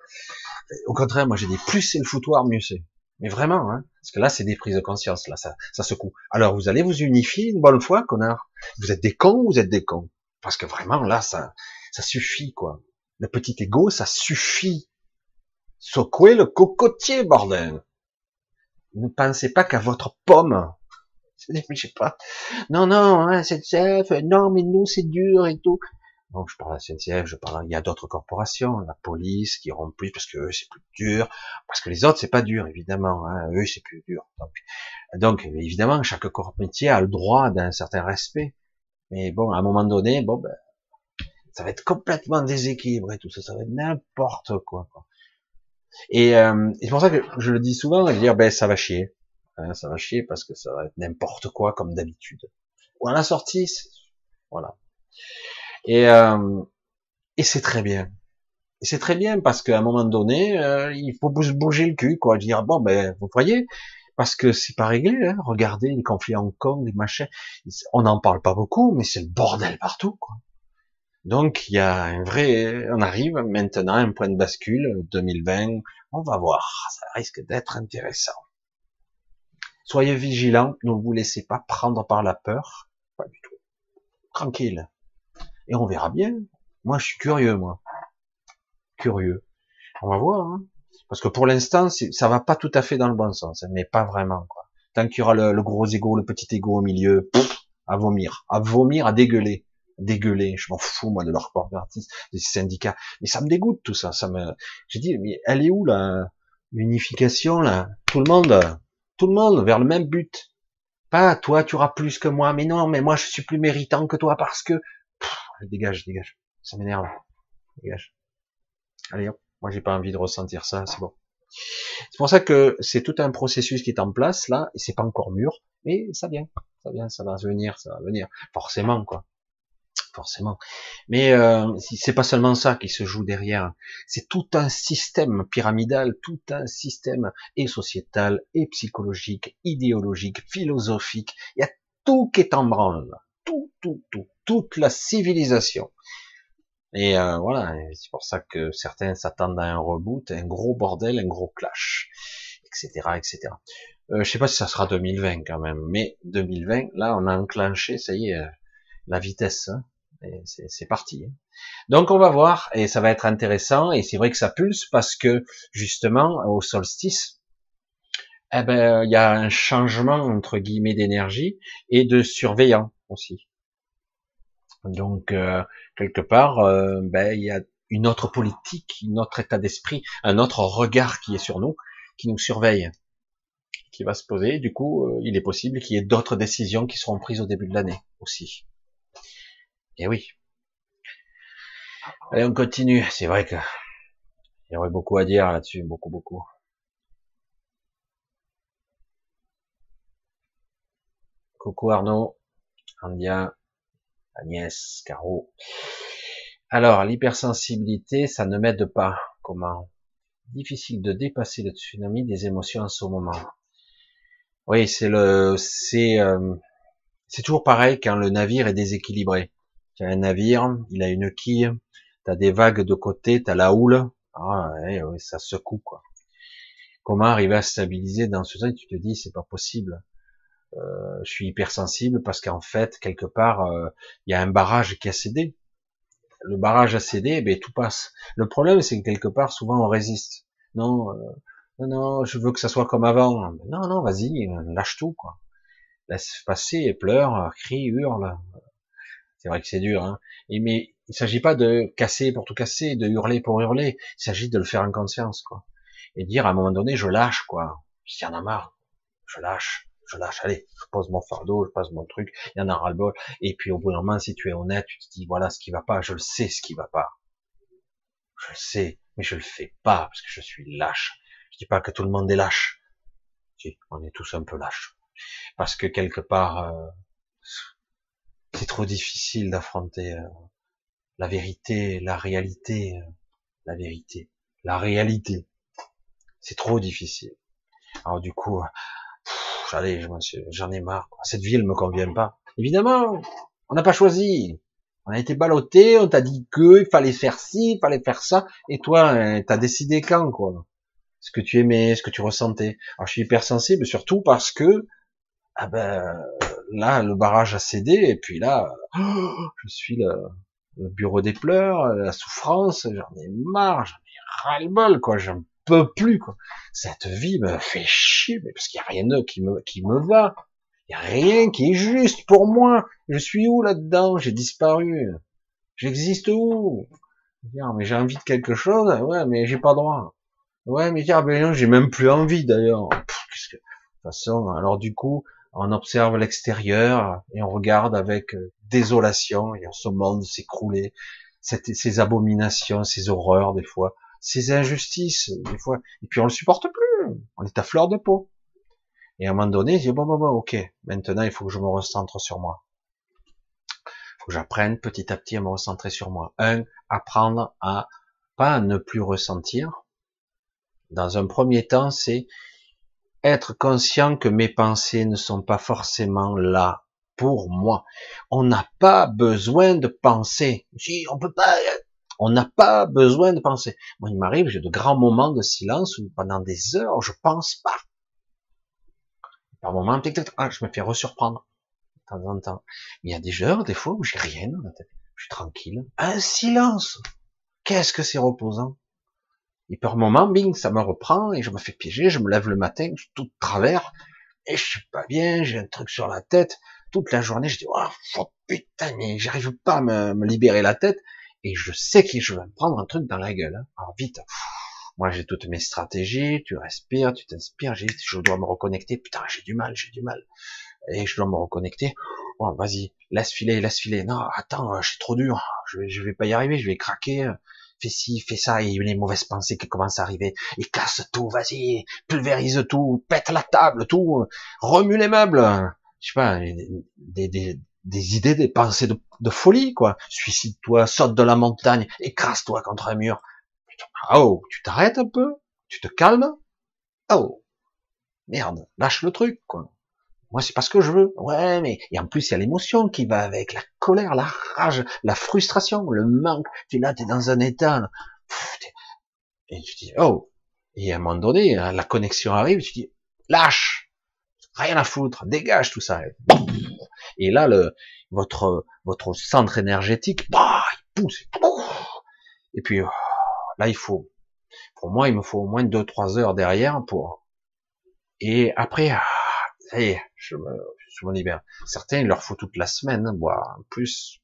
S1: Au contraire, moi j'ai dit plus c'est le foutoir, mieux c'est. Mais vraiment, hein, parce que là c'est des prises de conscience, là ça, ça secoue. Alors vous allez vous unifier une bonne fois, connard? Vous êtes des cons, vous êtes des cons? Parce que vraiment là ça, ça suffit quoi. Le petit ego, ça suffit. Secouez le cocotier, bordel. Ne pensez pas qu'à votre pomme [LAUGHS] je sais pas. Non, non, hein, SNCF, non, mais nous, c'est dur et tout. Donc, je parle à SNCF, je parle, il y a d'autres corporations, la police, qui auront plus, parce que eux, c'est plus dur, parce que les autres, c'est pas dur, évidemment, hein, eux, c'est plus dur. Donc, évidemment, chaque corps métier a le droit d'un certain respect. Mais bon, à un moment donné, bon, ben, ça va être complètement déséquilibré, tout ça, ça va être n'importe quoi, quoi. Et, euh, c'est pour ça que je le dis souvent, je dire, ben, ça va chier. Hein, ça va chier parce que ça va être n'importe quoi comme d'habitude. Ou à la sortie, voilà. Et, euh, et c'est très bien. Et c'est très bien parce qu'à un moment donné, euh, il faut bouger le cul, quoi. Dire bon ben, vous voyez, parce que c'est pas réglé. Hein. Regardez les conflits en Hong Kong, les machins. On n'en parle pas beaucoup, mais c'est le bordel partout, quoi. Donc il y a un vrai, on arrive maintenant à un point de bascule 2020. On va voir, ça risque d'être intéressant. Soyez vigilants, ne vous laissez pas prendre par la peur. Pas du tout. Tranquille. Et on verra bien. Moi, je suis curieux, moi. Curieux. On va voir. Hein. Parce que pour l'instant, ça va pas tout à fait dans le bon sens, mais pas vraiment. Quoi. Tant qu'il y aura le, gros ego, le petit ego au milieu, à vomir, à vomir, à dégueuler, dégueuler. Je m'en fous moi de leur corps d'artistes, des syndicats, mais ça me dégoûte tout ça. Ça me, j'ai dit, mais elle est où la l'unification là? Tout le monde, tout le monde vers le même but. Pas toi, tu auras plus que moi, mais non, mais moi je suis plus méritant que toi parce que dégage, dégage, ça m'énerve, dégage. Allez hop, moi j'ai pas envie de ressentir ça, c'est bon. C'est pour ça que c'est tout un processus qui est en place là, et c'est pas encore mûr, mais ça vient, ça vient, ça va venir, ça va venir, forcément quoi forcément. Mais euh, c'est pas seulement ça qui se joue derrière, c'est tout un système pyramidal, tout un système et sociétal, et psychologique, idéologique, philosophique. Il y a tout qui est en branle, tout, tout, tout, toute la civilisation. Et euh, voilà, c'est pour ça que certains s'attendent à un reboot, un gros bordel, un gros clash, etc., etc. Euh, je sais pas si ça sera 2020 quand même, mais 2020, là, on a enclenché, ça y est, euh, la vitesse. Hein c'est parti. Hein. Donc on va voir et ça va être intéressant et c'est vrai que ça pulse parce que justement au solstice, eh ben il y a un changement entre guillemets d'énergie et de surveillant aussi. Donc euh, quelque part, euh, ben il y a une autre politique, un autre état d'esprit, un autre regard qui est sur nous, qui nous surveille, qui va se poser. Du coup, euh, il est possible qu'il y ait d'autres décisions qui seront prises au début de l'année aussi. Et eh oui. Allez, on continue. C'est vrai que il y aurait beaucoup à dire là-dessus, beaucoup, beaucoup. Coucou Arnaud, Andia, Agnès, Caro. Alors, l'hypersensibilité, ça ne m'aide pas. Comment? Difficile de dépasser le tsunami des émotions en ce moment. Oui, c'est le, c'est, euh, c'est toujours pareil quand le navire est déséquilibré. Tu un navire, il a une quille, tu as des vagues de côté, tu as la houle, ah, ça secoue quoi. Comment arriver à stabiliser dans ce sens Tu te dis c'est pas possible. Euh, je suis hypersensible parce qu'en fait quelque part euh, il y a un barrage qui a cédé. Le barrage a cédé, ben tout passe. Le problème c'est que quelque part souvent on résiste. Non, euh, non, non, je veux que ça soit comme avant. Non, non, vas-y, lâche tout quoi laisse passer et pleure, crie, hurle. C'est vrai que c'est dur, hein. Mais il s'agit pas de casser pour tout casser, de hurler pour hurler. Il s'agit de le faire en conscience, quoi. Et dire à un moment donné, je lâche, quoi. Il y en a marre. Je lâche, je lâche. Allez, je pose mon fardeau, je pose mon truc. Il y en a ras-le-bol. Et puis au bout d'un moment, si tu es honnête, tu te dis voilà ce qui va pas. Je le sais ce qui va pas. Je le sais, mais je le fais pas parce que je suis lâche. Je dis pas que tout le monde est lâche. Si, on est tous un peu lâches parce que quelque part, euh, c'est trop difficile d'affronter euh, la vérité, la réalité, euh, la vérité, la réalité. C'est trop difficile. Alors du coup, allez, j'en ai marre. Cette ville me convient pas. Évidemment, on n'a pas choisi. On a été ballotté, on t'a dit que il fallait faire ci, il fallait faire ça, et toi, t'as décidé quand, quoi? Ce que tu aimais, ce que tu ressentais. Alors je suis hypersensible, surtout parce que ah ben là le barrage a cédé et puis là je suis le, bureau des pleurs, la souffrance, j'en ai marre, j'en ai ras-le-bol quoi, j'en peux plus quoi. Cette vie me fait chier mais parce qu'il y a rien d'autre qui me qui me va. Il y a rien qui est juste pour moi. Je suis où là-dedans? J'ai disparu. J'existe où? Mais j'ai envie de quelque chose? Ouais, mais j'ai pas droit. Ouais, mais tiens, j'ai même plus envie d'ailleurs. De toute façon, alors du coup, on observe l'extérieur et on regarde avec euh, désolation et ce monde s'écrouler, ces abominations, ces horreurs des fois, ces injustices des fois, et puis on le supporte plus, on est à fleur de peau. Et à un moment donné, je dis bon bon bon, ok, maintenant il faut que je me recentre sur moi. Il faut que j'apprenne petit à petit à me recentrer sur moi. Un, apprendre à pas ne plus ressentir. Dans un premier temps, c'est être conscient que mes pensées ne sont pas forcément là pour moi. On n'a pas besoin de penser. Si, on peut pas, on n'a pas besoin de penser. Moi, il m'arrive, j'ai de grands moments de silence où pendant des heures, je pense pas. Par moments, ah, je me fais resurprendre de temps en temps. Il y a des heures, des fois, où j'ai rien. Je suis tranquille. Un silence. Qu'est-ce que c'est reposant? Et par moment, bing, ça me reprend et je me fais piéger, je me lève le matin, tout de travers, et je suis pas bien, j'ai un truc sur la tête. Toute la journée, je dis, oh, putain, mais j'arrive pas à me, libérer la tête, et je sais que je vais me prendre un truc dans la gueule. Hein. Alors vite, moi j'ai toutes mes stratégies, tu respires, tu t'inspires, je dois me reconnecter, putain, j'ai du mal, j'ai du mal. Et je dois me reconnecter. Bon, vas-y, laisse filer, laisse filer. Non, attends, je suis trop dur, je je vais pas y arriver, je vais craquer fais ci, fais ça, et les mauvaises pensées qui commencent à arriver, et casse tout, vas-y, pulvérise tout, pète la table, tout, remue les meubles, je sais pas, des, idées, des pensées de, de folie, quoi. Suicide-toi, saute de la montagne, écrase-toi contre un mur. Oh, tu t'arrêtes un peu, tu te calmes? Oh, merde, lâche le truc, quoi. Moi, c'est pas ce que je veux. Ouais, mais et en plus, il y a l'émotion qui va avec la colère, la rage, la frustration, le manque. Tu là, t'es dans un état. et tu dis oh. Et à un moment donné, hein, la connexion arrive. Tu dis lâche, rien à foutre, dégage tout ça. Et là, le votre votre centre énergétique, bah, il pousse. Et puis oh, là, il faut. Pour moi, il me faut au moins deux trois heures derrière pour. Et après. Ça je me, je me libère. Certains, il leur faut toute la semaine, hein, boire plus.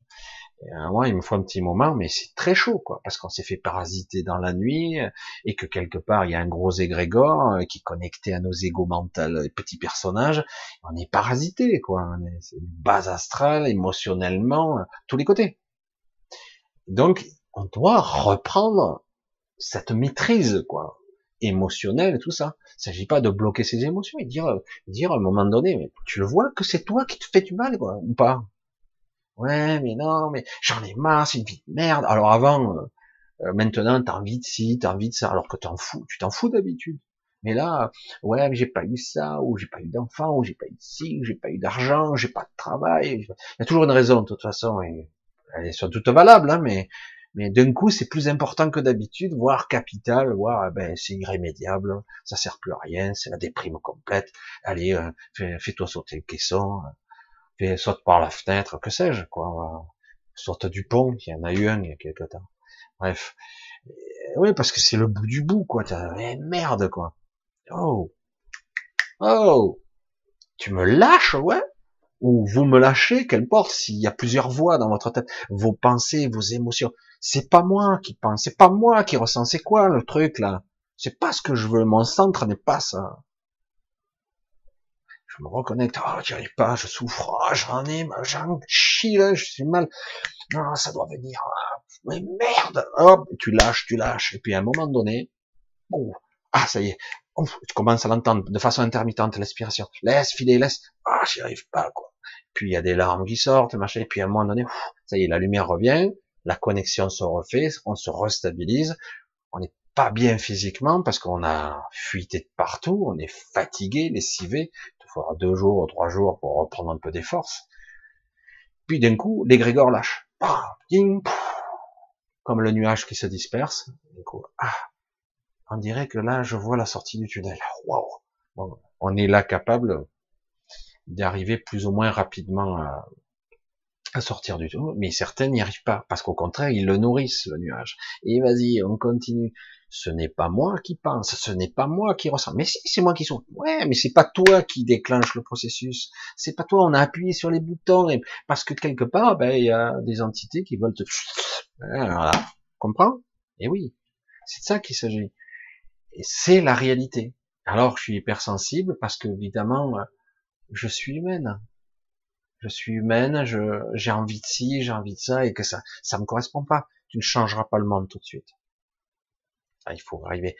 S1: Moi, il me faut un petit moment, mais c'est très chaud, quoi, parce qu'on s'est fait parasiter dans la nuit, et que quelque part, il y a un gros égrégore euh, qui est connecté à nos égos mentaux, les petits personnages. On est parasité, quoi. C'est une base astrale, émotionnellement, tous les côtés. Donc, on doit reprendre cette maîtrise, quoi. Émotionnel tout ça. Il s'agit pas de bloquer ses émotions et dire, dire à un moment donné, mais tu le vois que c'est toi qui te fais du mal, quoi, ou pas? Ouais, mais non, mais j'en ai marre, c'est une vie de merde. Alors avant, euh, euh, maintenant, t'as envie de ci, t'as envie de ça, alors que t'en fous, tu t'en fous d'habitude. Mais là, ouais, mais j'ai pas eu ça, ou j'ai pas eu d'enfant, ou j'ai pas eu ci, ou j'ai pas eu d'argent, j'ai pas de travail. Il y a toujours une raison, de toute façon, et elles sont toutes valables, hein, mais, mais d'un coup, c'est plus important que d'habitude, voire capital, voire, eh ben, c'est irrémédiable, ça sert plus à rien, c'est la déprime complète. Allez, euh, fais-toi sauter le caisson, fais, saute par la fenêtre, que sais-je, quoi. Saute du pont, il y en a eu un il y a quelque temps. Bref. Oui, parce que c'est le bout du bout, quoi. Eh, merde, quoi. Oh. Oh. Tu me lâches, ouais? Ou vous me lâchez, qu'importe, s'il y a plusieurs voix dans votre tête, vos pensées, vos émotions. C'est pas moi qui pense, c'est pas moi qui ressens, c'est quoi le truc, là? C'est pas ce que je veux, mon centre n'est pas ça. Je me reconnecte, oh, j'y arrive pas, je souffre, oh, j'en ai, j'en chie, là, je suis mal. Non, ça doit venir, ah, mais merde, hop, tu lâches, tu lâches, et puis à un moment donné, oh, ah, ça y est, tu commences à l'entendre de façon intermittente, l'aspiration. Laisse filer, laisse. Ah, j'y arrive pas, quoi. Puis il y a des larmes qui sortent, machin. Et puis à un moment donné, ça y est, la lumière revient, la connexion se refait, on se restabilise. On n'est pas bien physiquement parce qu'on a fuité de partout, on est fatigué, lessivé. Il faudra deux jours, trois jours pour reprendre un peu des forces. Puis d'un coup, l'égrégore lâche. comme le nuage qui se disperse. Du coup, ah, on dirait que là, je vois la sortie du tunnel. Waouh On est là capable d'arriver plus ou moins rapidement à, sortir du tunnel, mais certains n'y arrivent pas, parce qu'au contraire, ils le nourrissent, le nuage. Et vas-y, on continue. Ce n'est pas moi qui pense, ce n'est pas moi qui ressens. Mais si, c'est moi qui souffre. Ouais, mais c'est pas toi qui déclenche le processus. C'est pas toi, on a appuyé sur les boutons, parce que quelque part, ben, il y a des entités qui veulent te... [SNIFFS] Voilà. Comprends? Et oui. C'est de ça qu'il s'agit. Et c'est la réalité. Alors je suis hypersensible parce que évidemment je suis humaine. Je suis humaine, j'ai envie de ci, j'ai envie de ça, et que ça, ça me correspond pas. Tu ne changeras pas le monde tout de suite. Ah, il faut arriver.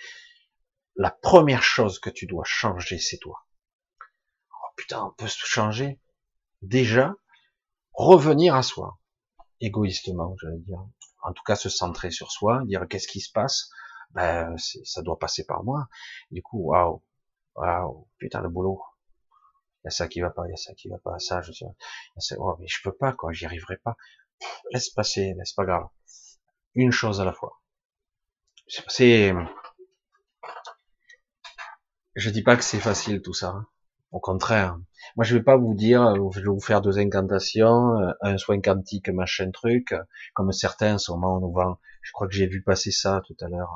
S1: La première chose que tu dois changer, c'est toi. Oh putain, on peut se changer. Déjà, revenir à soi. Égoïstement, j'allais dire. En tout cas, se centrer sur soi, dire qu'est-ce qui se passe, ben, ça doit passer par moi. Du coup, waouh, waouh, putain le boulot. Ça qui va pas, il y a ça qui va pas, ça, je sais, oh, mais je peux pas, quoi, j'y arriverai pas. laisse passer, laisse pas grave. Une chose à la fois. C'est, je dis pas que c'est facile tout ça. Hein. Au contraire. Moi, je vais pas vous dire, je vais vous faire deux incantations, un soin quantique, machin truc, comme certains, en ce. Je crois que j'ai vu passer ça tout à l'heure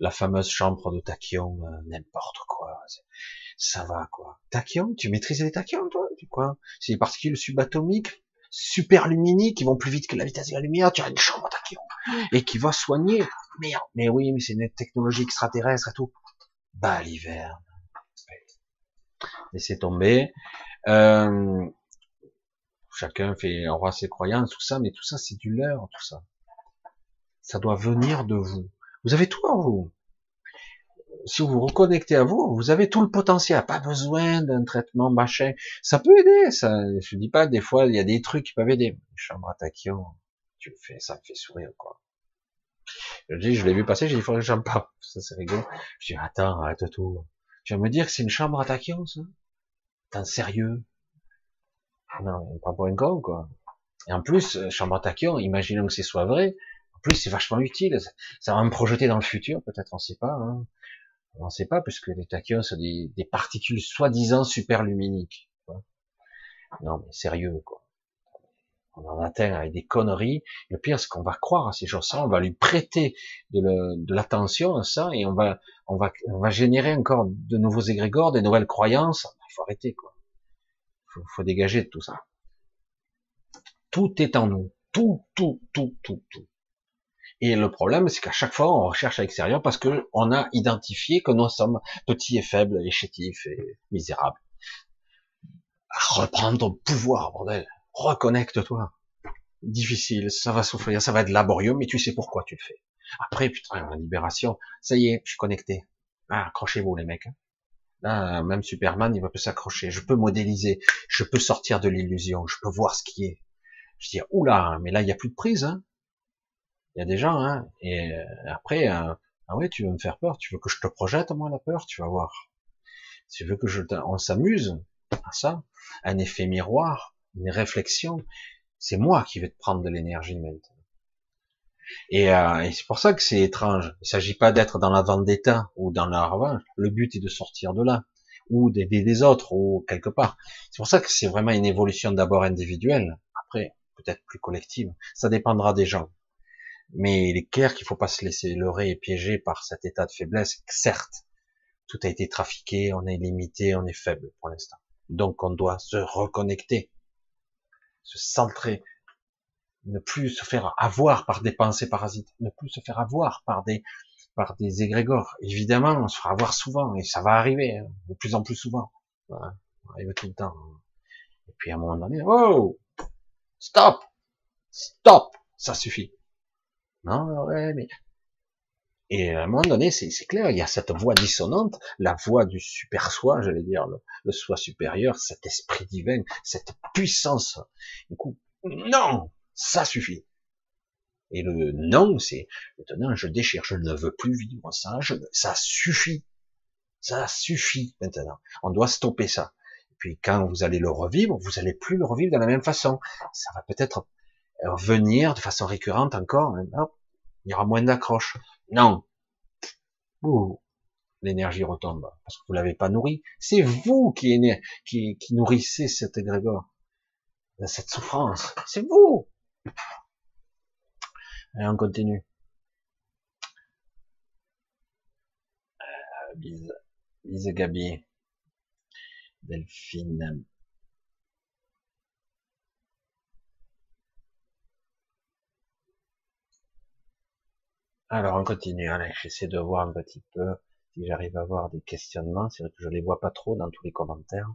S1: la fameuse chambre de tachyon, euh, n'importe quoi. Ça va, quoi. Tachyon, tu maîtrises les tachyons, toi? Tu quoi C'est des particules subatomiques, super luminiques, qui vont plus vite que la vitesse de la lumière. Tu as une chambre tachyon et qui va soigner. Merde. Mais oui, mais c'est une technologie extraterrestre et tout. Bah, l'hiver. Laissez tomber. Euh, chacun fait aura ses croyances, tout ça, mais tout ça, c'est du leurre, tout ça. Ça doit venir de vous. Vous avez tout en vous? Si vous vous reconnectez à vous, vous avez tout le potentiel. Pas besoin d'un traitement machin. Ça peut aider. Ça, je dis pas des fois il y a des trucs qui peuvent aider. Chambre à tu le fais, ça me fait sourire quoi. Je dis, je l'ai vu passer, j'ai dit, il faudrait que j'en parle. [LAUGHS] Ça, c'est rigolo. Je dis, attends, arrête tout. Je vais me dire que c'est une chambre à ça? T'es sérieux? Non, pas pour un con, quoi. Et en plus, euh, chambre à imaginons que ce soit vrai, plus, c'est vachement utile. Ça va me projeter dans le futur, peut-être, on sait pas. Hein. On ne sait pas, puisque les tachyons sont des, particules soi-disant superluminiques. Non, mais sérieux, quoi. On en atteint avec des conneries. Le pire, c'est qu'on va croire à ces choses-là, on va lui prêter de l'attention à ça, et on va, générer encore de nouveaux égrégores, des nouvelles croyances. Il faut arrêter, quoi. Il faut, faut dégager de tout ça. Tout est en nous. Tout, tout, tout, tout, tout. Et le problème, c'est qu'à chaque fois, on recherche à l'extérieur parce que on a identifié que nous sommes petits et faibles, et chétifs et misérables. Reprendre ton pouvoir, bordel. Reconnecte-toi. Difficile, ça va souffrir, ça va être laborieux, mais tu sais pourquoi tu le fais. Après, putain, la libération, ça y est, je suis connecté. Ah, accrochez-vous les mecs. Hein. Là, même Superman, il va peut s'accrocher. Je peux modéliser, je peux sortir de l'illusion, je peux voir ce qui est. Je dis, oula, mais là, il n'y a plus de prise. Hein. Il y a des gens, hein. Et euh, après, euh, ah ouais, tu veux me faire peur, tu veux que je te projette, moi, la peur, tu vas voir. Tu veux que je, on s'amuse à ça, un effet miroir, une réflexion. C'est moi qui vais te prendre de l'énergie maintenant. Et, euh, et c'est pour ça que c'est étrange. Il s'agit pas d'être dans la vendetta ou dans la revanche. Le but est de sortir de là ou d'aider des autres ou quelque part. C'est pour ça que c'est vraiment une évolution d'abord individuelle, après peut-être plus collective. Ça dépendra des gens. Mais il est clair qu'il faut pas se laisser leurrer et piéger par cet état de faiblesse. Certes, tout a été trafiqué, on est limité, on est faible pour l'instant. Donc on doit se reconnecter, se centrer, ne plus se faire avoir par des pensées parasites, ne plus se faire avoir par des par des égrégores. Évidemment, on se fera avoir souvent, et ça va arriver, hein, de plus en plus souvent. Voilà, ça arrive tout le temps. Et puis à un moment donné, oh, stop, stop, ça suffit. Non, ouais, mais et à un moment donné, c'est clair, il y a cette voix dissonante, la voix du super soi, j'allais dire, le, le, soi supérieur, cet esprit divin, cette puissance. Du coup, non, ça suffit. Et le non, c'est maintenant je déchire, je ne veux plus vivre ça, ça suffit. Ça suffit maintenant. On doit stopper ça. Et puis quand vous allez le revivre, vous allez plus le revivre de la même façon. Ça va peut-être revenir de façon récurrente encore. Hein. Il y aura moins d'accroche. Non. l'énergie retombe parce que vous l'avez pas nourri. C'est vous qui, qui, qui nourrissez cet égrégore, cette souffrance. C'est vous. Allez, on continue. Euh, bise, bise Gabi. Delphine. Alors, on continue. Allez, j'essaie de voir un petit peu si j'arrive à voir des questionnements. C'est vrai que je les vois pas trop dans tous les commentaires.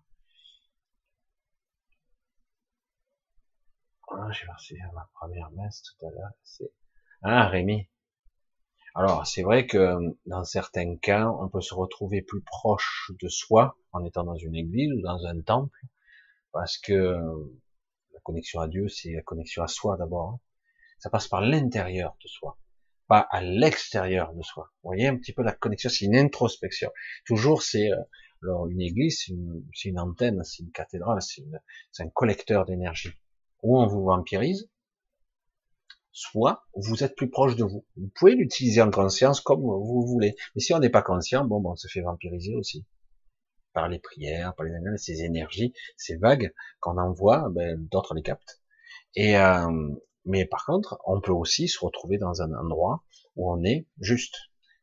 S1: Ah, j'ai versé ma première messe tout à l'heure. Ah Rémi. Alors c'est vrai que dans certains cas, on peut se retrouver plus proche de soi en étant dans une église ou dans un temple, parce que la connexion à Dieu, c'est la connexion à soi d'abord. Hein. Ça passe par l'intérieur de soi, pas à l'extérieur de soi. Vous voyez un petit peu la connexion, c'est une introspection. Toujours c'est euh, alors une église, c'est une, antenne, c'est une cathédrale, c'est un collecteur d'énergie ou on vous vampirise, soit vous êtes plus proche de vous. Vous pouvez l'utiliser en conscience comme vous voulez. Mais si on n'est pas conscient, bon, bon, on se fait vampiriser aussi. Par les prières, par les ces énergies, ces vagues qu'on envoie, ben, d'autres les captent. Et euh, mais par contre, on peut aussi se retrouver dans un endroit où on est juste,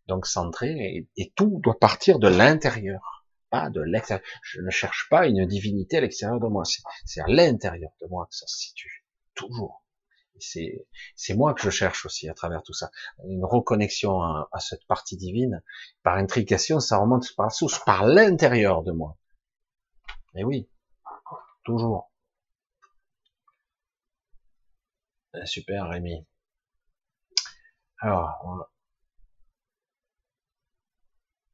S1: donc centré, et, tout doit partir de l'intérieur pas de l'extérieur. Je ne cherche pas une divinité à l'extérieur de moi. C'est à l'intérieur de moi que ça se situe. Toujours. C'est moi que je cherche aussi à travers tout ça. Une reconnexion à, cette partie divine. Par intrication, ça remonte par la source, par l'intérieur de moi. Et oui. Toujours. Eh, super, Rémi. Alors,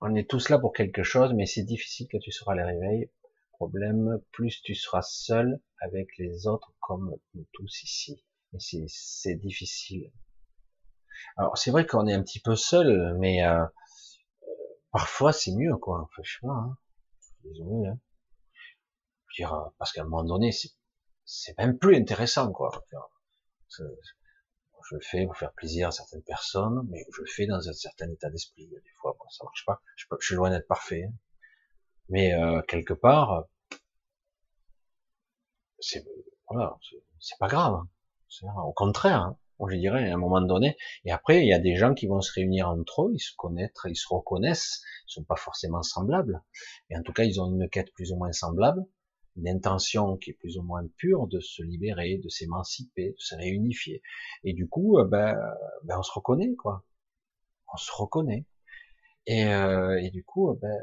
S1: on est tous là pour quelque chose, mais c'est difficile que tu seras les réveils. Problème, plus tu seras seul avec les autres comme nous tous ici. C'est difficile. Alors c'est vrai qu'on est un petit peu seul, mais euh, parfois c'est mieux, quoi. Je pas. Hein. Désolé. Hein. Dire, euh, parce qu'à un moment donné, c'est même plus intéressant, quoi je le fais pour faire plaisir à certaines personnes, mais je le fais dans un certain état d'esprit. Des fois, ça marche pas. Je, suis loin d'être parfait. Hein. Mais euh, quelque part, c'est voilà, c'est pas grave. Hein. Au contraire, hein, je dirais à un moment donné. Et après, il y a des gens qui vont se réunir entre eux, ils se connaissent, ils se reconnaissent, ils sont pas forcément semblables, mais en tout cas, ils ont une quête plus ou moins semblable une intention qui est plus ou moins pure de se libérer, de s'émanciper, de se réunifier. Et du coup, euh, ben, ben on se reconnaît, quoi. On se reconnaît. Et, euh, et du coup, euh, ben,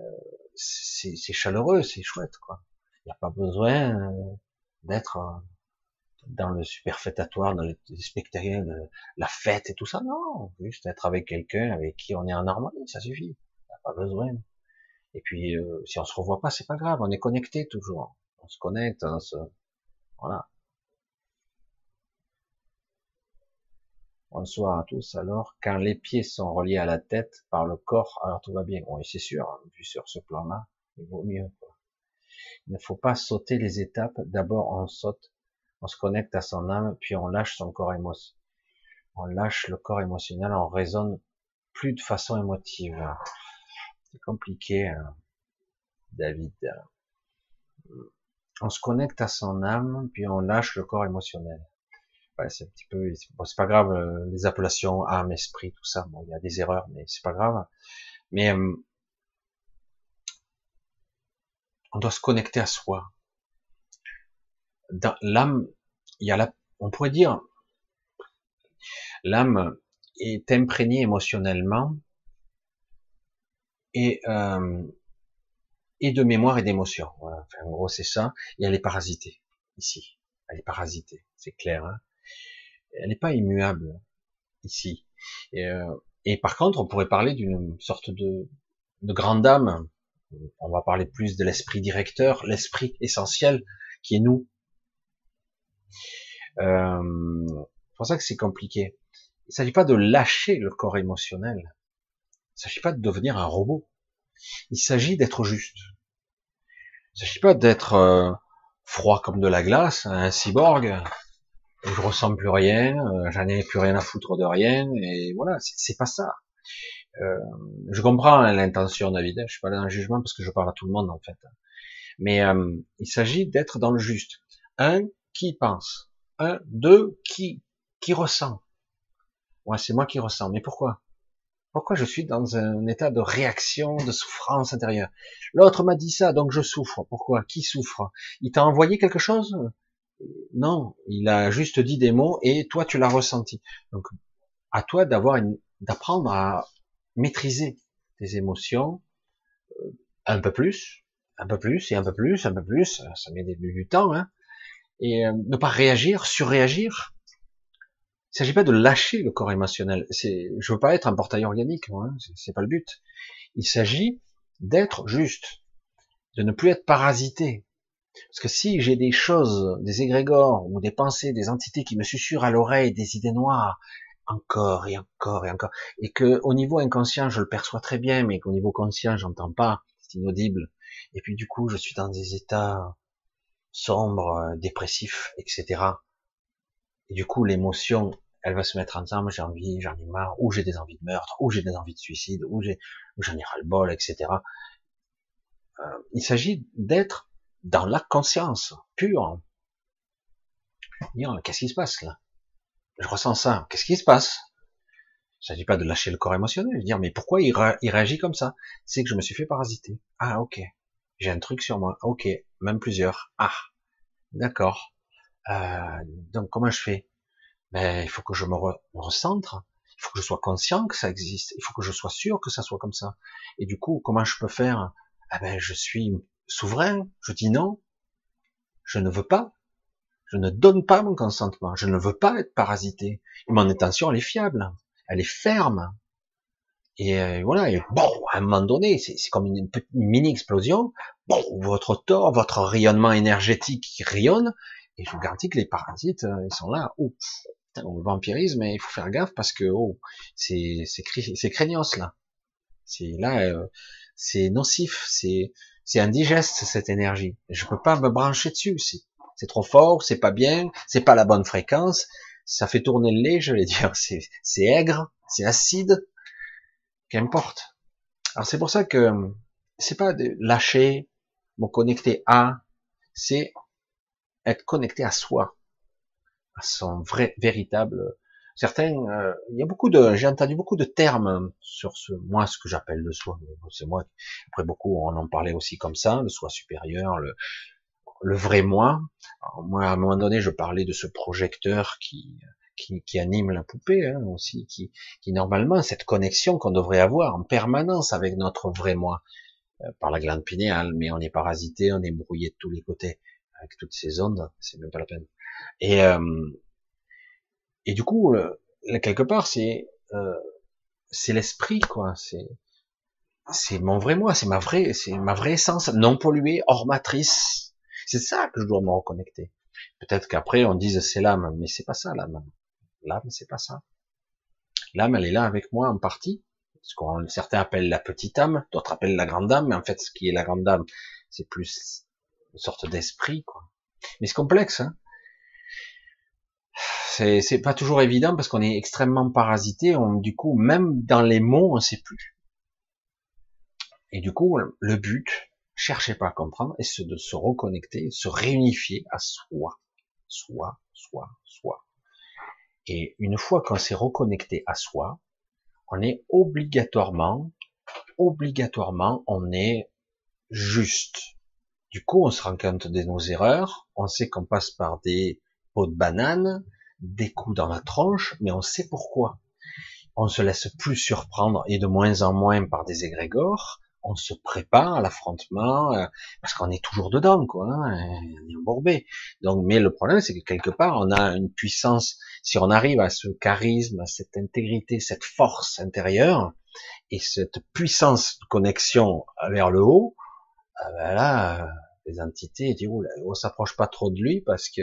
S1: c'est chaleureux, c'est chouette, quoi. Il n'y a pas besoin d'être dans le superfétatoire, dans le spectacle, la fête et tout ça. Non, juste être avec quelqu'un avec qui on est en harmonie, ça suffit. pas besoin. Et puis, euh, si on se revoit pas, c'est pas grave, on est connecté toujours. On se connecte, on se... voilà. Bonsoir à tous. Alors, quand les pieds sont reliés à la tête par le corps, alors tout va bien. Oui, c'est sûr, hein, vu sur ce plan-là, il vaut mieux. Il ne faut pas sauter les étapes. D'abord, on saute, on se connecte à son âme, puis on lâche son corps émotionnel. On lâche le corps émotionnel, on raisonne plus de façon émotive. C'est compliqué, hein, David. On se connecte à son âme, puis on lâche le corps émotionnel c'est un petit peu, c'est pas grave, euh, les appellations âme, esprit, tout ça, bon, il y a des erreurs, mais c'est pas grave. Mais euh, on doit se connecter à soi. L'âme, il y a la, on pourrait dire, l'âme est imprégnée émotionnellement et euh, et de mémoire et d'émotion. Voilà. en gros, c'est ça. Et elle est parasitée ici. Elle est parasitée, c'est clair. Hein elle n'est pas immuable ici. Et, euh, et, par contre, on pourrait parler d'une sorte de, de grande âme. On va parler plus de l'esprit directeur, l'esprit essentiel qui est nous. Euh, c'est pour ça que c'est compliqué. Il ne s'agit pas de lâcher le corps émotionnel. Il ne s'agit pas de devenir un robot. Il s'agit d'être juste. Il ne s'agit pas d'être euh, froid comme de la glace, un cyborg, je ressens plus rien, euh, j'en ai plus rien à foutre de rien, et voilà, c'est pas ça. Euh, je comprends l'intention David, je suis pas là dans le jugement parce que je parle à tout le monde en fait. Mais euh, il s'agit d'être dans le juste. Un, qui pense Un, deux, qui qui ressent Ouais, c'est moi qui ressens. Mais pourquoi? Pourquoi je suis dans un état de réaction, de souffrance intérieure? L'autre m'a dit ça, donc je souffre. Pourquoi? Qui souffre? Il t'a envoyé quelque chose? Non, il a juste dit des mots et toi tu l'as ressenti. Donc à toi d'avoir d'apprendre à maîtriser tes émotions euh, un peu plus, un peu plus et un peu plus, un peu plus. Ça met du temps, hein. Et euh, ne pas réagir, surréagir. Il s'agit pas de lâcher le corps émotionnel. C'est, je veux pas être un portail organique, moi. Hein. C'est pas le but. Il s'agit d'être juste, de ne plus être parasité, parce que si j'ai des choses, des égrégores ou des pensées, des entités qui me susurrent à l'oreille des idées noires, encore et encore et encore, et que au niveau inconscient je le perçois très bien, mais qu'au niveau conscient j'entends pas, c'est inaudible, et puis du coup je suis dans des états sombres, dépressifs, etc. Et du coup l'émotion, elle va se mettre ensemble, j'ai envie, j'en ai marre, ou j'ai des envies de meurtre, ou j'ai des envies de suicide, ou j'ai, j'en ai ras le bol, etc. Euh, il s'agit d'être dans la conscience pure. Qu'est-ce qui se passe là? Je ressens ça. Qu'est-ce qui se passe? Il s'agit pas de lâcher le corps émotionnel. Dire mais pourquoi il, réagit comme ça? C'est que je me suis fait parasiter. Ah ok. J'ai un truc sur moi. Ok. Même plusieurs. Ah. D'accord. Euh, donc comment je fais? Ben il faut que je me, recentre. Il faut que je sois conscient que ça existe. Il faut que je sois sûr que ça soit comme ça. Et du coup, comment je peux faire? Ah ben je suis souverain, je dis non, je ne veux pas, je ne donne pas mon consentement, je ne veux pas être parasité. mon intention, elle est fiable, elle est ferme. Et euh, voilà, et bon, à un moment donné, c'est comme une, mini-explosion, bon, votre tort, votre rayonnement énergétique qui rayonne, et je vous garantis que les parasites, euh, ils sont là, oh, on le vampirisme, il faut faire gaffe parce que, oh, c'est c'est craignos là. C'est là, euh, c'est nocif, c'est c'est indigeste cette énergie. Je peux pas me brancher dessus. C'est trop fort, c'est pas bien, c'est pas la bonne fréquence. Ça fait tourner le lait, je vais [LAUGHS] dire. C'est aigre, c'est acide. Qu'importe. Alors c'est pour ça que c'est pas de lâcher, me connecter à, c'est être connecté à soi, à son vrai, véritable certains, euh, il y a beaucoup de, j'ai entendu beaucoup de termes sur ce, moi, ce que j'appelle le soi. C'est moi. Après beaucoup, on en parlait aussi comme ça, le soi supérieur, le, le vrai moi. moi, à un moment donné, je parlais de ce projecteur qui, qui, qui anime la poupée hein, aussi, qui, qui normalement cette connexion qu'on devrait avoir en permanence avec notre vrai moi euh, par la glande pinéale, mais on est parasité, on est brouillé de tous les côtés avec toutes ces ondes, c'est même pas la peine. Et euh, et du coup, euh, quelque part, c'est euh, c'est l'esprit, quoi. C'est c'est mon vrai moi, c'est ma vraie, c'est ma vraie essence, non polluée, hors matrice. C'est ça que je dois me reconnecter. Peut-être qu'après on dise c'est l'âme, mais c'est pas ça l'âme. L'âme c'est pas ça. L'âme elle est là avec moi en partie, ce qu'on certains appellent la petite âme, d'autres appellent la grande âme, mais en fait ce qui est la grande âme, c'est plus une sorte d'esprit quoi. Mais c'est complexe. Hein c'est pas toujours évident parce qu'on est extrêmement parasité. On, du coup, même dans les mots, on sait plus. Et du coup, le but, cherchez pas à comprendre, est de se reconnecter, se réunifier à soi, soi, soi, soi. Et une fois qu'on s'est reconnecté à soi, on est obligatoirement, obligatoirement, on est juste. Du coup, on se rend compte de nos erreurs, on sait qu'on passe par des pots de banane, des coups dans la tronche, mais on sait pourquoi. On se laisse plus surprendre et de moins en moins par des égrégores. On se prépare à l'affrontement euh, parce qu'on est toujours dedans, quoi. Hein, on est embourbé. Donc, mais le problème, c'est que quelque part, on a une puissance. Si on arrive à ce charisme, à cette intégrité, cette force intérieure et cette puissance de connexion vers le haut, euh, ben là, les entités disent on s'approche pas trop de lui parce que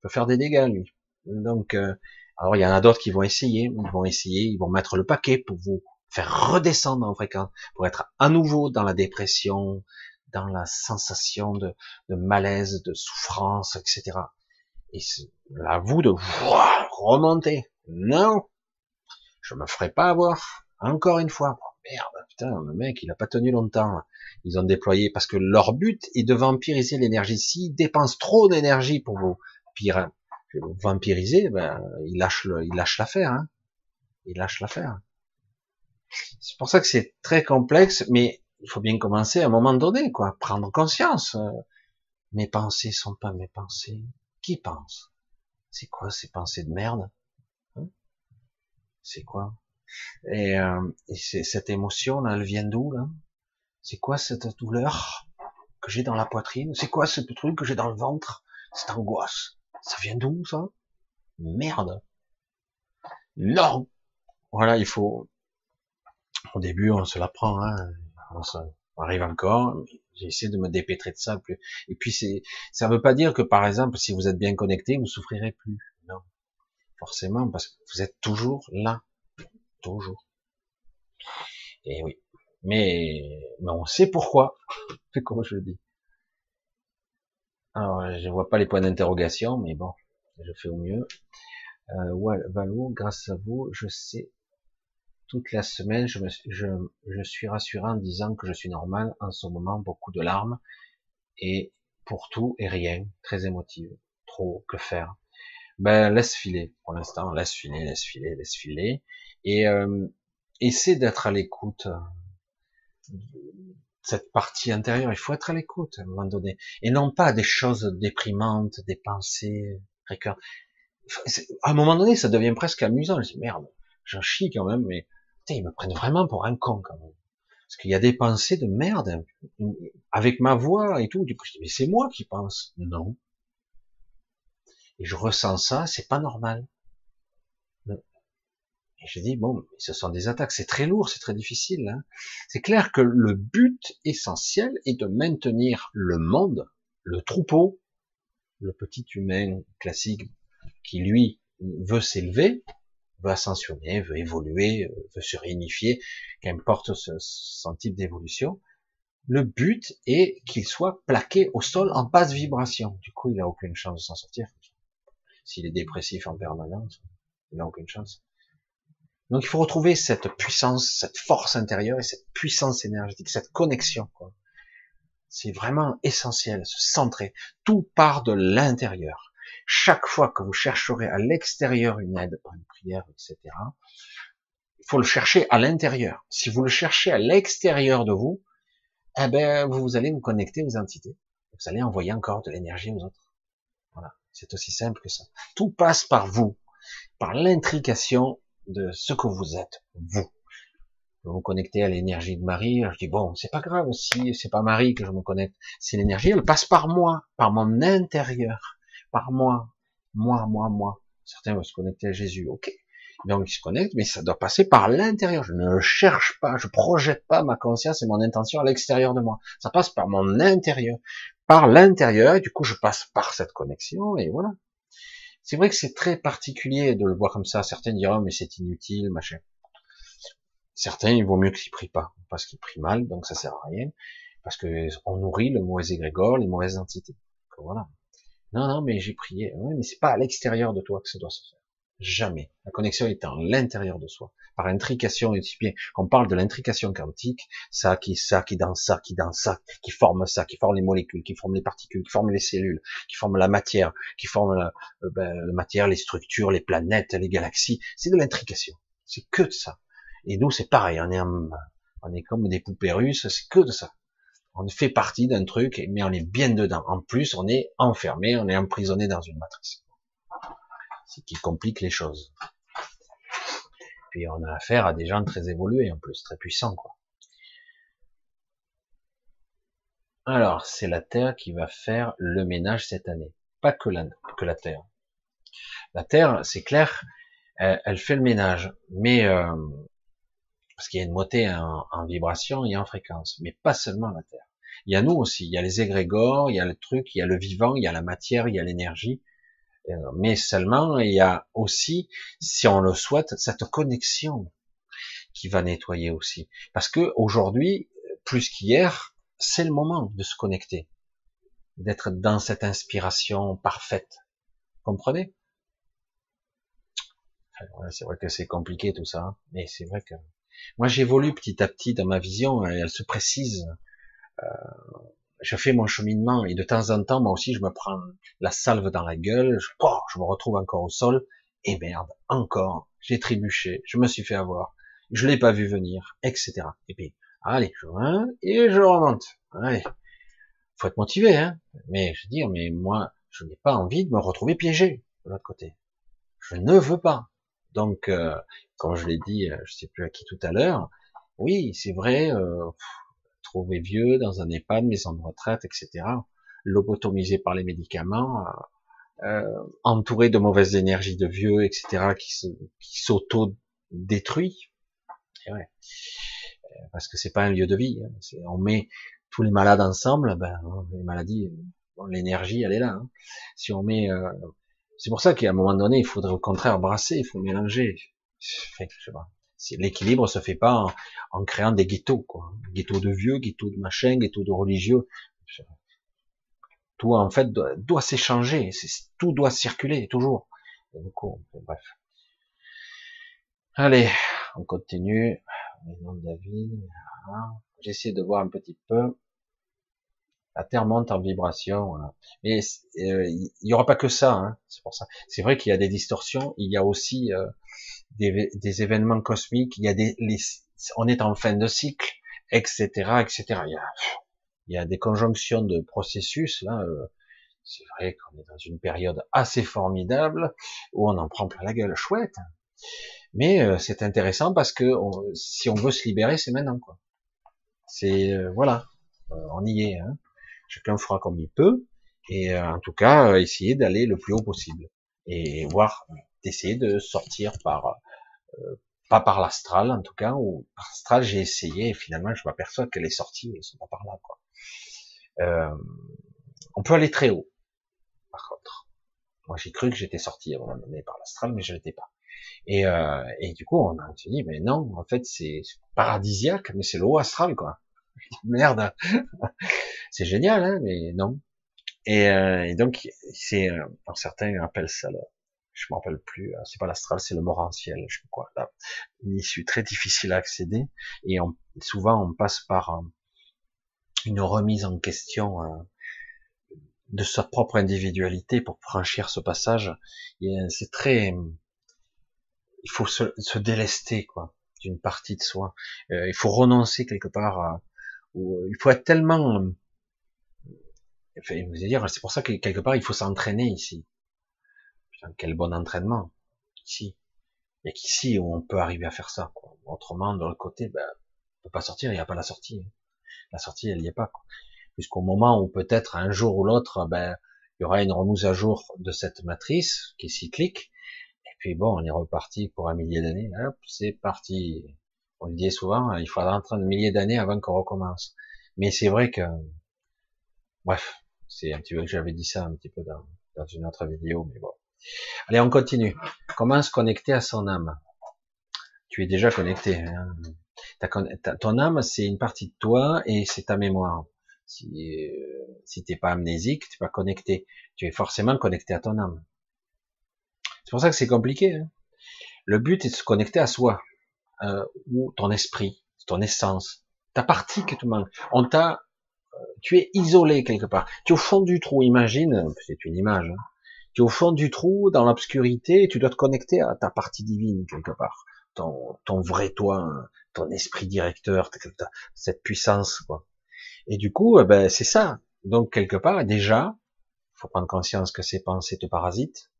S1: peut faire des dégâts lui. Donc, euh, alors il y en a d'autres qui vont essayer, ils vont essayer, ils vont mettre le paquet pour vous faire redescendre en fréquence, pour être à nouveau dans la dépression, dans la sensation de, malaise, de souffrance, etc. Et c'est à vous de remonter. Non, je me ferai pas avoir. Encore une fois. Merde, putain, le mec, il a pas tenu longtemps. Ils ont déployé parce que leur but est de vampiriser l'énergie. S'ils dépensent trop d'énergie pour vous pire, vampiriser, ben, il lâche le, il lâche l'affaire, hein. Il lâche l'affaire. C'est pour ça que c'est très complexe, mais il faut bien commencer à un moment donné, quoi. Prendre conscience. Mes pensées sont pas mes pensées. Qui pense? C'est quoi ces pensées de merde? Hein? C'est quoi? Et, euh, et cette émotion elle vient d'où là? C'est quoi cette douleur que j'ai dans la poitrine? C'est quoi ce truc que j'ai dans le ventre? Cette angoisse? Ça vient d'où ça? Merde. Non. Voilà, il faut. Au début, on se la prend. Hein. On, arrive encore. J'ai essayé de me dépêtrer de ça. Et puis, ça ne veut pas dire que, par exemple, si vous êtes bien connecté, vous souffrirez plus. Non. Forcément, parce que vous êtes toujours là. Toujours. Et oui. Mais, mais on sait pourquoi. [LAUGHS] C'est comme je le dis. Alors, je vois pas les points d'interrogation, mais bon, je fais au mieux. Euh, grâce à vous, je sais, toute la semaine, je, me, je, je suis rassuré en disant que je suis normal en ce moment, beaucoup de larmes, et pour tout et rien, très émotive, trop, que faire? Ben, laisse filer, pour l'instant, laisse filer, laisse filer, laisse filer, et euh, essaie d'être à l'écoute cette partie intérieure. Il faut être à l'écoute à un moment donné. Et non pas des choses déprimantes, des pensées récurrentes. À un moment donné, ça devient presque amusant. Je dis, merde, j'en chie quand même, mais ils me prennent vraiment pour un con quand même. Parce qu'il y a des pensées de merde, avec ma voix et tout. Du coup, je dis, mais c'est moi qui pense. Non. Et je ressens ça, c'est pas normal. Et je dis, bon, ce sont des attaques, c'est très lourd, c'est très difficile. Hein. C'est clair que le but essentiel est de maintenir le monde, le troupeau, le petit humain classique qui, lui, veut s'élever, veut ascensionner, veut évoluer, veut se réunifier, qu'importe son type d'évolution. Le but est qu'il soit plaqué au sol en basse vibration. Du coup, il n'a aucune chance de s'en sortir. S'il est dépressif en permanence, il n'a aucune chance. Donc il faut retrouver cette puissance, cette force intérieure et cette puissance énergétique, cette connexion. C'est vraiment essentiel, se centrer. Tout part de l'intérieur. Chaque fois que vous chercherez à l'extérieur une aide une prière, etc., il faut le chercher à l'intérieur. Si vous le cherchez à l'extérieur de vous, eh ben, vous allez vous connecter aux entités. Vous allez envoyer encore de l'énergie aux autres. Voilà. C'est aussi simple que ça. Tout passe par vous, par l'intrication de ce que vous êtes, vous. Vous vous connectez à l'énergie de Marie, je dis bon, c'est pas grave si c'est pas Marie que je me connecte, c'est l'énergie, elle passe par moi, par mon intérieur, par moi, moi, moi, moi. Certains vont se connecter à Jésus, ok. Donc, il se connecte, mais ça doit passer par l'intérieur. Je ne cherche pas, je projette pas ma conscience et mon intention à l'extérieur de moi. Ça passe par mon intérieur, par l'intérieur, et du coup, je passe par cette connexion, et voilà. C'est vrai que c'est très particulier de le voir comme ça. Certains diront, mais c'est inutile, machin. Certains, il vaut mieux qu'ils prient pas, parce qu'ils prient mal, donc ça sert à rien, parce que on nourrit le mauvais égrégore, les mauvaises entités. Voilà. Non, non, mais j'ai prié. Mais c'est pas à l'extérieur de toi que ça doit se faire. Jamais. La connexion est en l'intérieur de soi. Par intrication, et bien qu'on parle de l'intrication quantique, ça qui, ça qui dans ça, qui dans ça, qui forme ça, qui forme les molécules, qui forme les particules, qui forme les cellules, qui forme la matière, qui forme la, euh, ben, la matière, les structures, les planètes, les galaxies. C'est de l'intrication. C'est que de ça. Et nous, c'est pareil. On est, on est comme des poupées russes. C'est que de ça. On fait partie d'un truc, mais on est bien dedans. En plus, on est enfermé, on est emprisonné dans une matrice ce qui complique les choses. Puis on a affaire à des gens très évolués en plus, très puissants quoi. Alors, c'est la Terre qui va faire le ménage cette année, pas que la, Terre. La Terre, c'est clair, elle, fait le ménage, mais euh, parce qu'il y a une montée en, en, vibration et en fréquence, mais pas seulement la Terre. Il y a nous aussi, il y a les égrégores, il y a le truc, il y a le vivant, il y a la matière, il y a l'énergie, mais seulement il y a aussi, si on le souhaite, cette connexion qui va nettoyer aussi. Parce que aujourd'hui, plus qu'hier, c'est le moment de se connecter, d'être dans cette inspiration parfaite. Comprenez? C'est vrai que c'est compliqué tout ça, hein, mais c'est vrai que moi j'évolue petit à petit dans ma vision, elle se précise. Euh, je fais mon cheminement et de temps en temps, moi aussi, je me prends la salve dans la gueule, je, je me retrouve encore au sol, et merde, encore, j'ai trébuché, je me suis fait avoir, je l'ai pas vu venir, etc. Et puis, allez, je hein, et je remonte. Allez, faut être motivé, hein. Mais je veux dire, mais moi, je n'ai pas envie de me retrouver piégé de l'autre côté. Je ne veux pas. Donc, euh, comme je l'ai dit, euh, je sais plus à qui tout à l'heure, oui, c'est vrai. Euh, trouvé vieux dans un EHPAD, maison de retraite, etc. Lobotomisé par les médicaments, euh, euh, entouré de mauvaises énergies de vieux, etc. qui s'auto-détruit. Ouais. Euh, parce que c'est pas un lieu de vie. Hein. On met tous les malades ensemble, ben, les maladies, l'énergie, elle est là. Hein. Si on met, euh, c'est pour ça qu'à un moment donné, il faudrait au contraire brasser, il faut mélanger. L'équilibre se fait pas en, créant des ghettos, quoi. Ghettos de vieux, ghettos de machin, ghettos de religieux. Tout en fait doit, s'échanger, tout doit circuler toujours. bref. Allez, on continue. David. J'essaie de voir un petit peu. La Terre monte en vibration. Mais euh, il n'y aura pas que ça. Hein, c'est pour ça. C'est vrai qu'il y a des distorsions. Il y a aussi euh, des, événements cosmiques, il y a des, on est en fin de cycle, etc., etc. Il y a, il y a des conjonctions de processus là. Euh, c'est vrai qu'on est dans une période assez formidable où on en prend plein la gueule, chouette. Mais euh, c'est intéressant parce que si on veut se libérer, c'est maintenant quoi. C'est euh, voilà, on y est. Hein. Chacun fera comme il peut et en tout cas essayer d'aller le plus haut possible et voir d'essayer de sortir par euh, pas par l'astral en tout cas, ou par l'astral j'ai essayé et finalement je m'aperçois que les sorties ne sont pas par là. Quoi. Euh, on peut aller très haut, par contre. Moi j'ai cru que j'étais sorti à un moment donné par l'astral, mais je l'étais pas. Et, euh, et du coup on a dit mais non, en fait c'est paradisiaque, mais c'est le haut astral quoi. [LAUGHS] Merde, [LAUGHS] c'est génial, hein, mais non. Et, euh, et donc c'est, euh, certains appellent ça là je me rappelle plus, euh, c'est pas l'astral, c'est le morantiel, je sais quoi. Là, une issue très difficile à accéder, et on, souvent on passe par euh, une remise en question euh, de sa propre individualité pour franchir ce passage. C'est très, il faut se, se délester quoi d'une partie de soi. il faut renoncer quelque part. À, il faut être tellement, enfin, dire, c'est pour ça que quelque part il faut s'entraîner ici quel bon entraînement. Ici. Il n'y a qu'ici où on peut arriver à faire ça. Quoi. Autrement, de l'autre côté, ben, on peut pas sortir, il n'y a pas la sortie. La sortie, elle n'y est pas. Puisqu'au moment où peut-être un jour ou l'autre, ben, il y aura une remise à jour de cette matrice qui est cyclique, et Puis bon, on est reparti pour un millier d'années. C'est parti. On le dit souvent, il faudra entrer un millier d'années avant qu'on recommence. Mais c'est vrai que, bref, c'est un petit peu que j'avais dit ça un petit peu dans, dans une autre vidéo, mais bon. Allez, on continue. Comment se connecter à son âme? Tu es déjà connecté. Hein ton âme, c'est une partie de toi et c'est ta mémoire. Si, euh, si t'es pas amnésique, t'es pas connecté. Tu es forcément connecté à ton âme. C'est pour ça que c'est compliqué. Hein. le but est de se connecter à soi, euh, ou ton esprit, ton essence, ta partie que tu manques. On t'a, euh, tu es isolé quelque part. Tu es au fond du trou. Imagine, c'est une image. Hein. Tu es au fond du trou, dans l'obscurité, tu dois te connecter à ta partie divine quelque part, ton, ton vrai toi, ton esprit directeur, cette puissance, quoi. Et du coup, eh ben, c'est ça. Donc, quelque part, déjà, faut prendre conscience que ces pensées te parasitent,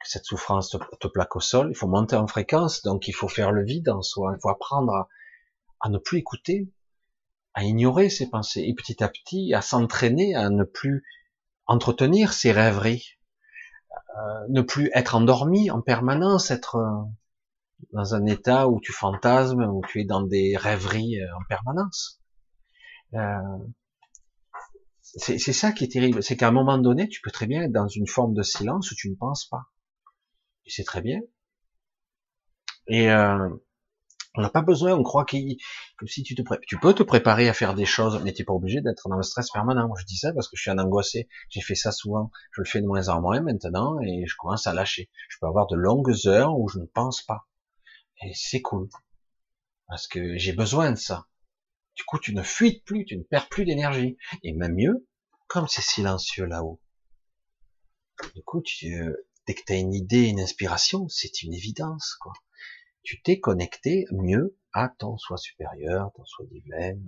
S1: que cette souffrance te, plaque au sol, il faut monter en fréquence, donc il faut faire le vide en soi, il faut apprendre à, ne plus écouter, à ignorer ces pensées, et petit à petit, à s'entraîner à ne plus entretenir ces rêveries, euh, ne plus être endormi en permanence, être euh, dans un état où tu fantasmes, où tu es dans des rêveries euh, en permanence. C'est ça qui est terrible, c'est qu'à un moment donné, tu peux très bien être dans une forme de silence où tu ne penses pas. Et c'est très bien. Et on n'a pas besoin, on croit que si tu te tu peux te préparer à faire des choses, mais tu n'es pas obligé d'être dans le stress permanent. Je dis ça parce que je suis un angoissé. J'ai fait ça souvent. Je le fais de moins en moins maintenant et je commence à lâcher. Je peux avoir de longues heures où je ne pense pas. Et c'est cool. Parce que j'ai besoin de ça. Du coup, tu ne fuites plus, tu ne perds plus d'énergie. Et même mieux, comme c'est silencieux là-haut. Du coup, tu, euh, dès que tu as une idée, une inspiration, c'est une évidence, quoi. Tu t'es connecté mieux à ton soi supérieur, ton soi divin,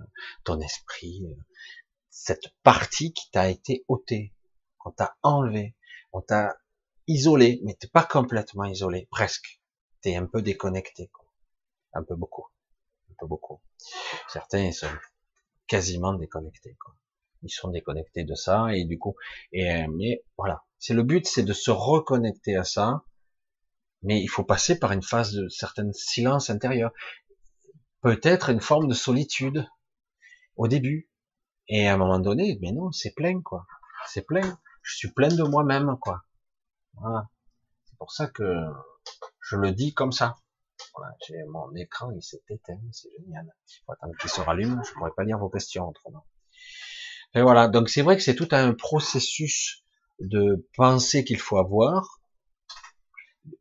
S1: ton esprit, euh, cette partie qui t'a été ôtée. On t'a enlevé, on t'a isolé, mais t'es pas complètement isolé, presque un peu déconnecté, quoi. un peu beaucoup, un peu beaucoup. Certains sont quasiment déconnectés, quoi. Ils sont déconnectés de ça et du coup, et euh, mais voilà, c'est le but, c'est de se reconnecter à ça, mais il faut passer par une phase de certain silence intérieur, peut-être une forme de solitude au début, et à un moment donné, mais non, c'est plein, quoi. C'est plein. Je suis plein de moi-même, quoi. Voilà. C'est pour ça que je le dis comme ça. Voilà, j'ai mon écran, il s'est éteint, c'est génial. Il qu'il se rallume, je pourrais pas lire vos questions autrement. Et voilà, donc c'est vrai que c'est tout un processus de pensée qu'il faut avoir,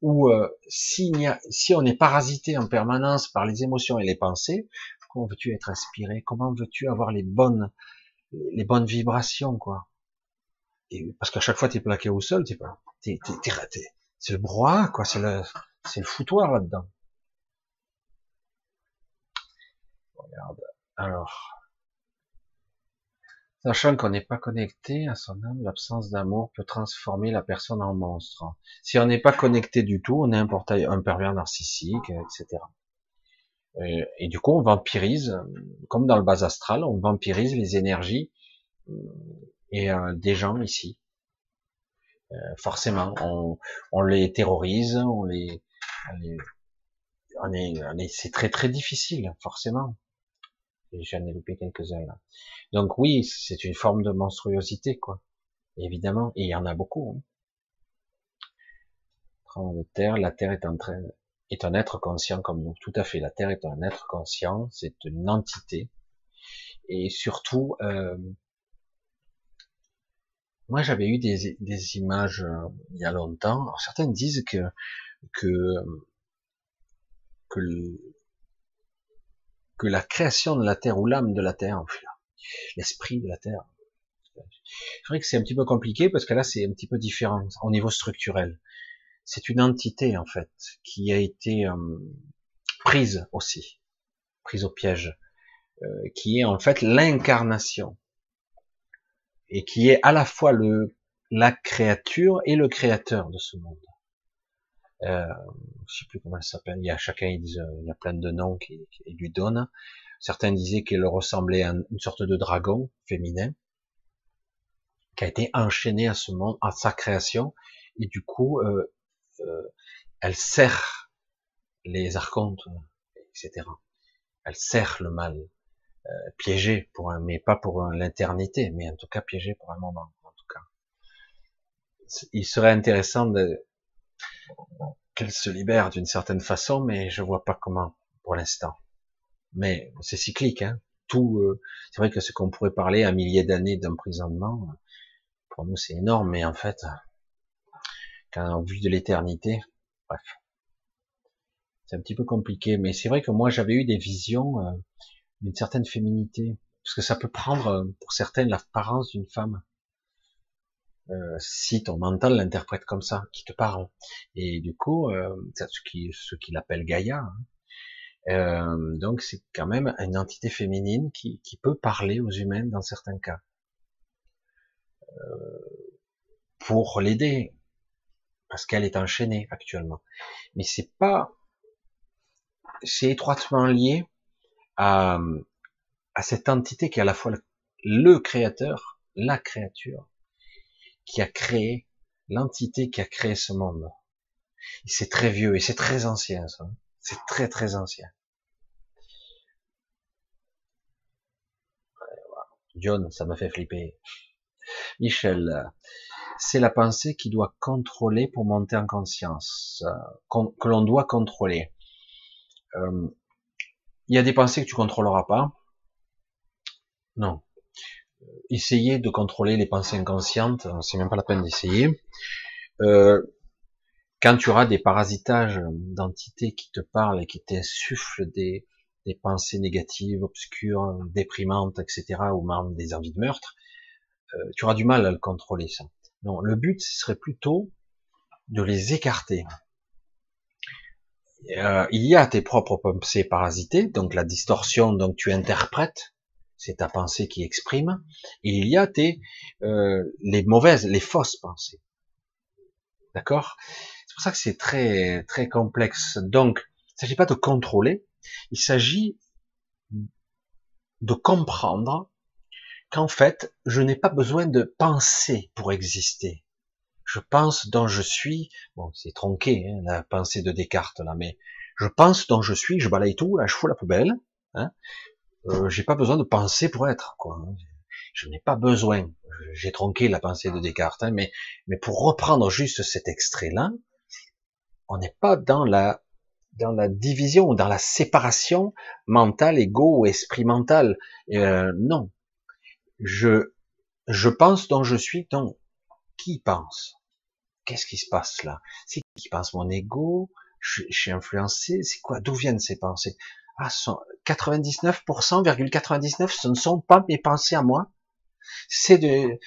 S1: où euh, si, a, si on est parasité en permanence par les émotions et les pensées, comment veux-tu être inspiré? Comment veux-tu avoir les bonnes, les bonnes vibrations, quoi? Et Parce qu'à chaque fois, tu es plaqué au sol, t'es pas, t'es, c'est le brouhaha, quoi. C'est le, c'est le foutoir là-dedans. Regarde. Alors. Sachant qu'on n'est pas connecté à son âme, l'absence d'amour peut transformer la personne en monstre. Si on n'est pas connecté du tout, on est un portail, un pervers narcissique, etc. Et, et, du coup, on vampirise, comme dans le bas astral, on vampirise les énergies euh, et euh, des gens ici. Euh, forcément, on, les terrorise, on les, on est, c'est très très difficile, forcément. J'en ai loupé quelques-uns là. Donc oui, c'est une forme de monstruosité, quoi. Évidemment, et il y en a beaucoup. Hein. de terre, la terre est en train, est un être conscient comme nous. Tout à fait, la terre est un être conscient, c'est une entité. Et surtout, euh, moi j'avais eu des, des images euh, il y a longtemps. Alors, certains disent que que que, que la création de la terre ou l'âme de la terre, l'esprit de la terre. C'est vrai que c'est un petit peu compliqué parce que là c'est un petit peu différent au niveau structurel. C'est une entité en fait qui a été euh, prise aussi, prise au piège, euh, qui est en fait l'incarnation et qui est à la fois la créature et le créateur de ce monde euh, je sais plus comment elle s'appelle, il y a chacun, disent, il y a plein de noms qui, lui donnent. Certains disaient qu'elle ressemblait à une sorte de dragon féminin, qui a été enchaîné à ce monde, à sa création, et du coup, euh, euh, elle sert les archontes, etc. Elle sert le mal, euh, piégé pour un, mais pas pour l'éternité, mais en tout cas piégé pour un moment, en tout cas. Il serait intéressant de, qu'elle se libère d'une certaine façon, mais je vois pas comment pour l'instant. Mais c'est cyclique, hein. Tout, euh, c'est vrai que ce qu'on pourrait parler à milliers d'années d'emprisonnement, pour nous c'est énorme, mais en fait, quand on vit de l'éternité, bref, c'est un petit peu compliqué. Mais c'est vrai que moi j'avais eu des visions euh, d'une certaine féminité, parce que ça peut prendre euh, pour certaines l'apparence d'une femme. Euh, si ton mental l'interprète comme ça, qui te parle. Et du coup, euh, ce qui ce qu'il appelle Gaïa. Hein. Euh, donc c'est quand même une entité féminine qui, peut parler aux humains dans certains cas pour l'aider parce qu'elle est enchaînée actuellement. Mais c'est pas, c'est étroitement lié à, cette entité qui est à la fois le créateur, la créature, qui a créé l'entité qui a créé ce monde. C'est très vieux et c'est très ancien, ça. C'est très très ancien. John, ça m'a fait flipper. Michel, c'est la pensée qui doit contrôler pour monter en conscience, que l'on doit contrôler. Euh, il y a des pensées que tu contrôleras pas. Non, essayer de contrôler les pensées inconscientes, c'est même pas la peine d'essayer. Euh, quand tu auras des parasitages d'entités qui te parlent et qui t'insufflent des, des pensées négatives, obscures, déprimantes, etc., ou même des envies de meurtre, euh, tu auras du mal à le contrôler, ça. Non, le but, ce serait plutôt de les écarter. Euh, il y a tes propres pensées parasitées, donc la distorsion, donc tu interprètes, c'est ta pensée qui exprime, et il y a tes, euh, les mauvaises, les fausses pensées. D'accord? C'est pour ça que c'est très très complexe. Donc, il ne s'agit pas de contrôler, il s'agit de comprendre qu'en fait, je n'ai pas besoin de penser pour exister. Je pense dont je suis. Bon, c'est tronqué hein, la pensée de Descartes là, mais je pense dont je suis. Je balaye tout, là, je fous la poubelle. Hein, euh, j'ai pas besoin de penser pour être, quoi. Je n'ai pas besoin. J'ai tronqué la pensée de Descartes, hein, mais, mais pour reprendre juste cet extrait-là, on n'est pas dans la, dans la division, dans la séparation mentale, égo ou esprit mental. Euh, non. Je, je pense dont je suis, donc, qui pense? Qu'est-ce qui se passe là? C'est qui pense? Mon ego? Je, je suis influencé? C'est quoi? D'où viennent ces pensées? Ah, 99,99, ce ne sont pas mes pensées à moi, c'est de,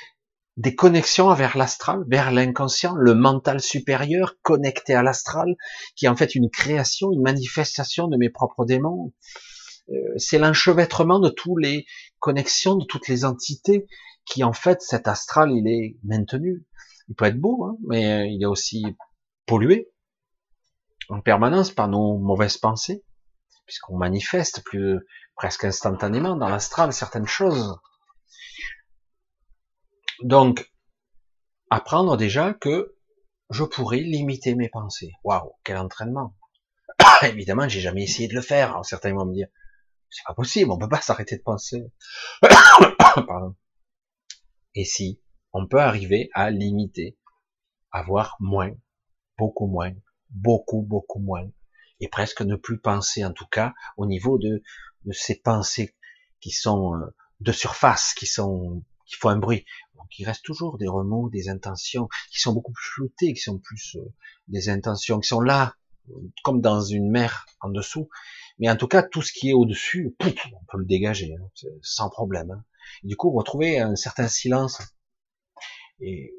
S1: des connexions vers l'astral, vers l'inconscient, le mental supérieur connecté à l'astral, qui est en fait une création, une manifestation de mes propres démons. Euh, c'est l'enchevêtrement de toutes les connexions, de toutes les entités, qui en fait, cet astral, il est maintenu. Il peut être beau, hein, mais il est aussi pollué en permanence par nos mauvaises pensées puisqu'on manifeste plus presque instantanément dans l'astral certaines choses. Donc, apprendre déjà que je pourrais limiter mes pensées. Waouh, quel entraînement [COUGHS] Évidemment, j'ai jamais essayé de le faire. Alors, certains vont me dire, c'est pas possible, on peut pas s'arrêter de penser. [COUGHS] Pardon. Et si on peut arriver à limiter, avoir moins, beaucoup moins, beaucoup, beaucoup moins, et presque ne plus penser, en tout cas, au niveau de, de ces pensées qui sont euh, de surface, qui sont qui font un bruit. Donc il reste toujours des remous, des intentions qui sont beaucoup plus floutées, qui sont plus euh, des intentions qui sont là, comme dans une mer en dessous. Mais en tout cas, tout ce qui est au-dessus, on peut le dégager hein, sans problème. Hein. du coup, retrouver un certain silence. Et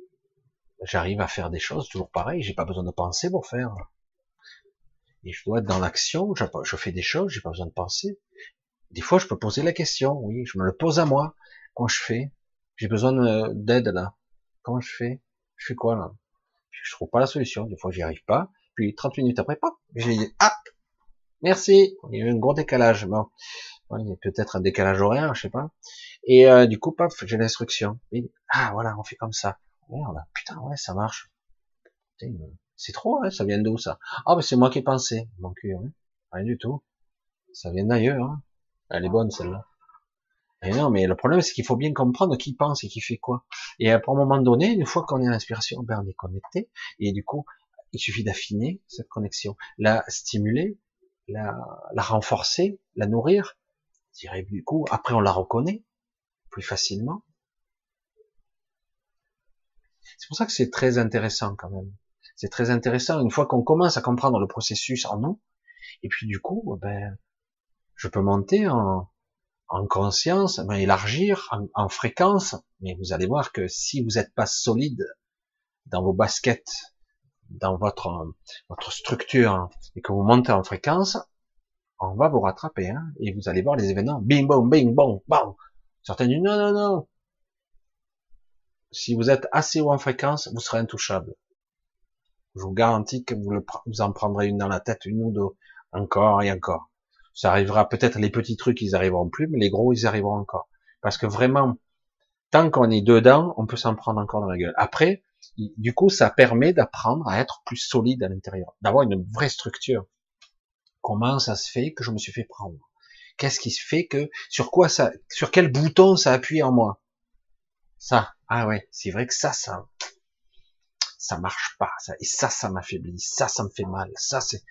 S1: j'arrive à faire des choses toujours pareil. J'ai pas besoin de penser pour faire et je dois être dans l'action, je fais des choses, j'ai pas besoin de penser. Des fois, je peux poser la question, oui, je me le pose à moi. Comment je fais? J'ai besoin d'aide là. Comment je fais? Je fais quoi là? Je trouve pas la solution. Des fois, j'y arrive pas. Puis 30 minutes après, pas. J'ai dit, ah, merci. Il y a eu un gros décalage. Bon, il y a peut-être un décalage horaire, je sais pas. Et euh, du coup, paf, j'ai l'instruction. Ah, voilà, on fait comme ça. Merde, putain, ouais, ça marche. C'est trop, hein, ça vient d'où ça? Ah, ben c'est moi qui ai pensé. Mon cul, hein. rien du tout. Ça vient d'ailleurs. Hein. Elle est bonne celle-là. Et non, mais le problème, c'est qu'il faut bien comprendre qui pense et qui fait quoi. Et à un moment donné, une fois qu'on est en inspiration, ben on est connecté. Et du coup, il suffit d'affiner cette connexion, la stimuler, la, la renforcer, la nourrir. Je dirais du coup, après on la reconnaît plus facilement. C'est pour ça que c'est très intéressant quand même. C'est très intéressant une fois qu'on commence à comprendre le processus en nous. Et puis du coup, ben, je peux monter en, en conscience, ben, élargir en, fréquence, mais vous allez voir que si vous n'êtes pas solide dans vos baskets, dans votre votre structure, et que vous montez en fréquence, on va vous rattraper, hein, et vous allez voir les événements, bing bong, bing bong, bang. Certains disent non, non, non. Si vous êtes assez haut en fréquence, vous serez intouchable. Je vous garantis que vous, en prendrez une dans la tête, une ou deux, encore et encore. Ça arrivera peut-être les petits trucs, ils arriveront plus, mais les gros, ils arriveront encore. Parce que vraiment, tant qu'on est dedans, on peut s'en prendre encore dans la gueule. Après, du coup, ça permet d'apprendre à être plus solide à l'intérieur, d'avoir une vraie structure. Comment ça se fait que je me suis fait prendre? Qu'est-ce qui se fait que, sur quoi ça, sur quel bouton ça appuie en moi? Ça, ah ouais, c'est vrai que ça, ça, ça marche pas, ça, et ça, ça m'affaiblit, ça, ça me fait mal, ça, c'est,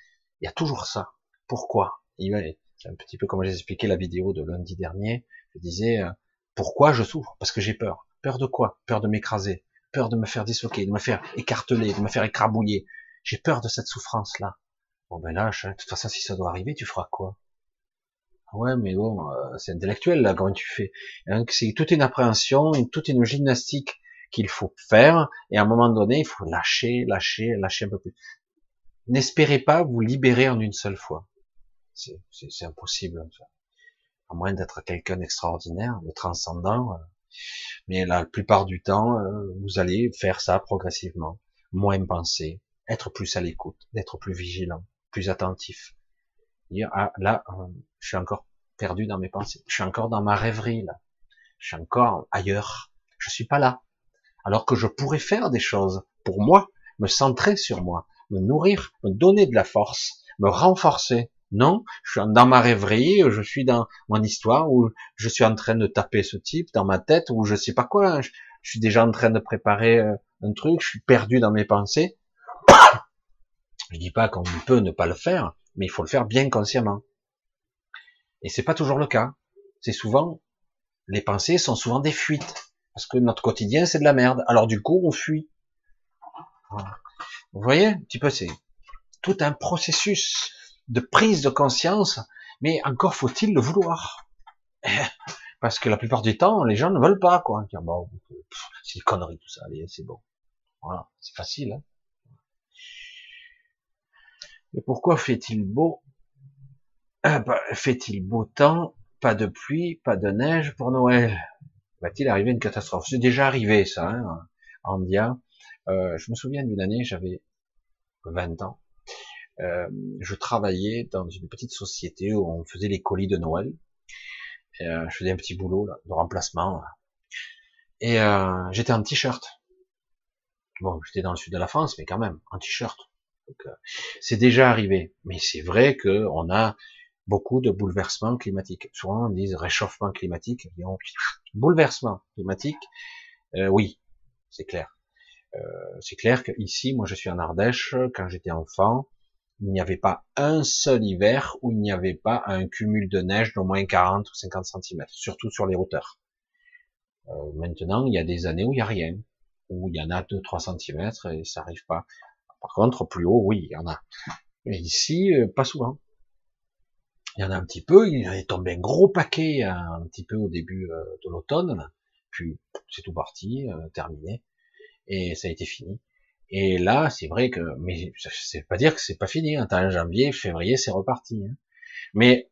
S1: il y a toujours ça. Pourquoi? C'est un petit peu comme j'ai expliqué la vidéo de lundi dernier. Je disais euh, pourquoi je souffre? Parce que j'ai peur. Peur de quoi? Peur de m'écraser, peur de me faire disloquer, de me faire écarteler, de me faire écrabouiller. J'ai peur de cette souffrance-là. Bon ben là, de toute façon, si ça doit arriver, tu feras quoi? Ouais, mais bon, euh, c'est intellectuel là, comment tu fais? C'est toute une appréhension, toute une gymnastique qu'il faut faire, et à un moment donné, il faut lâcher, lâcher, lâcher un peu plus. N'espérez pas vous libérer en une seule fois. C'est impossible. À moins d'être quelqu'un d'extraordinaire, de transcendant. Euh. Mais la plupart du temps, euh, vous allez faire ça progressivement. Moins penser, être plus à l'écoute, d'être plus vigilant, plus attentif. Ah, là, euh, je suis encore perdu dans mes pensées. Je suis encore dans ma rêverie, là. Je suis encore ailleurs. Je suis pas là. Alors que je pourrais faire des choses pour moi, me centrer sur moi, me nourrir, me donner de la force, me renforcer, non, je suis dans ma rêverie, je suis dans mon histoire où je suis en train de taper ce type dans ma tête ou je sais pas quoi. Je, suis déjà en train de préparer euh, un truc, je suis perdu dans mes pensées. [COUGHS] Je dis pas qu'on peut ne pas le faire, mais il faut le faire bien consciemment. Et c'est pas toujours le cas. C'est souvent, les pensées sont souvent des fuites. Parce que notre quotidien, c'est de la merde. Alors du coup, on fuit. Vous voyez, un petit peu, c'est tout un processus de prise de conscience, mais encore faut-il le vouloir. [LAUGHS] Parce que la plupart du temps, les gens ne veulent pas, quoi. C'est une connerie tout ça, allez, c'est bon. Voilà, c'est facile. Hein. Et pourquoi fait-il beau? Ah, bah, Fait-il beau temps? Pas de pluie, pas de neige pour Noël Va-t-il arriver une catastrophe? C'est déjà arrivé ça, hein, en Dia. Euh, je me souviens d'une année, j'avais 20 ans. Euh, je travaillais dans une petite société où on faisait les colis de Noël. Euh, je faisais un petit boulot là, de remplacement. Et euh, j'étais en t-shirt. Bon, j'étais dans le sud de la France, mais quand même, en t-shirt. Euh, c'est déjà arrivé. Mais c'est vrai que on a beaucoup de bouleversements climatiques. Souvent, on dit réchauffement climatique. bouleversement climatique, euh, oui, c'est clair. Euh, c'est clair que ici, moi, je suis en Ardèche. Quand j'étais enfant, il n'y avait pas un seul hiver où il n'y avait pas un cumul de neige d'au moins 40 ou 50 cm, surtout sur les hauteurs. Euh, maintenant, il y a des années où il n'y a rien, où il y en a 2-3 cm et ça arrive pas. Par contre, plus haut, oui, il y en a. Mais ici, pas souvent. Il y en a un petit peu, il est tombé un gros paquet un petit peu au début euh, de l'automne, puis c'est tout parti, terminé, et ça a été fini. Et là, c'est vrai que, mais c'est pas dire que c'est pas fini. Hein. T'as janvier, février, c'est reparti. Hein. Mais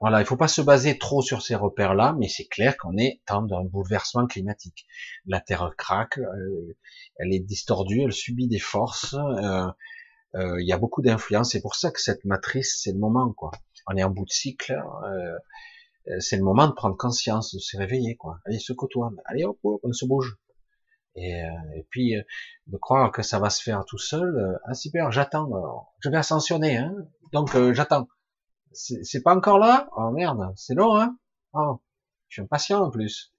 S1: voilà, il faut pas se baser trop sur ces repères-là, mais c'est clair qu'on est dans un bouleversement climatique. La Terre craque, euh, elle est distordue, elle subit des forces. Euh, euh, il y a beaucoup d'influence. C'est pour ça que cette matrice, c'est le moment, quoi. On est en bout de cycle. c'est le moment de prendre conscience, de se réveiller, quoi. Allez, se côtoie. Allez, hop, on se bouge. Et, euh, puis, euh, de croire que ça va se faire tout seul, euh, ah super, j'attends, je vais ascensionner, hein, donc j'attends. C'est pas encore là? Oh merde, c'est long, hein Oh, je suis impatient en plus.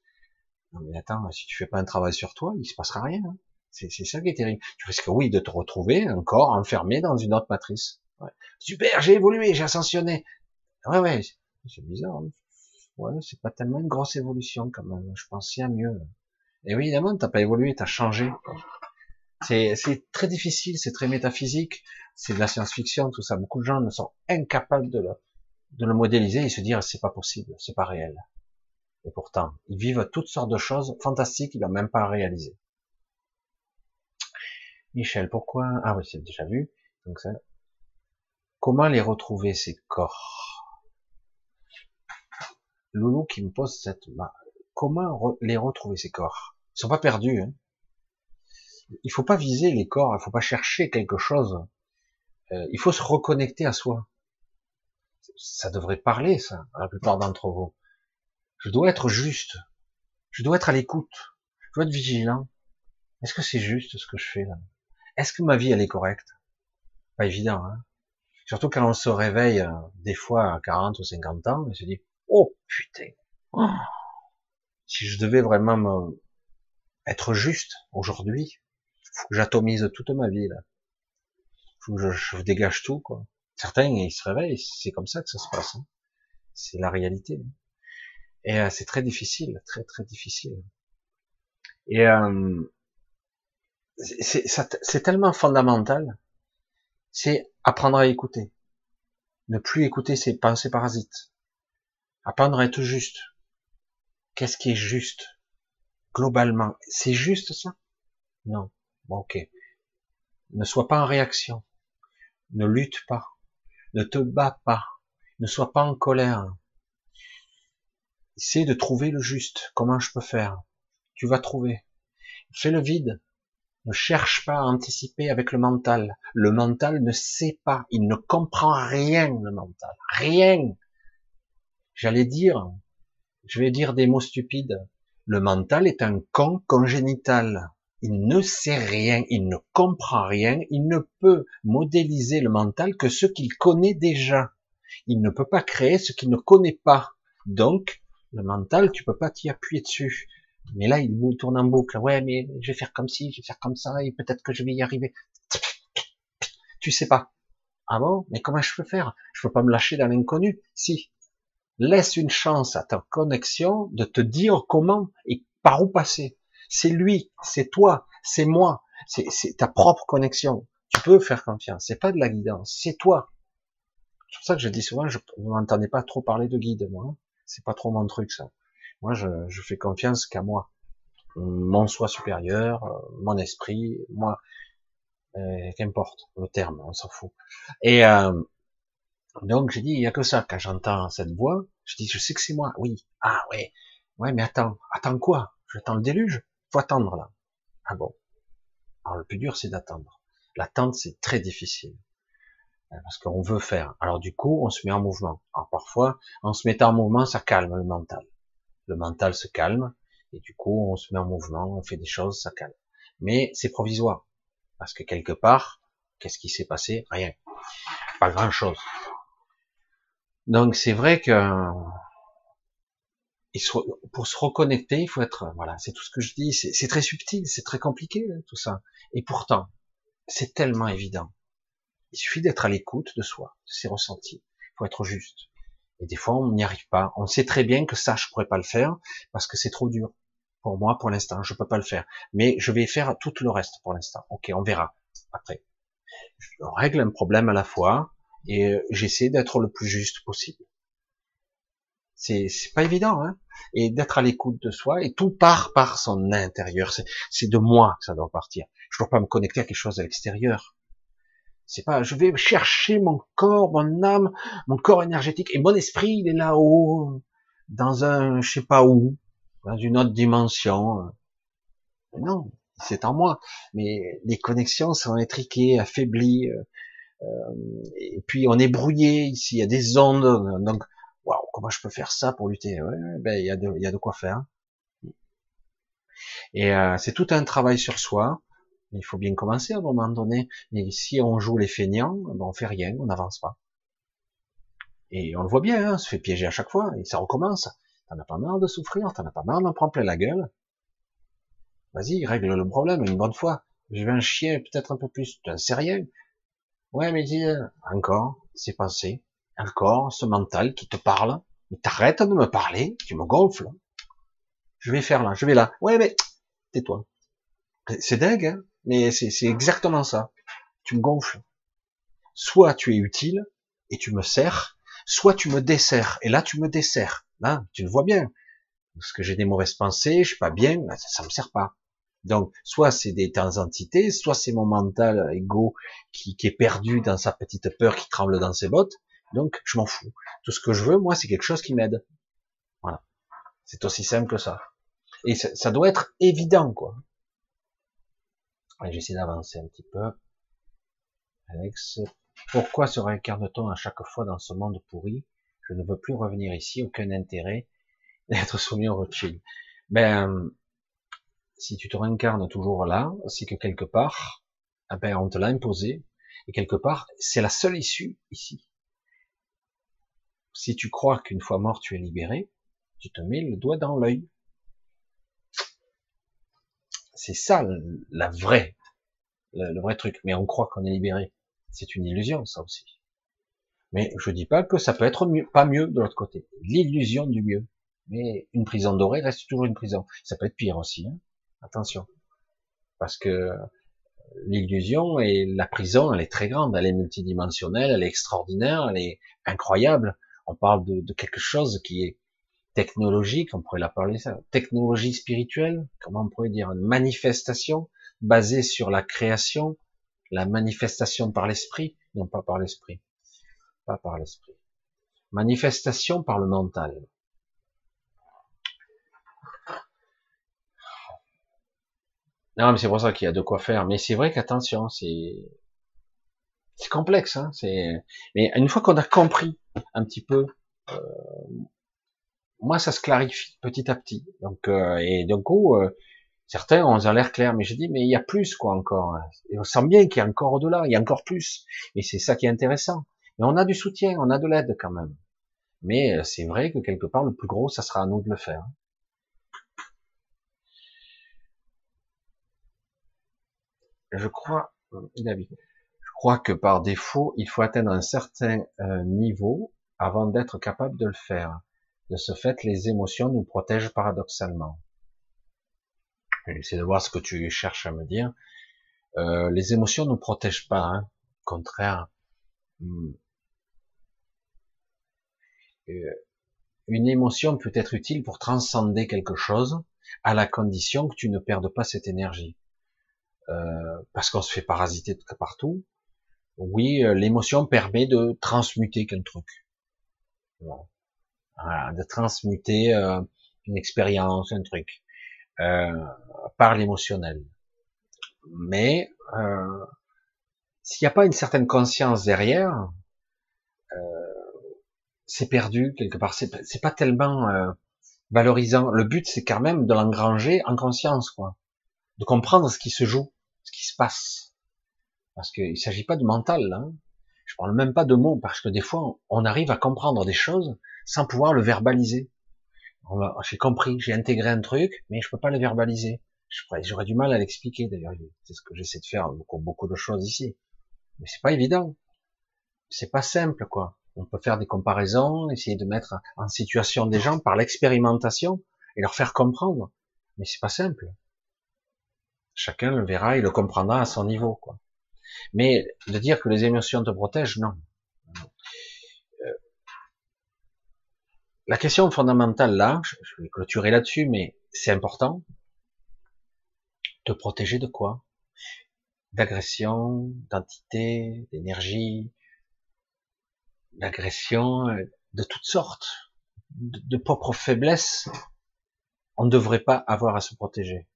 S1: Non mais attends, si tu fais pas un travail sur toi, il se passera rien. Hein. C'est ça qui est terrible. Tu risques, oui, de te retrouver encore enfermé dans une autre matrice. Super, j'ai évolué, j'ai ascensionné. Ouais, ouais, c'est bizarre. Hein. Ouais, c'est pas tellement une grosse évolution quand même. Je pensais à mieux. Et oui, évidemment, t'as pas évolué, t'as changé. C'est très difficile, c'est très métaphysique, c'est de la science-fiction, tout ça. Beaucoup de gens ne sont incapables de le, de le modéliser et se dire c'est pas possible, c'est pas réel. Et pourtant, ils vivent toutes sortes de choses fantastiques qu'ils n'ont même pas réalisées. Michel, pourquoi? Ah oui, c'est déjà vu. Donc ça. Comment les retrouver ces corps? Loulou qui me pose cette. Comment les retrouver ces corps? Ils sont pas perdus. Hein. Il faut pas viser les corps, il faut pas chercher quelque chose. Euh, il faut se reconnecter à soi. Ça devrait parler, ça, à la plupart d'entre vous. Je dois être juste. Je dois être à l'écoute. Je dois être vigilant. Est-ce que c'est juste ce que je fais là? Est-ce que ma vie elle est correcte? Pas évident. Hein Surtout quand on se réveille euh, des fois à 40 ou 50 ans et se dit oh putain. Oh, si je devais vraiment me, être juste aujourd'hui. Faut que j'atomise toute ma vie là. Faut que je, dégage tout quoi. Certains ils se réveillent, c'est comme ça que ça se passe. Hein. C'est la réalité. Et euh, c'est très difficile, très très difficile. Et euh, c'est tellement fondamental. C'est apprendre à écouter. Ne plus écouter ses pensées parasites. Apprendre à être juste. Qu'est-ce qui est juste globalement? C'est juste ça? Non. Bon, ok. Ne sois pas en réaction. Ne lutte pas. Ne te bats pas. Ne sois pas en colère. Essaie de trouver le juste. Comment je peux faire? Tu vas trouver. Fais le vide. Ne cherche pas à anticiper avec le mental. Le mental ne sait pas. Il ne comprend rien, le mental. Rien. J'allais dire, je vais dire des mots stupides. Le mental est un con congénital. Il ne sait rien, il ne comprend rien, il ne peut modéliser le mental que ce qu'il connaît déjà. Il ne peut pas créer ce qu'il ne connaît pas. Donc, le mental, tu peux pas t'y appuyer dessus. Mais là, il tourne en boucle. Ouais, mais je vais faire comme ci, je vais faire comme ça, et peut-être que je vais y arriver. Tu sais pas. Ah bon? Mais comment je peux faire? Je peux pas me lâcher dans l'inconnu. Si. Laisse une chance à ta connexion de te dire comment et par où passer. C'est lui, c'est toi, c'est moi, c'est ta propre connexion. Tu peux faire confiance. C'est pas de la guidance, c'est toi. C'est pour ça que je dis souvent, je ne m'entendais pas trop parler de guide, moi. Hein. C'est pas trop mon truc, ça. Moi, je, fais confiance qu'à moi. Mon soi supérieur, mon esprit, moi, euh, qu'importe le terme, on s'en fout. Et, euh, donc j'ai dit, il y a que ça. Quand j'entends cette voix, je dis, je sais que c'est moi. Oui. Ah ouais. Ouais, mais attends. Attends quoi? J'attends le déluge? Faut attendre là. Ah bon. Alors le plus dur, c'est d'attendre. L'attente, c'est très difficile. Euh, parce qu'on veut faire. Alors du coup, on se met en mouvement. Alors parfois, en se mettant en mouvement, ça calme le mental. Le mental se calme. Et du coup, on se met en mouvement, on fait des choses, ça calme. Mais c'est provisoire. Parce que quelque part, qu'est-ce qui s'est passé? Rien. Pas grand chose. Donc c'est vrai que pour se reconnecter, il faut être, voilà, c'est tout ce que je dis, c'est très subtil, c'est très compliqué hein, tout ça. Et pourtant, c'est tellement évident. Il suffit d'être à l'écoute de soi, de ses ressentis. Il faut être juste. Et des fois, on n'y arrive pas. On sait très bien que ça, je pourrais pas le faire parce que c'est trop dur. Pour moi, pour l'instant, je peux pas le faire. Mais je vais faire tout le reste pour l'instant. Ok, on verra après. On règle un problème à la fois et euh, j'essaie d'être le plus juste possible. C'est pas évident, hein et d'être à l'écoute de soi, et tout part par son intérieur. C'est de moi que ça doit partir. Je dois pas me connecter à quelque chose à l'extérieur. C'est pas, je vais chercher mon corps, mon âme, mon corps énergétique, et mon esprit, il est là-haut, dans un, je sais pas où, dans une autre dimension. Non, c'est en moi. Mais les connexions sont étriquées, affaiblies, euh, euh, et puis on est brouillé ici, il y a des ondes, donc waouh, comment je peux faire ça pour lutter? Ben il y a de, il y a de quoi faire. Et euh, c'est tout un travail sur soi. Il faut bien commencer à un moment donné. Mais si on joue les feignants, ben on fait rien, on n'avance pas. Et on le voit bien, hein, on se fait piéger à chaque fois, et ça recommence. T'en as pas marre de souffrir, t'en as pas marre d'en prendre plein la gueule. Vas-y, règle le problème une bonne fois. Je vais en chier peut-être un peu plus. Tu sais rien. Ouais, mais dis, encore, c'est passé. Encore, ce mental qui te parle. Mais t'arrêtes de me parler, tu me gonfles. Je vais faire là, je vais là. Ouais, mais tais-toi. C'est dingue, hein mais c'est exactement ça. Tu me gonfles. Soit tu es utile et tu me sers, soit tu me desserres. Et là, tu me desserres. Là, tu le vois bien. Parce que j'ai des mauvaises pensées, je suis pas bien, ça, ça me sert pas. Donc, soit c'est des temps entités, soit c'est mon mental égo qui, qui, est perdu dans sa petite peur, qui tremble dans ses bottes. Donc, je m'en fous. Tout ce que je veux, moi, c'est quelque chose qui m'aide. Voilà. C'est aussi simple que ça. Et ça, ça doit être évident, quoi. J'essaie d'avancer un petit peu. Alex, pourquoi se réincarne-t-on à chaque fois dans ce monde pourri? Je ne veux plus revenir ici, aucun intérêt d'être soumis au Rothschild. Ben, si tu te réincarnes toujours là, c'est que quelque part, eh ben, on te l'a imposé, et quelque part, c'est la seule issue ici. Si tu crois qu'une fois mort, tu es libéré, tu te mets le doigt dans l'œil. C'est ça la vraie, le, vrai truc. Mais on croit qu'on est libéré. C'est une illusion, ça aussi. Mais je dis pas que ça peut être mieux, pas mieux de l'autre côté. L'illusion du mieux. Mais une prison dorée reste toujours une prison. Ça peut être pire aussi. Hein. Attention. Parce que l'illusion et la prison, elle est très grande, elle est multidimensionnelle, elle est extraordinaire, elle est incroyable. On parle de, de quelque chose qui est technologique, on pourrait la parler ça, technologie spirituelle, comment on pourrait dire, une manifestation basée sur la création, la manifestation par l'esprit, non pas par l'esprit, pas par l'esprit, manifestation par le mental. Non, mais c'est pour ça qu'il y a de quoi faire. Mais c'est vrai qu'attention, c'est c'est complexe. Hein c'est mais une fois qu'on a compris un petit peu, euh, moi ça se clarifie petit à petit. Donc euh, et du coup, euh, certains ont l'air clair, mais je dis mais il y a plus quoi encore. Et on sent bien qu'il y a encore au-delà, il y a encore plus. Et c'est ça qui est intéressant. Mais on a du soutien, on a de l'aide quand même. Mais c'est vrai que quelque part le plus gros, ça sera à nous de le faire. je crois, euh, je crois que par défaut, il faut atteindre un certain euh, niveau avant d'être capable de le faire. De ce fait, les émotions nous protègent paradoxalement. J'essaie de voir ce que tu cherches à me dire. Euh, les émotions ne nous protègent pas, hein. au contraire. Hmm. une émotion peut être utile pour transcender quelque chose, à la condition que tu ne perdes pas cette énergie. Euh, parce qu'on se fait parasiter partout. Oui, euh, l'émotion permet de transmuter qu'un truc, de transmuter euh, une expérience, un truc, par l'émotionnel. Mais s'il n'y a pas une certaine conscience derrière, c'est perdu quelque part. C'est pas tellement valorisant. Le but, c'est quand même de l'engranger en conscience, quoi, de comprendre ce qui se joue ce qui se passe. Parce qu'il ne s'agit pas de mental. Hein. Je parle même pas de mots, parce que des fois, on arrive à comprendre des choses sans pouvoir le verbaliser. J'ai compris, j'ai intégré un truc, mais je peux pas le verbaliser. J'aurais du mal à l'expliquer, d'ailleurs. C'est ce que j'essaie de faire beaucoup, beaucoup de choses ici. Mais c'est pas évident. C'est pas simple, quoi. On peut faire des comparaisons, essayer de mettre en situation des gens par l'expérimentation et leur faire comprendre. Mais c'est pas simple. Chacun le verra, il le comprendra à son niveau. Quoi. Mais de dire que les émotions te protègent, non. La question fondamentale là, je vais clôturer là-dessus, mais c'est important. Te protéger de quoi? D'agression, d'entité, d'énergie, d'agression, euh, de toutes sortes, de, de propres faiblesses. On ne devrait pas avoir à se protéger.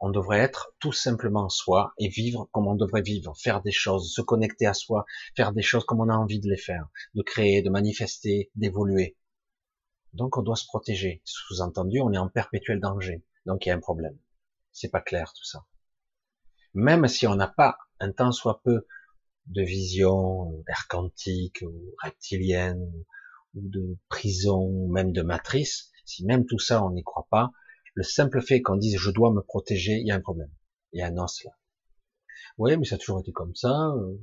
S1: On devrait être tout simplement soi et vivre comme on devrait vivre, faire des choses, se connecter à soi, faire des choses comme on a envie de les faire, de créer, de manifester, d'évoluer. Donc on doit se protéger. Sous-entendu, on est en perpétuel danger. Donc il y a un problème. c'est pas clair tout ça. Même si on n'a pas un tant soit peu de vision d'air quantique ou reptilienne ou de prison même de matrice, si même tout ça on n'y croit pas, le simple fait qu'on dise je dois me protéger, il y a un problème. Il y a un os là. Oui, mais ça a toujours été comme ça. Euh,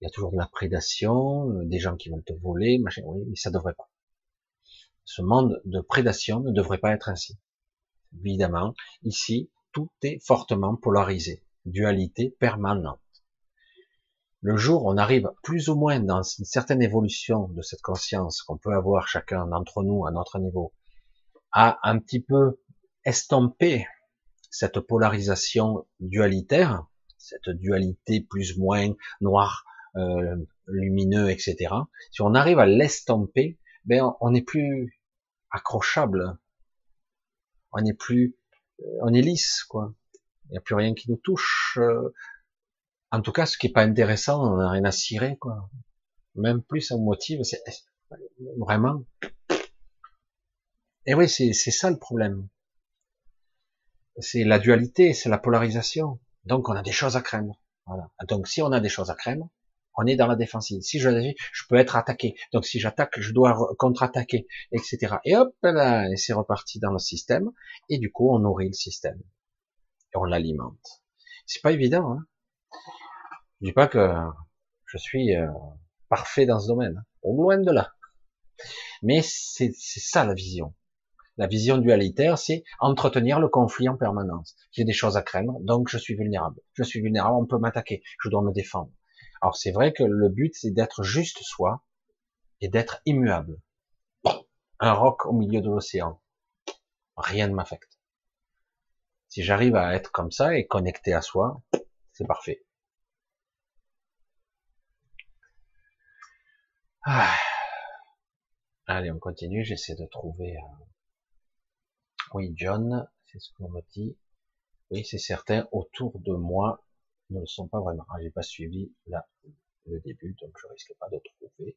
S1: il y a toujours de la prédation, euh, des gens qui veulent te voler, machin. Oui, mais ça devrait pas. Ce monde de prédation ne devrait pas être ainsi. Évidemment, ici, tout est fortement polarisé, dualité permanente. Le jour où on arrive plus ou moins dans une certaine évolution de cette conscience qu'on peut avoir chacun d'entre nous à notre niveau, à un petit peu estomper cette polarisation dualitaire, cette dualité plus ou moins noir, euh, lumineux, etc. Si on arrive à l'estomper, ben on n'est plus accrochable, on n'est plus, euh, on est lisse, quoi. Il n'y a plus rien qui nous touche. Euh. En tout cas, ce qui est pas intéressant, on n'a rien à cirer, quoi. Même plus ça motive, c'est vraiment? Et oui, c'est ça le problème. C'est la dualité, c'est la polarisation. Donc on a des choses à craindre. Voilà. Donc si on a des choses à craindre, on est dans la défensive. Si je je peux être attaqué. Donc si j'attaque, je dois contre-attaquer, etc. Et hop là, c'est reparti dans le système. Et du coup, on nourrit le système et on l'alimente. C'est pas évident. Hein je dis pas que je suis euh, parfait dans ce domaine, au loin de là. Mais c'est ça la vision. La vision dualitaire, c'est entretenir le conflit en permanence. J'ai des choses à craindre, donc je suis vulnérable. Je suis vulnérable, on peut m'attaquer, je dois me défendre. Alors c'est vrai que le but, c'est d'être juste soi et d'être immuable. Un roc au milieu de l'océan. Rien ne m'affecte. Si j'arrive à être comme ça et connecté à soi, c'est parfait. Ah. Allez, on continue. J'essaie de trouver. Euh, oui, John, c'est ce qu'on me dit. Oui, c'est certain. Autour de moi, ne le sont pas vraiment. J'ai pas suivi là le début, donc je risque pas de trouver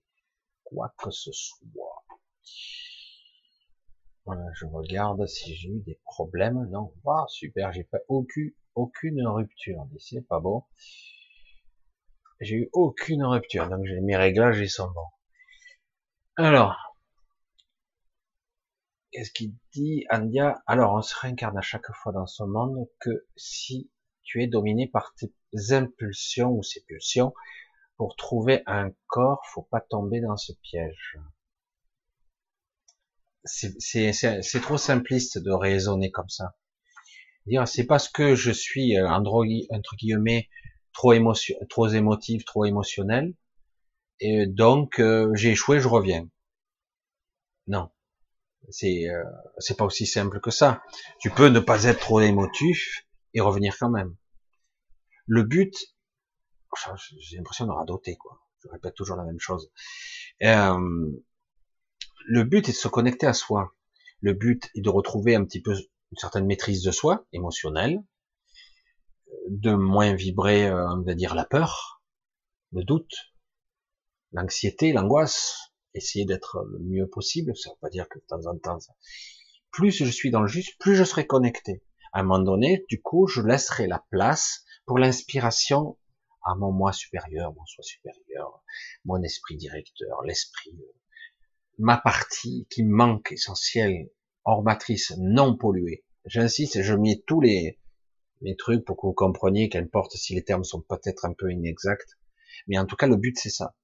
S1: quoi que ce soit. Voilà, je regarde si j'ai eu des problèmes. Non, ah, super, j'ai pas aucune, aucune rupture. C'est pas bon. J'ai eu aucune rupture, donc j'ai mes réglages, ils sont bons. Alors, qu'est-ce qu'il dit, Andia? Alors, on se réincarne à chaque fois dans ce monde que si tu es dominé par tes impulsions ou ces pulsions. Pour trouver un corps, faut pas tomber dans ce piège. C'est trop simpliste de raisonner comme ça. Dire c'est parce que je suis euh, entre guillemets trop émotion, trop émotif, trop émotionnel, et donc euh, j'ai échoué, je reviens. Non, c'est euh, c'est pas aussi simple que ça. Tu peux ne pas être trop émotif et revenir quand même. Le but, j'ai l'impression de radoter, quoi. Je répète toujours la même chose. Euh, le but est de se connecter à soi. Le but est de retrouver un petit peu une certaine maîtrise de soi, émotionnelle, de moins vibrer, euh, on va dire, la peur, le doute, l'anxiété, l'angoisse, essayer d'être le mieux possible, ça veut pas dire que de temps en temps, plus je suis dans le juste, plus je serai connecté. À un moment donné, du coup, je laisserai la place pour l'inspiration à mon moi supérieur, mon soi supérieur, mon esprit directeur, l'esprit, euh, ma partie qui manque essentielle, hors matrice, non polluée. J'insiste, je mets tous les, les trucs pour que vous compreniez, qu'importe si les termes sont peut-être un peu inexacts, mais en tout cas le but c'est ça.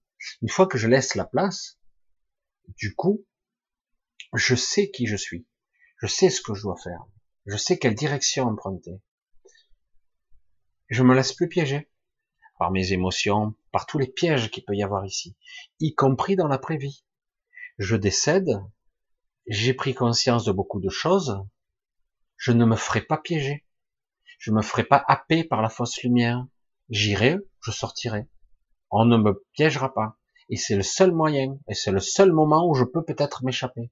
S1: Une fois que je laisse la place, du coup, je sais qui je suis, je sais ce que je dois faire, je sais quelle direction emprunter. Je me laisse plus piéger par mes émotions, par tous les pièges qu'il peut y avoir ici, y compris dans l'après-vie. Je décède, j'ai pris conscience de beaucoup de choses, je ne me ferai pas piéger, je me ferai pas happer par la fausse lumière, j'irai, je sortirai. On ne me piégera pas. Et c'est le seul moyen, et c'est le seul moment où je peux peut-être m'échapper.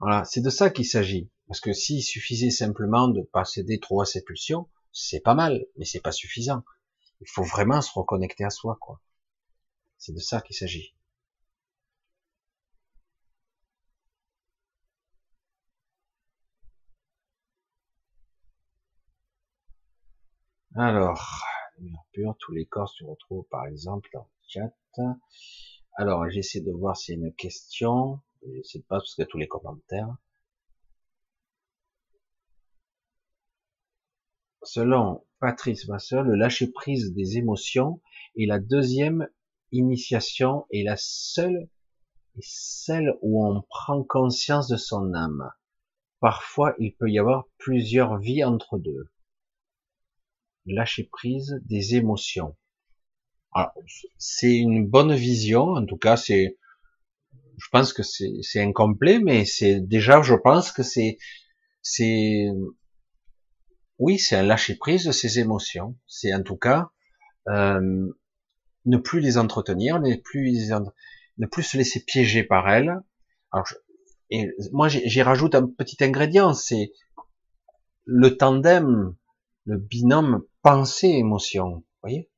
S1: Voilà, c'est de ça qu'il s'agit. Parce que s'il suffisait simplement de pas céder trop à ses pulsions, c'est pas mal, mais c'est pas suffisant. Il faut vraiment se reconnecter à soi, quoi. C'est de ça qu'il s'agit. Alors, pur, tous les corps se retrouvent par exemple dans le chat. Alors, j'essaie de voir s'il y a une question. Je sais pas parce qu'il y a tous les commentaires. Selon Patrice Masseur, le lâcher prise des émotions est la deuxième initiation et la seule celle où on prend conscience de son âme. Parfois, il peut y avoir plusieurs vies entre deux. Lâcher prise des émotions. C'est une bonne vision, en tout cas, c'est, je pense que c'est incomplet, mais c'est déjà, je pense que c'est, c'est, oui, c'est un lâcher prise de ses émotions. C'est en tout cas euh, ne plus les entretenir, ne plus ne plus se laisser piéger par elles. Alors, et moi, j'y rajoute un petit ingrédient, c'est le tandem, le binôme pensée-émotion. Voyez?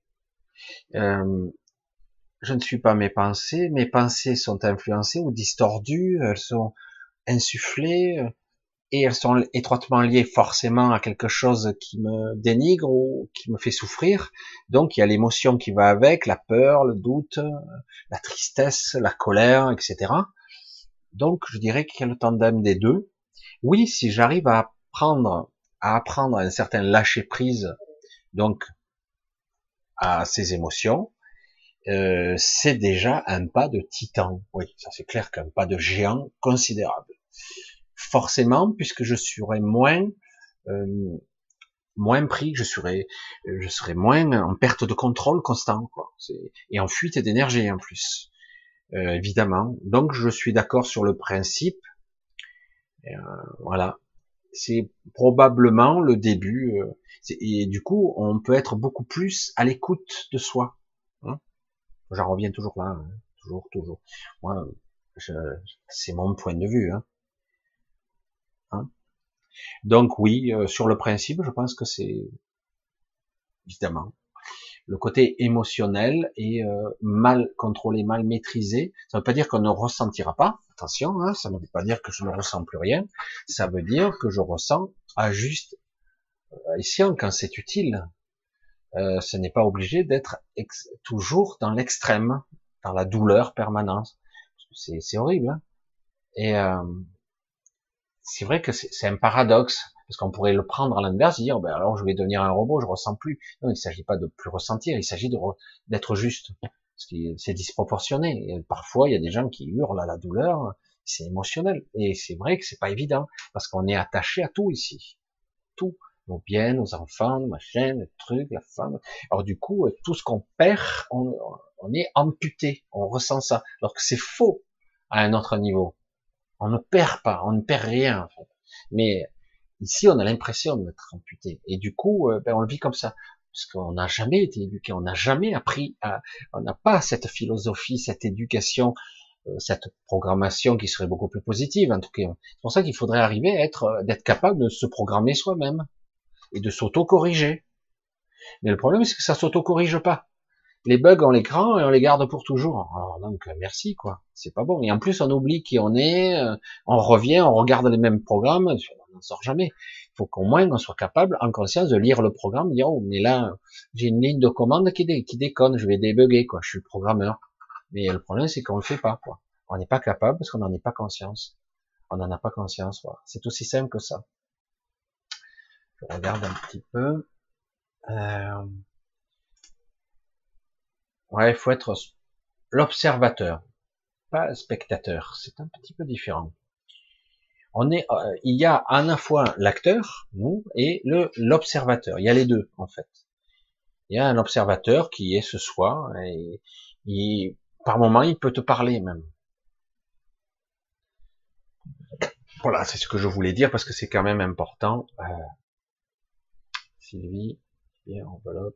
S1: Euh, Je ne suis pas mes pensées, mes pensées sont influencées ou distordues, elles sont insufflées, et elles sont étroitement liées forcément à quelque chose qui me dénigre ou qui me fait souffrir. Donc il y a l'émotion qui va avec, la peur, le doute, la tristesse, la colère, etc. Donc je dirais qu'il y a le tandem des deux. Oui, si j'arrive à apprendre, à apprendre un certain lâcher prise, donc à ces émotions, euh, c'est déjà un pas de titan. Oui, ça c'est clair qu'un pas de géant considérable forcément, puisque je serai moins euh, moins pris, je serai je serai moins en perte de contrôle constant, quoi. Et en fuite d'énergie en plus, euh, évidemment. Donc je suis d'accord sur le principe. Euh, voilà, c'est probablement le début. et du coup, on peut être beaucoup plus à l'écoute de soi. J'en reviens toujours là, hein. toujours, toujours. Moi, c'est mon point de vue. Hein. Hein. Donc oui, euh, sur le principe, je pense que c'est évidemment le côté émotionnel et euh, mal contrôlé, mal maîtrisé. Ça ne veut pas dire qu'on ne ressentira pas. Attention, hein, ça ne veut pas dire que je ne ressens plus rien. Ça veut dire que je ressens à juste escient quand c'est utile. Euh, ce n'est pas obligé d'être toujours dans l'extrême, dans la douleur permanente. C'est horrible. Hein et euh, c'est vrai que c'est un paradoxe, parce qu'on pourrait le prendre à l'inverse, dire, ben alors je vais devenir un robot, je ressens plus. Non, il ne s'agit pas de plus ressentir, il s'agit d'être juste. C'est disproportionné. Et parfois, il y a des gens qui hurlent à la douleur, c'est émotionnel. Et c'est vrai que c'est pas évident, parce qu'on est attaché à tout ici. Tout. Nos biens, nos enfants, machin, le truc, la femme. Alors du coup, tout ce qu'on perd, on, est amputé, on ressent ça. Alors que c'est faux à un autre niveau. On ne perd pas, on ne perd rien en fait. Mais ici, on a l'impression d'être amputé. Et du coup, euh, ben, on le vit comme ça. Parce qu'on n'a jamais été éduqué, on n'a jamais appris à, on n'a pas cette philosophie, cette éducation, euh, cette programmation qui serait beaucoup plus positive. En tout cas, c'est pour ça qu'il faudrait arriver à être, euh, d'être capable de se programmer soi-même et de s'auto-corriger. Mais le problème, c'est que ça s'auto-corrige pas les bugs on les craint et on les garde pour toujours. Alors donc merci quoi, c'est pas bon. Et en plus on oublie qui on est, euh, on revient, on regarde les mêmes programmes, on n'en sort jamais. Il faut qu'au moins on soit capable, en conscience, de lire le programme, dire oh mais là j'ai une ligne de commande qui, qui déconne, je vais débugger quoi, je suis programmeur. Mais le problème c'est qu'on le fait pas quoi. On n'est pas capable parce qu'on n'en est pas conscience. On n'en a pas conscience. Voilà. C'est aussi simple que ça. Je regarde un petit peu. Euh... Ouais, il faut être l'observateur, pas spectateur. C'est un petit peu différent. On est, euh, il y a à la fois l'acteur, nous, et le l'observateur. Il y a les deux en fait. Il y a un observateur qui est ce soi et, par moment il peut te parler même. Voilà, c'est ce que je voulais dire parce que c'est quand même important. Euh, Sylvie, bien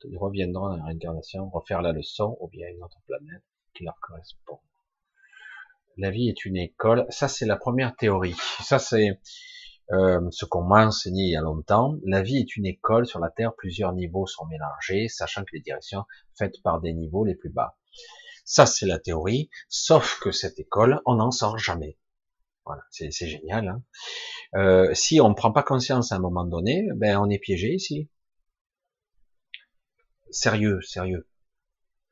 S1: ils reviendront dans la réincarnation, refaire la leçon, ou bien une autre planète qui leur correspond. La vie est une école, ça c'est la première théorie. Ça c'est euh, ce qu'on m'a enseigné il y a longtemps. La vie est une école sur la Terre, plusieurs niveaux sont mélangés, sachant que les directions faites par des niveaux les plus bas. Ça c'est la théorie, sauf que cette école, on n'en sort jamais. Voilà, c'est génial. Hein euh, si on ne prend pas conscience à un moment donné, ben on est piégé ici. Sérieux, sérieux.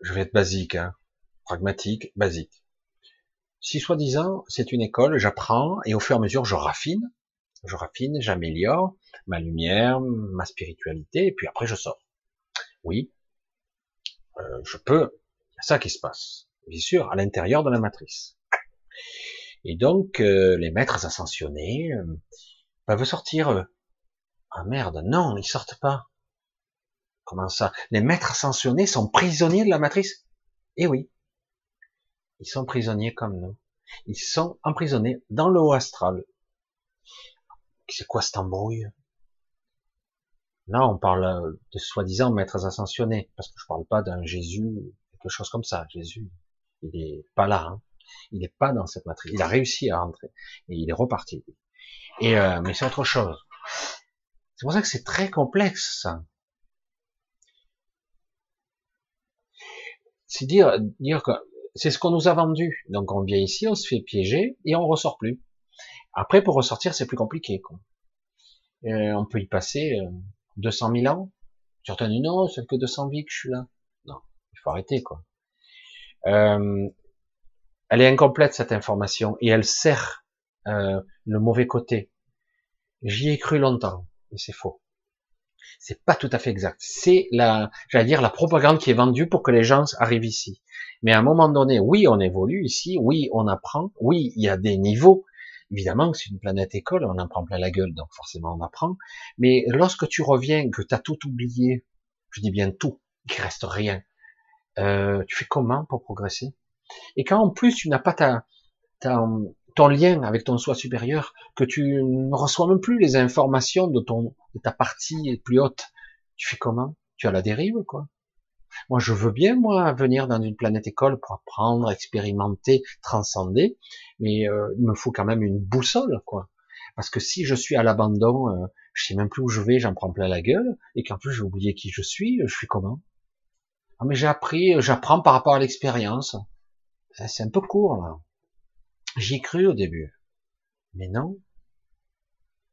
S1: Je vais être basique, hein, pragmatique, basique. Si soi-disant c'est une école, j'apprends et au fur et à mesure je raffine, je raffine, j'améliore ma lumière, ma spiritualité, et puis après je sors. Oui, euh, je peux, il y a ça qui se passe, bien sûr, à l'intérieur de la matrice. Et donc, euh, les maîtres ascensionnés euh, peuvent sortir. ah merde, non, ils sortent pas. Comment ça? Les maîtres ascensionnés sont prisonniers de la matrice? Eh oui, ils sont prisonniers comme nous. Ils sont emprisonnés dans le haut astral. C'est quoi cette embrouille? Là, on parle de soi-disant maîtres ascensionnés, parce que je parle pas d'un Jésus, quelque chose comme ça. Jésus, il est pas là. Hein. Il n'est pas dans cette matrice. Il a réussi à rentrer et il est reparti. Et euh, mais c'est autre chose. C'est pour ça que c'est très complexe. C'est dire dire que c'est ce qu'on nous a vendu. Donc on vient ici, on se fait piéger et on ressort plus. Après pour ressortir c'est plus compliqué. Euh, on peut y passer 200 euh, 000 ans. Certains disent non, c'est que 200 vies que je suis là. Non, il faut arrêter quoi. Euh, elle est incomplète cette information et elle sert euh, le mauvais côté. J'y ai cru longtemps, mais c'est faux. C'est pas tout à fait exact. C'est la, j'allais dire, la propagande qui est vendue pour que les gens arrivent ici. Mais à un moment donné, oui, on évolue ici, oui, on apprend, oui, il y a des niveaux. Évidemment, c'est une planète école, on en prend plein la gueule, donc forcément on apprend. Mais lorsque tu reviens, que tu as tout oublié, je dis bien tout, il reste rien, euh, tu fais comment pour progresser? Et quand en plus tu n'as pas ta, ton lien avec ton soi supérieur, que tu ne reçois même plus les informations de ton de ta partie plus haute, tu fais comment? Tu as la dérive, quoi? Moi, je veux bien moi venir dans une planète école pour apprendre, expérimenter, transcender, mais euh, il me faut quand même une boussole, quoi. Parce que si je suis à l'abandon, euh, je sais même plus où je vais, j'en prends plein la gueule, et qu'en plus j'ai oublié qui je suis, je suis comment? Ah, mais j'ai appris, j'apprends par rapport à l'expérience. C'est un peu court, là. J'y ai cru au début. Mais non.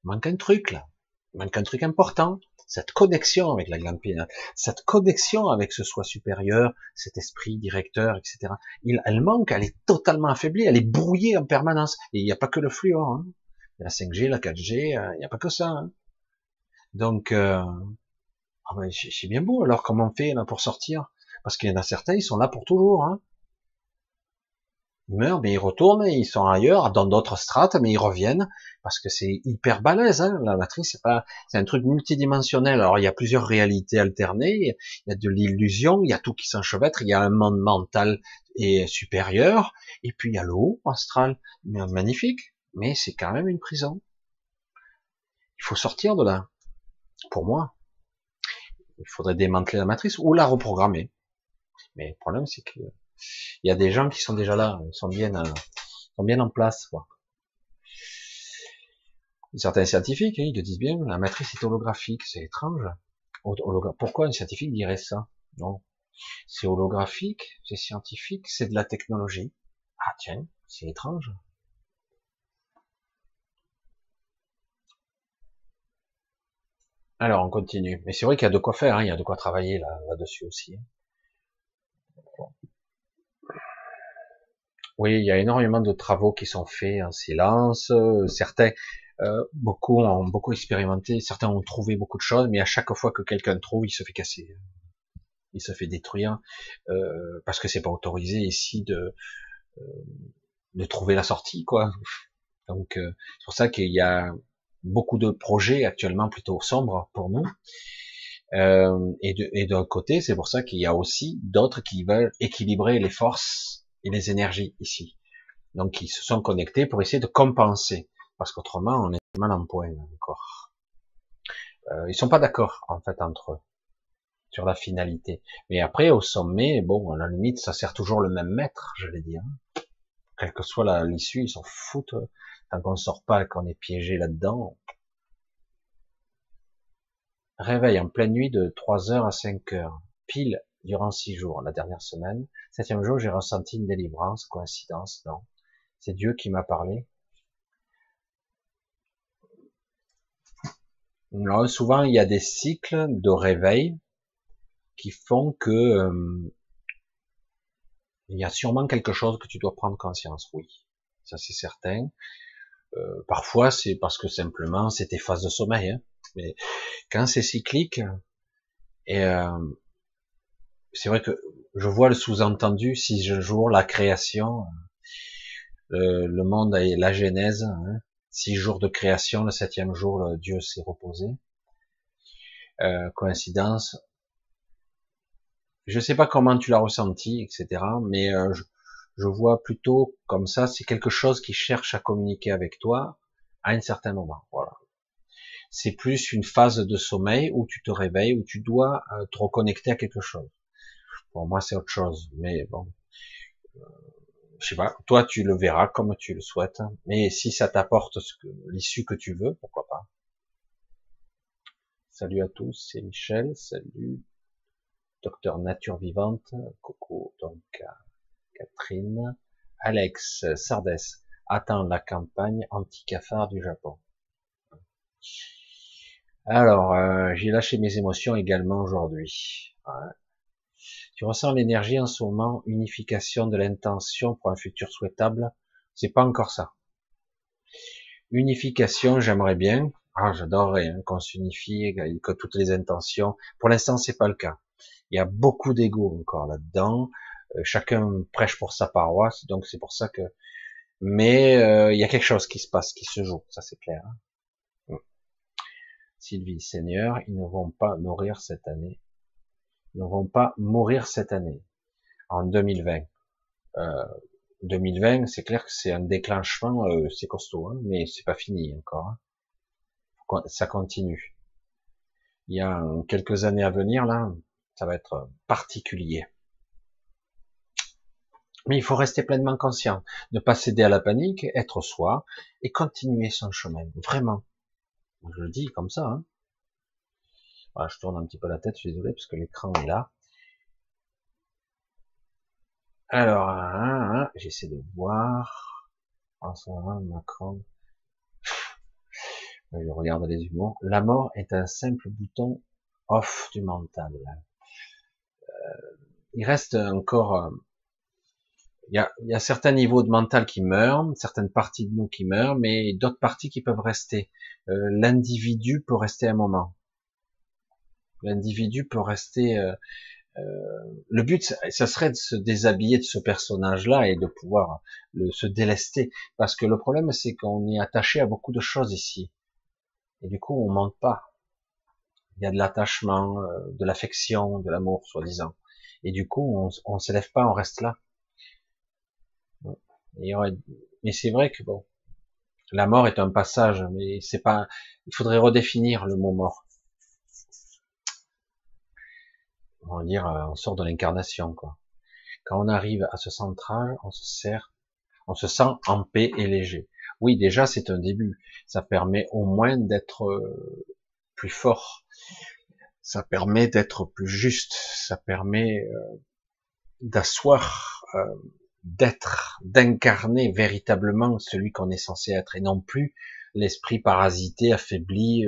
S1: Il manque un truc, là. Il manque un truc important. Cette connexion avec la glande pinéale. Cette connexion avec ce soi supérieur, cet esprit directeur, etc. Il, elle manque, elle est totalement affaiblie, elle est brouillée en permanence. Et il n'y a pas que le fluor, hein. La 5G, la 4G, euh, il n'y a pas que ça. Hein. Donc, euh, ah ben, c'est bien beau. Alors, comment on fait là pour sortir? Parce qu'il y en a certains, ils sont là pour toujours. Hein ils meurent, mais ils retournent, ils sont ailleurs, dans d'autres strates, mais ils reviennent, parce que c'est hyper balèze, hein, la matrice, c'est pas, c'est un truc multidimensionnel. Alors, il y a plusieurs réalités alternées, il y a de l'illusion, il y a tout qui s'enchevêtre, il y a un monde mental et supérieur, et puis il y a le haut astral, magnifique, mais c'est quand même une prison. Il faut sortir de là. Pour moi, il faudrait démanteler la matrice ou la reprogrammer. Mais le problème, c'est que il y a des gens qui sont déjà là, ils sont bien, euh, sont bien en place. Quoi. Certains scientifiques, hein, ils le disent bien, la matrice est holographique, c'est étrange. Pourquoi un scientifique dirait ça? Non, c'est holographique, c'est scientifique, c'est de la technologie. Ah tiens, c'est étrange. Alors on continue. Mais c'est vrai qu'il y a de quoi faire, hein, il y a de quoi travailler là-dessus aussi. Hein. Oui, il y a énormément de travaux qui sont faits en silence. Euh, certains, euh, beaucoup ont beaucoup expérimenté, certains ont trouvé beaucoup de choses, mais à chaque fois que quelqu'un trouve, il se fait casser, il se fait détruire, euh, parce que c'est pas autorisé ici de de trouver la sortie, quoi. Donc c'est pour ça qu'il y a beaucoup de projets actuellement plutôt sombres pour nous. et d'un côté, c'est pour ça qu'il y a aussi d'autres qui veulent équilibrer les forces et les énergies ici. Donc ils se sont connectés pour essayer de compenser, parce qu'autrement on est mal en point encore. Euh, ils sont pas d'accord en fait entre eux sur la finalité. Mais après au sommet, bon à la limite ça sert toujours le même maître, je vais dire. Quelle que soit l'issue, ils s'en foutent tant qu'on sort pas, qu'on est piégé là-dedans. Réveil en pleine nuit de 3 heures à 5 heures, pile durant six jours, la dernière semaine. Septième jour, j'ai ressenti une délivrance, coïncidence, non. C'est Dieu qui m'a parlé. souvent, il y a des cycles de réveil qui font que euh, il y a sûrement quelque chose que tu dois prendre conscience. Oui, ça c'est certain. Euh, parfois c'est parce que simplement c'est tes phases de sommeil. Hein. Mais quand c'est cyclique, et euh, c'est vrai que je vois le sous-entendu si je joue la création, le, le monde et la genèse, hein, six jours de création, le septième jour, Dieu s'est reposé. Euh, coïncidence. Je sais pas comment tu l'as ressenti, etc. Mais euh, je, je, vois plutôt comme ça, c'est quelque chose qui cherche à communiquer avec toi à un certain moment. Voilà. C'est plus une phase de sommeil où tu te réveilles, où tu dois euh, te reconnecter à quelque chose. Pour moi, c'est autre chose. Mais bon, euh, je sais pas. Toi, tu le verras comme tu le souhaites. Mais si ça t'apporte l'issue que tu veux, pourquoi pas. Salut à tous, c'est Michel. Salut, docteur Nature Vivante. Coco, donc Catherine. Alex Sardès attend la campagne anti-cafard du Japon. Alors, euh, j'ai lâché mes émotions également aujourd'hui. Tu ressens l'énergie en ce moment, unification de l'intention pour un futur souhaitable. C'est pas encore ça. Unification, j'aimerais bien. Ah, j'adorerais hein, qu'on s'unifie, que toutes les intentions. Pour l'instant, c'est pas le cas. Il y a beaucoup d'ego encore là-dedans. Euh, chacun prêche pour sa paroisse, donc c'est pour ça que. Mais euh, il y a quelque chose qui se passe, qui se joue, ça c'est clair. Hein. Sylvie, Seigneur, ils ne vont pas nourrir cette année. Ne vont pas mourir cette année, en 2020. Euh, 2020, c'est clair que c'est un déclenchement, euh, c'est costaud, hein, mais c'est pas fini encore. Hein. Ça continue. Il y a quelques années à venir, là, ça va être particulier. Mais il faut rester pleinement conscient, ne pas céder à la panique, être soi, et continuer son chemin, vraiment. Je le dis comme ça. Hein. Je tourne un petit peu la tête, je suis désolé, parce que l'écran est là. Alors, hein, hein, j'essaie de voir. François Macron. [LAUGHS] Je regarde les humours. La mort est un simple bouton off du mental. Euh, il reste encore euh, il y a, y a, certains niveaux de mental qui meurent, certaines parties de nous qui meurent, mais d'autres parties qui peuvent rester. Euh, L'individu peut rester un moment. L'individu peut rester. Euh, euh, le but, ça serait de se déshabiller de ce personnage-là et de pouvoir se délester, parce que le problème, c'est qu'on est attaché à beaucoup de choses ici, et du coup, on monte pas. Il y a de l'attachement, euh, de l'affection, de l'amour, soi-disant, et du coup, on, on se lève pas, on reste là. Mais c'est vrai que bon, la mort est un passage, mais c'est pas. Il faudrait redéfinir le mot mort. On va dire, euh, on sort de l'incarnation, quoi. Quand on arrive à ce central, on se sert, on se sent en paix et léger. Oui, déjà, c'est un début. Ça permet au moins d'être euh, plus fort. Ça permet d'être plus juste. Ça permet euh, d'asseoir d'être, d'incarner véritablement celui qu'on est censé être et non plus l'esprit parasité, affaibli,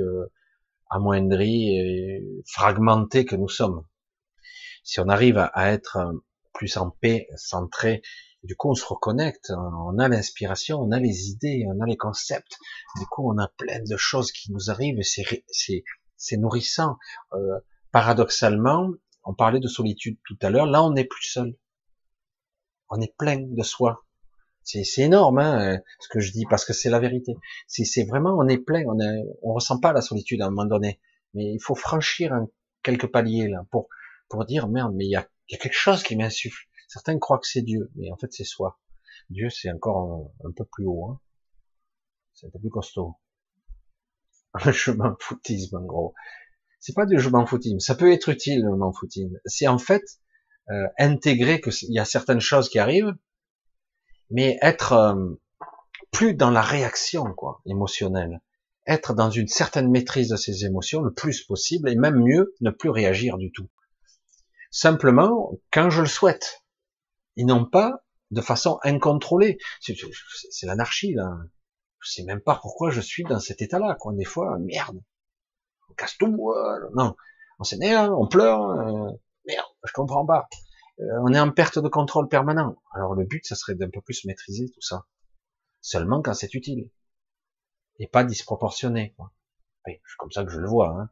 S1: amoindri fragmenté que nous sommes. Si on arrive à, être plus en paix, centré, du coup on se reconnecte, on a l'inspiration, on a les idées, on a les concepts, du coup on a plein de choses qui nous arrivent c'est, nourrissant. Euh, paradoxalement, on parlait de solitude tout à l'heure, là on n'est plus seul on est plein de soi. C'est énorme, hein, ce que je dis, parce que c'est la vérité. C'est vraiment, on est plein, on ne on ressent pas la solitude à un moment donné, mais il faut franchir un, quelques paliers là pour pour dire merde, mais il y a, y a quelque chose qui m'insuffle. Certains croient que c'est Dieu, mais en fait c'est soi. Dieu c'est encore un, peu plus haut, hein. c'est un peu plus costaud. [LAUGHS] Je m'en foutisme en gros. C'est pas du je m'en foutisme, ça peut être utile le m'en foutisme. C'est en fait euh, intégrer qu'il y a certaines choses qui arrivent, mais être euh, plus dans la réaction quoi, émotionnelle, être dans une certaine maîtrise de ses émotions le plus possible, et même mieux, ne plus réagir du tout. Simplement quand je le souhaite, et non pas de façon incontrôlée. C'est l'anarchie là. Je sais même pas pourquoi je suis dans cet état-là. Quoi. Des fois, merde, on casse tout. non, on s'énerve, on pleure. Euh, Je comprends pas. Euh, on est en perte de contrôle permanent. Alors le but, ça serait d'un peu plus maîtriser tout ça. Seulement quand c'est utile. Et pas disproportionné. Quoi. c'est comme ça que je le vois. Hein.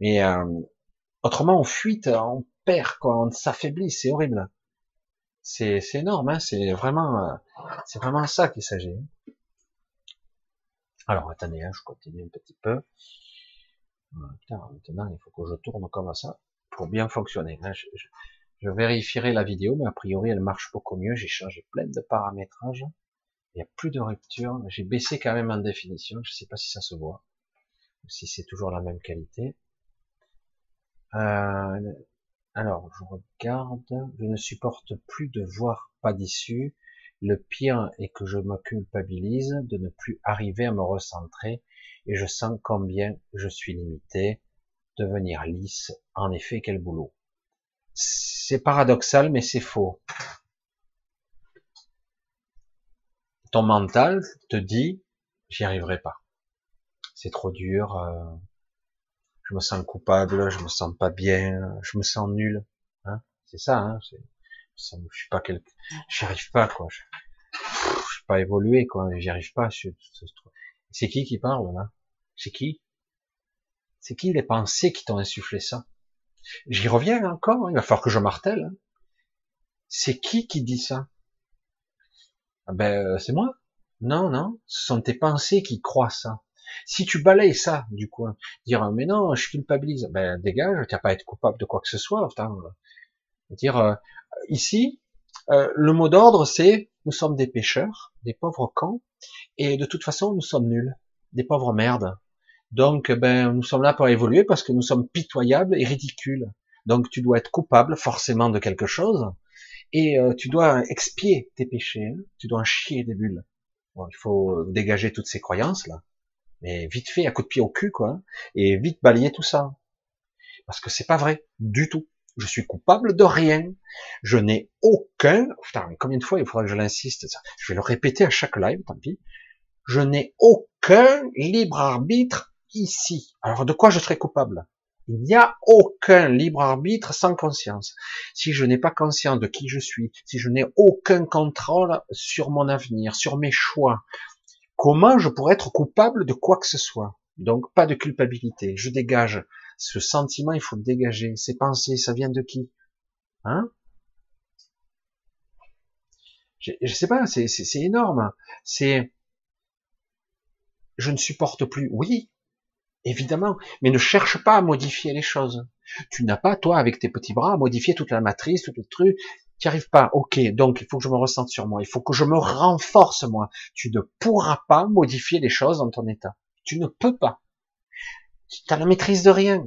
S1: Mais euh, autrement, on fuite, on perd, quoi, on s'affaiblit, c'est horrible. C'est énorme, hein, c'est vraiment, euh, c'est vraiment ça qu'il s'agit. Alors attendez, hein, je continue un petit peu. maintenant il faut que je tourne comme ça pour bien fonctionner. je, je, vérifierai la vidéo, mais a priori elle marche beaucoup mieux. J'ai changé plein de paramétrages. Il n'y a plus de rupture. J'ai baissé quand même en définition. Je ne sais pas si ça se voit ou si c'est toujours la même qualité. Euh, alors, je regarde. Je ne supporte plus de voir pas d'issue. Le pire est que je me culpabilise de ne plus arriver à me recentrer et je sens combien je suis limité. Devenir lisse, en effet, quel boulot. C'est paradoxal, mais c'est faux. Ton mental te dit, j'y arriverai pas. C'est trop dur, euh, je me sens coupable, je me sens pas bien, je me sens nul. Hein c'est ça, hein je, suis pas quelque, j'y arrive pas quoi. Je, suis pas évolué quoi, j'y arrive pas. C'est qui qui parle là? C'est qui? C'est qui les pensées qui t'ont insufflé ça? J'y reviens encore. Il va falloir que je martèle. Hein. C'est qui qui dit ça? Ah Ben euh, c'est moi. Non, non, ce sont tes pensées qui croient ça. Si tu balayes ça du coin, dire mais non, je culpabilise, ben dégage, tu n'as pas à être coupable de quoi que ce soit. dire euh, ici, euh, le mot d'ordre c'est nous sommes des pécheurs, des pauvres cons, et de toute façon nous sommes nuls, des pauvres merdes. Donc ben nous sommes là pour évoluer parce que nous sommes pitoyables et ridicules. Donc tu dois être coupable forcément de quelque chose et euh, tu dois expier tes péchés, hein. tu dois en chier des bulles. Bon, il faut dégager toutes ces croyances là mais vite fait, à coup de pied au cul, quoi, et vite balayer tout ça. Parce que c'est pas vrai, du tout. Je suis coupable de rien. Je n'ai aucun, putain, mais combien de fois il faudra que je l'insiste, je vais le répéter à chaque live, tant pis. Je n'ai aucun libre arbitre ici. Alors de quoi je serais coupable? Il n'y a aucun libre arbitre sans conscience. Si je n'ai pas conscience de qui je suis, si je n'ai aucun contrôle sur mon avenir, sur mes choix, Comment je pourrais être coupable de quoi que ce soit Donc pas de culpabilité. Je dégage ce sentiment, il faut le dégager. Ces pensées, ça vient de qui? Hein? Je, je sais pas, c'est énorme. C'est je ne supporte plus. Oui, évidemment, mais ne cherche pas à modifier les choses. Tu n'as pas, toi, avec tes petits bras, à modifier toute la matrice, tout le truc. Tu arrives pas. Ok, donc il faut que je me ressente sur moi. Il faut que je me renforce moi. Tu ne pourras pas modifier les choses dans ton état. Tu ne peux pas. Tu as la maîtrise de rien.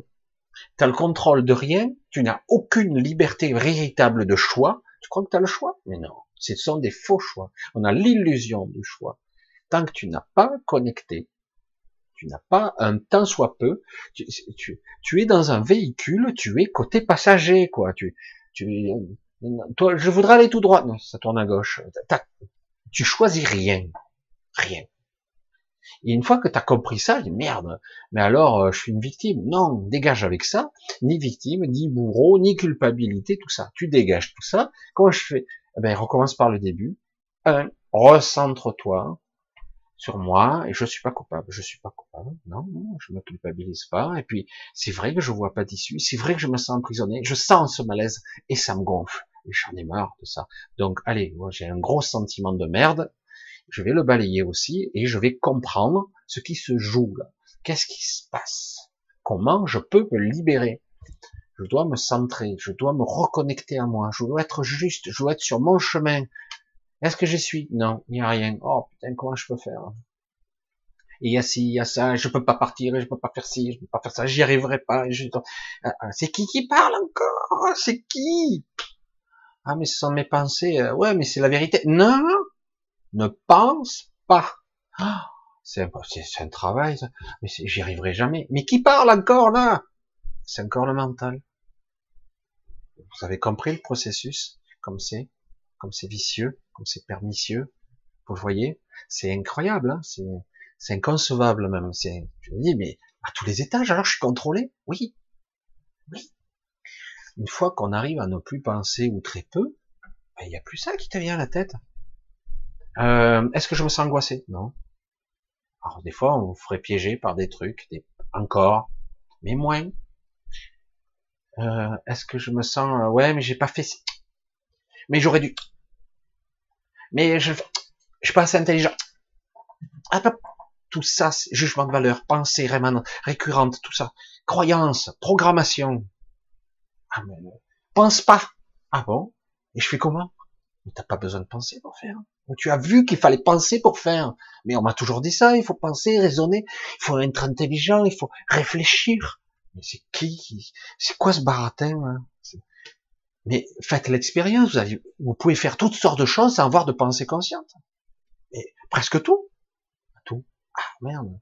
S1: Tu as le contrôle de rien. Tu n'as aucune liberté véritable de choix. Tu crois que tu as le choix? Mais non. Ce sont des faux choix. On a l'illusion du choix. Tant que tu n'as pas connecté, tu n'as pas un temps soit peu, tu, es dans un véhicule, tu es côté passager, quoi. Tu, tu, toi, je voudrais aller tout droit. Non, ça tourne à gauche. Tu choisis rien. Rien. Et une fois que tu as compris ça, dis merde, mais alors euh, je suis une victime. Non, dégage avec ça, ni victime, ni bourreau, ni culpabilité, tout ça. Tu dégages tout ça. Comment je fais eh Ben, recommence par le début. Un, recentre-toi sur moi et je suis pas coupable. Je suis pas coupable. Non, non, je me culpabilise pas. Et puis, c'est vrai que je vois pas d'issue. C'est vrai que je me sens emprisonné. Je sens ce malaise et ça me gonfle. Et j'en ai marre de ça. Donc, allez, moi, j'ai un gros sentiment de merde. Je vais le balayer aussi et je vais comprendre ce qui se joue là. Qu'est-ce qui se passe? Comment je peux me libérer? Je dois me centrer. Je dois me reconnecter à moi. Je dois être juste. Je dois être sur mon chemin. Est-ce que j'y suis? Non, il n'y a rien. Oh putain, comment je peux faire? Il y a ci, il y a ça, je peux pas partir, je peux pas faire ci, je peux pas faire ça, j'y arriverai pas. Ah, ah, c'est qui qui parle encore? C'est qui? Ah mais ce sont mes pensées. Euh, ouais, mais c'est la vérité. Non, ne pense pas. Ah, c'est un travail, ça. mais j'y arriverai jamais. Mais qui parle encore là? C'est encore le mental. Vous avez compris le processus, comme c'est, comme c'est vicieux comme c'est pernicieux. Vous voyez, c'est incroyable, hein c'est inconcevable même. Je me dis, mais à tous les étages, alors je suis contrôlé? Oui, oui. Une fois qu'on arrive à ne plus penser ou très peu, ben, il n'y a plus ça qui te vient à la tête. Euh, Est-ce que je me sens angoissé? Non. Alors des fois, on vous ferait piéger par des trucs, des... encore, mais moins. Euh, Est-ce que je me sens euh, ouais, mais j'ai pas fait, mais j'aurais dû. Mais je, je suis pas assez intelligent. Ah, tout ça, jugement de valeur, pensée récurrente, tout ça, croyance, programmation. Ah pense pas. Ah bon? Et je fais comment? Mais t'as pas besoin de penser pour faire. Tu as vu qu'il fallait penser pour faire. Mais on m'a toujours dit ça, il faut penser, raisonner, il faut être intelligent, il faut réfléchir. Mais c'est qui C'est quoi ce baratin hein? Mais faites l'expérience, vous, pouvez faire toutes sortes de choses sans avoir de pensée consciente. Mais presque tout. Tout. Ah merde.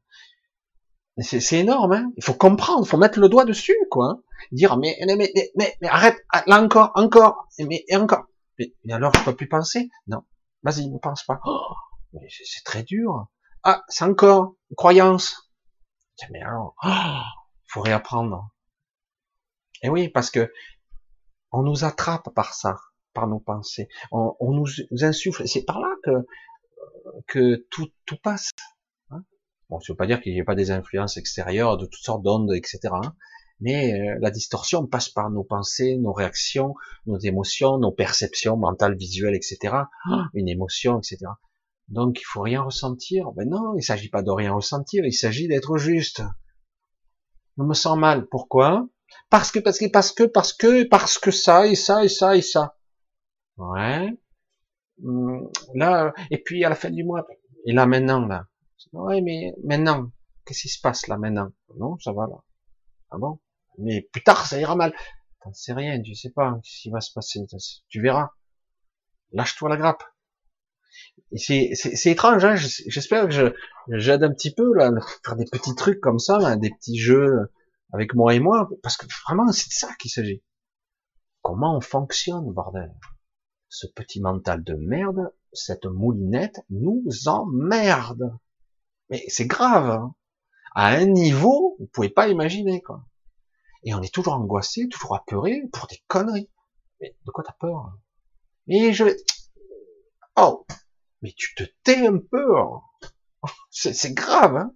S1: C'est énorme, hein il faut comprendre, il faut mettre le doigt dessus, quoi. Hein. Dire mais mais, mais mais mais arrête, ah, là encore, encore, mais et encore. Mais, alors je peux plus penser? Non, vas-y, ne pense pas. Oh, mais c'est très dur. Ah, c'est encore une croyance. Mais alors, oh, il faut réapprendre. Et oui, parce que on nous attrape par ça, par nos pensées. On, on nous insuffle. C'est par là que que tout tout passe. Bon, ça veut pas dire qu'il n'y a pas des influences extérieures de toutes sortes d'ondes, etc. Hein. mais euh, la distorsion passe par nos pensées, nos réactions, nos émotions, nos perceptions mentales, visuelles, etc. Ah. Une émotion, etc. Donc il faut rien ressentir. Ben non, il s'agit pas de rien ressentir, il s'agit d'être juste. Je me sens mal. Pourquoi? Parce que, parce que, parce que, parce que, parce que ça et ça et ça et ça. Ouais. Hum, là, et puis à la fin du mois, et là maintenant là, Ouais, mais maintenant, qu'est-ce qui se passe là maintenant? Non, ça va là. Ah bon? Mais plus tard, ça ira mal. T'en sais rien, tu sais pas ce qui va se passer. Tu verras. Lâche-toi la grappe. C'est étrange, hein j'espère que je j'aide un petit peu là, faire des petits trucs comme ça, là, des petits jeux avec moi et moi, parce que vraiment c'est de ça qu'il s'agit. Comment on fonctionne, bordel? Ce petit mental de merde, cette moulinette nous emmerde. Mais c'est grave. Hein. À un niveau, vous pouvez pas imaginer, quoi. Et on est toujours angoissé, toujours apeuré pour des conneries. Mais de quoi t'as peur Mais je vais... Oh Mais tu te tais un peu hein. [LAUGHS] C'est grave, hein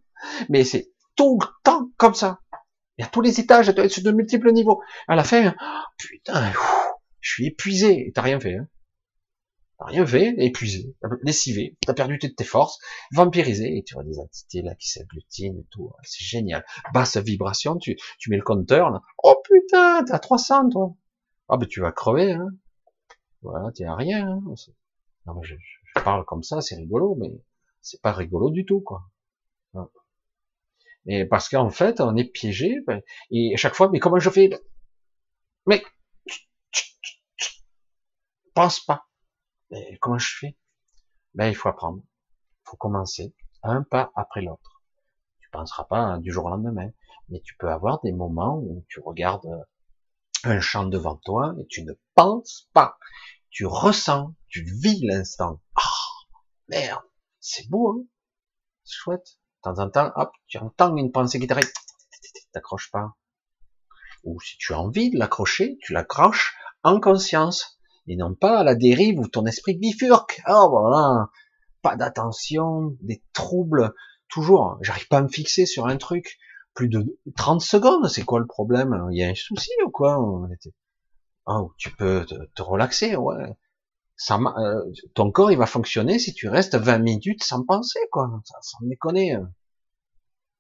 S1: Mais c'est tout le temps comme ça. Et à tous les étages, sur de multiples niveaux. À la fin, oh, putain, je suis épuisé. Et t'as rien fait, hein rien fait, épuisé, lessivé, t'as perdu toutes tes forces, vampirisé, et tu vois des entités là qui s'agglutinent et tout, c'est génial. Basse vibration, tu, mets le compteur, là. oh putain, t'as 300 toi. Ah ben tu vas crever, hein. Voilà, t'es à rien. Hein. Non mais je, je, parle comme ça, c'est rigolo, mais c'est pas rigolo du tout, quoi. Et parce qu'en fait, on est piégé, ben, et à chaque fois, mais comment je fais Mais pense pas mais comment je fais? Ben il faut apprendre. Il faut commencer un pas après l'autre. Tu penseras pas hein, du jour au lendemain, mais tu peux avoir des moments où tu regardes un champ devant toi et tu ne penses pas. Tu ressens, tu vis l'instant. Ah, merde, c'est beau, hein C'est chouette. De temps en temps, hop, tu entends une pensée qui t'arrive. T'accroches pas. Ou si tu as envie de l'accrocher, tu l'accroches en conscience et non pas à la dérive où ton esprit bifurque. Oh voilà, pas d'attention, des troubles, toujours. J'arrive pas à me fixer sur un truc plus de 30 secondes. C'est quoi le problème? Il y a un souci ou quoi? Oh, tu peux te, relaxer, ouais. Ça, euh, ton corps il va fonctionner si tu restes 20 minutes sans penser, quoi. Sans déconner.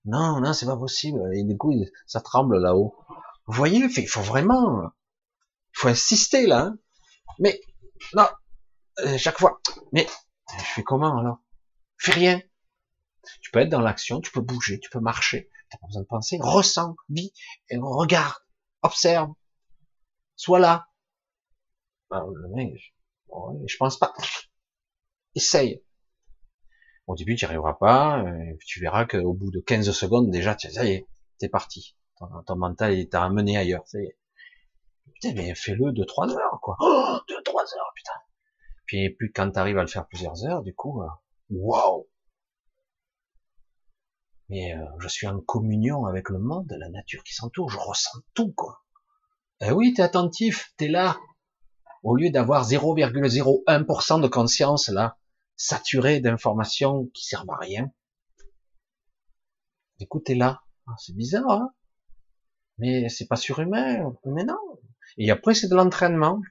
S1: Non, non, c'est pas possible. Et du coup, ça tremble là-haut. Vous voyez, il faut vraiment, il faut insister là. Hein. Mais, non, euh, chaque fois. Mais, je fais comment alors? Fais rien. Tu peux être dans l'action, tu peux bouger, tu peux marcher. T'as pas besoin de penser. Ressens, vis, et regarde, observe. Sois là. Ah, je pense pas. Essaye. Au début, tu n'y arriveras pas. Euh, tu verras qu'au bout de 15 secondes, déjà, ça y est, t'es parti. Ton, mental, il t'a amené ailleurs. Ça y est. Putain, mais fais-le de trois heures, quoi. Oh, de trois heures, putain. Puis, puis quand t'arrives à le faire plusieurs heures, du coup, euh, waouh. Mais euh, je suis en communion avec le monde, la nature qui s'entoure, je ressens tout, quoi. Eh oui, t'es attentif, t'es là. Au lieu d'avoir 0,01% de conscience là, saturé d'informations qui servent à rien. Écoutez là, ah, c'est bizarre, hein mais c'est pas surhumain. Mais non. Et après, c'est de l'entraînement.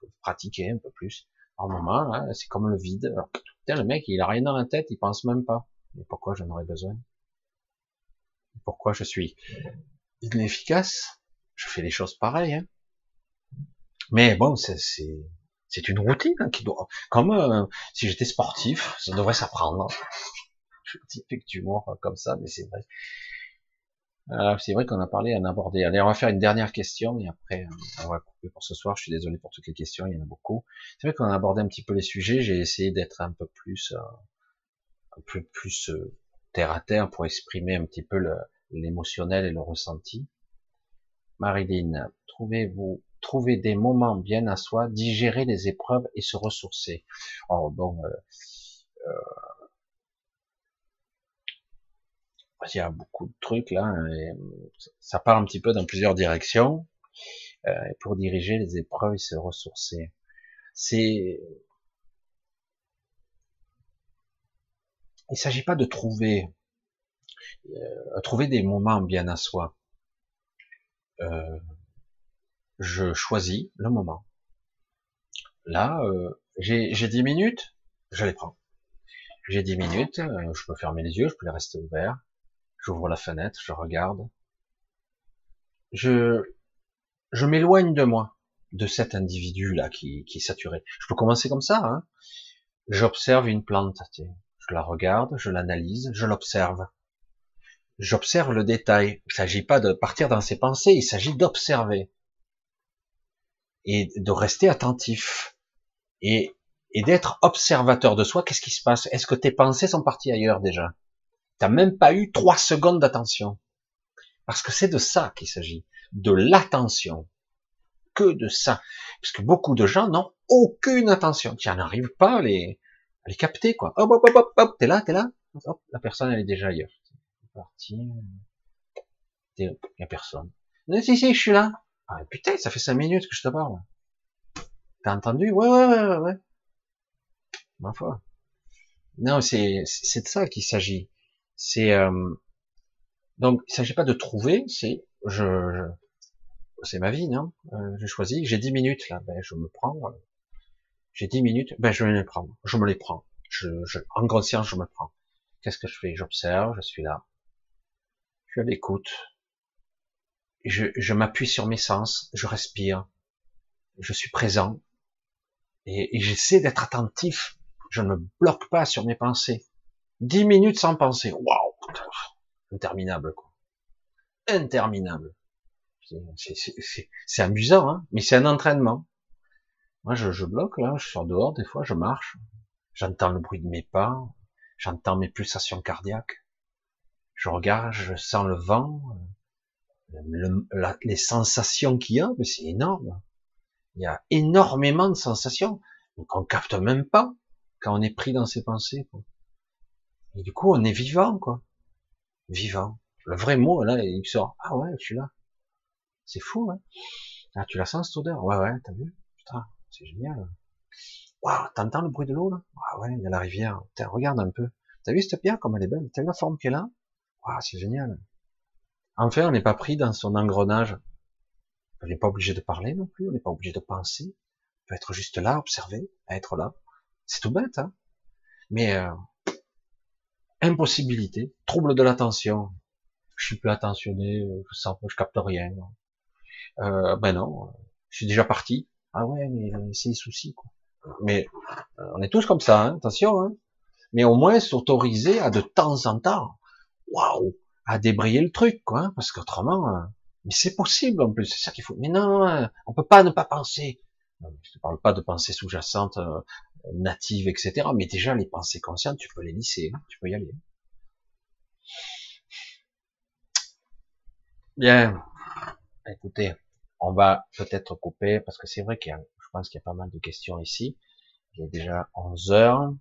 S1: Faut pratiquer un peu plus. En moment, hein, c'est comme le vide. Le mec, il a rien dans la tête, il pense même pas. Mais pourquoi j'en aurais besoin? Pourquoi je suis inefficace? Je fais les choses pareilles. Hein. Mais bon, c'est une routine hein, qui doit. Comme euh, si j'étais sportif, ça devrait s'apprendre. [LAUGHS] Je dis effectivement comme ça, mais c'est vrai. Euh, c'est vrai qu'on a parlé, on a abordé. Allez, on va faire une dernière question et après euh, on va couper pour ce soir. Je suis désolé pour toutes les questions, il y en a beaucoup. C'est vrai qu'on a abordé un petit peu les sujets. J'ai essayé d'être un peu plus, euh, un peu plus terre à terre pour exprimer un petit peu l'émotionnel et le ressenti. Marilyn, trouvez-vous trouver des moments bien à soi, digérer les épreuves et se ressourcer? Oh bon, euh, il y a beaucoup de trucs là, et ça part un petit peu dans plusieurs directions euh, pour diriger les épreuves et se ressourcer. C'est il s'agit pas de trouver euh, trouver des moments bien à soi. Euh, je choisis le moment. Là, euh, j'ai 10 minutes, je les prends. J'ai 10 minutes, euh, je peux fermer les yeux, je peux les rester ouverts. J'ouvre la fenêtre, je regarde. Je, je m'éloigne de moi, de cet individu-là qui, qui est saturé. Je peux commencer comme ça. Hein. J'observe une plante, je la regarde, je l'analyse, je l'observe. J'observe le détail. Il ne s'agit pas de partir dans ses pensées, il s'agit d'observer et de rester attentif et, et d'être observateur de soi. Qu'est-ce qui se passe? Est-ce que tes pensées sont parties ailleurs déjà? T'as même pas eu trois secondes d'attention. Parce que c'est de ça qu'il s'agit, de l'attention. Que de ça. Parce que beaucoup de gens n'ont aucune attention. Tu n'arrives pas à les, à les capter, quoi. Hop, hop, hop, hop, hop, t'es là, t'es là. Hop, la personne, elle est déjà ailleurs. Parti. Il y a personne. Si, si, je suis là. Ah, putain, ça fait cinq minutes que je te parle. T'as entendu? Ouais, ouais, ouais, ouais. Ma foi. Non, c'est, c'est de ça qu'il s'agit. C'est euh, donc il s'agit pas de trouver, c'est je, c'est ma vie, non euh, J'ai choisi, j'ai dix minutes là, ben je me prends. Euh, j'ai dix minutes, ben je vais les prendre, je me les prends. Je, je, en conscience, je me prends. Qu'est-ce que je fais? J'observe, je suis là, je suis à l'écoute, je, je m'appuie sur mes sens, je respire, je suis présent et, et j'essaie d'être attentif. Je ne me bloque pas sur mes pensées. Dix minutes sans penser. Waouh Interminable, quoi. Interminable. C'est amusant, hein mais c'est un entraînement. Moi, je, je bloque, là, je sors dehors, des fois, je marche, j'entends le bruit de mes pas, j'entends mes pulsations cardiaques, je regarde, je sens le vent, le, les sensations qu'il y a, mais c'est énorme. Il y a énormément de sensations, qu'on capte même pas quand on est pris dans ses pensées. Et du coup, on est vivant, quoi. Vivant. Le vrai mot, là, il sort. Ah ouais, je suis là. C'est fou, hein. Ah, tu la sens, cette odeur? Ouais, ouais, t'as vu? Putain, c'est génial. Waouh, t'entends le bruit de l'eau, là? Ah ouais, il y a la rivière. Regarde un peu. T'as vu cette pierre, comme elle est belle? T'as vu la forme qu'elle a? Waouh, c'est génial. Enfin, on n'est pas pris dans son engrenage. On n'est pas obligé de parler non plus, on n'est pas obligé de penser. On peut être juste là, observer, être là. C'est tout bête, hein. Mais euh, impossibilité, trouble de l'attention. Je suis plus attentionné, je sens, je capte rien. Euh, ben non, je suis déjà parti. Ah ouais, mais euh, c'est les soucis. Quoi. Mais euh, on est tous comme ça, hein, attention. Hein. Mais au moins s'autoriser à de temps en temps, waouh, à débrayer le truc, quoi, hein, parce qu'autrement, euh, mais c'est possible en plus, c'est ça qu'il faut. Mais non, on peut pas ne pas penser. je ne parle pas de pensée sous-jacente, native, etc. Mais déjà, les pensées conscientes, tu peux les lisser, hein, tu peux y aller. Bien. Écoutez, on va peut-être couper, parce que c'est vrai qu'il y a, je pense qu'il y a pas mal de questions ici. Il est déjà 11 heures.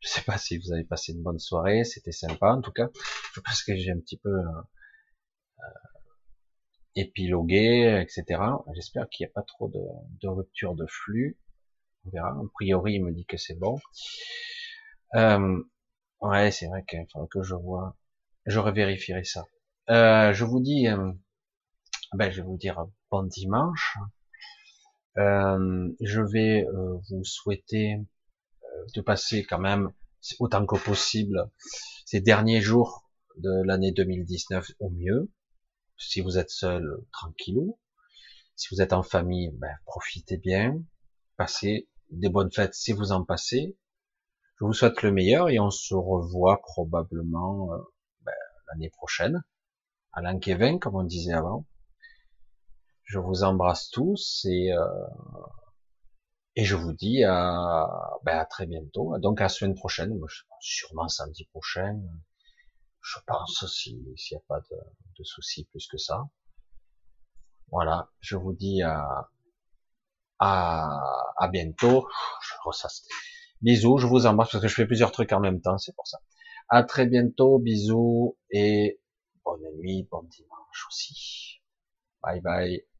S1: Je sais pas si vous avez passé une bonne soirée, c'était sympa en tout cas. Je pense que j'ai un petit peu euh, épiloguer, etc. J'espère qu'il n'y a pas trop de, de, rupture de flux. On verra. A priori, il me dit que c'est bon. Euh, ouais, c'est vrai qu'il que je vois. Je revérifierai ça. Euh, je vous dis, euh, ben, je vais vous dire bon dimanche. Euh, je vais euh, vous souhaiter euh, de passer quand même autant que possible ces derniers jours de l'année 2019 au mieux. Si vous êtes seul, tranquillou. Si vous êtes en famille, ben, profitez bien. Passez des bonnes fêtes si vous en passez. Je vous souhaite le meilleur et on se revoit probablement ben, l'année prochaine à l'Anquevin, comme on disait avant. Je vous embrasse tous et, euh, et je vous dis à, ben très bientôt. Donc à la semaine prochaine, sûrement samedi prochain. Je pense s'il n'y a pas de soucis plus que ça. Voilà, je vous dis à, à, à bientôt. Je. Bisous, je vous embrasse parce que je fais plusieurs trucs en même temps, c'est pour ça. À très bientôt, bisous et bonne nuit, bon dimanche aussi. Bye bye.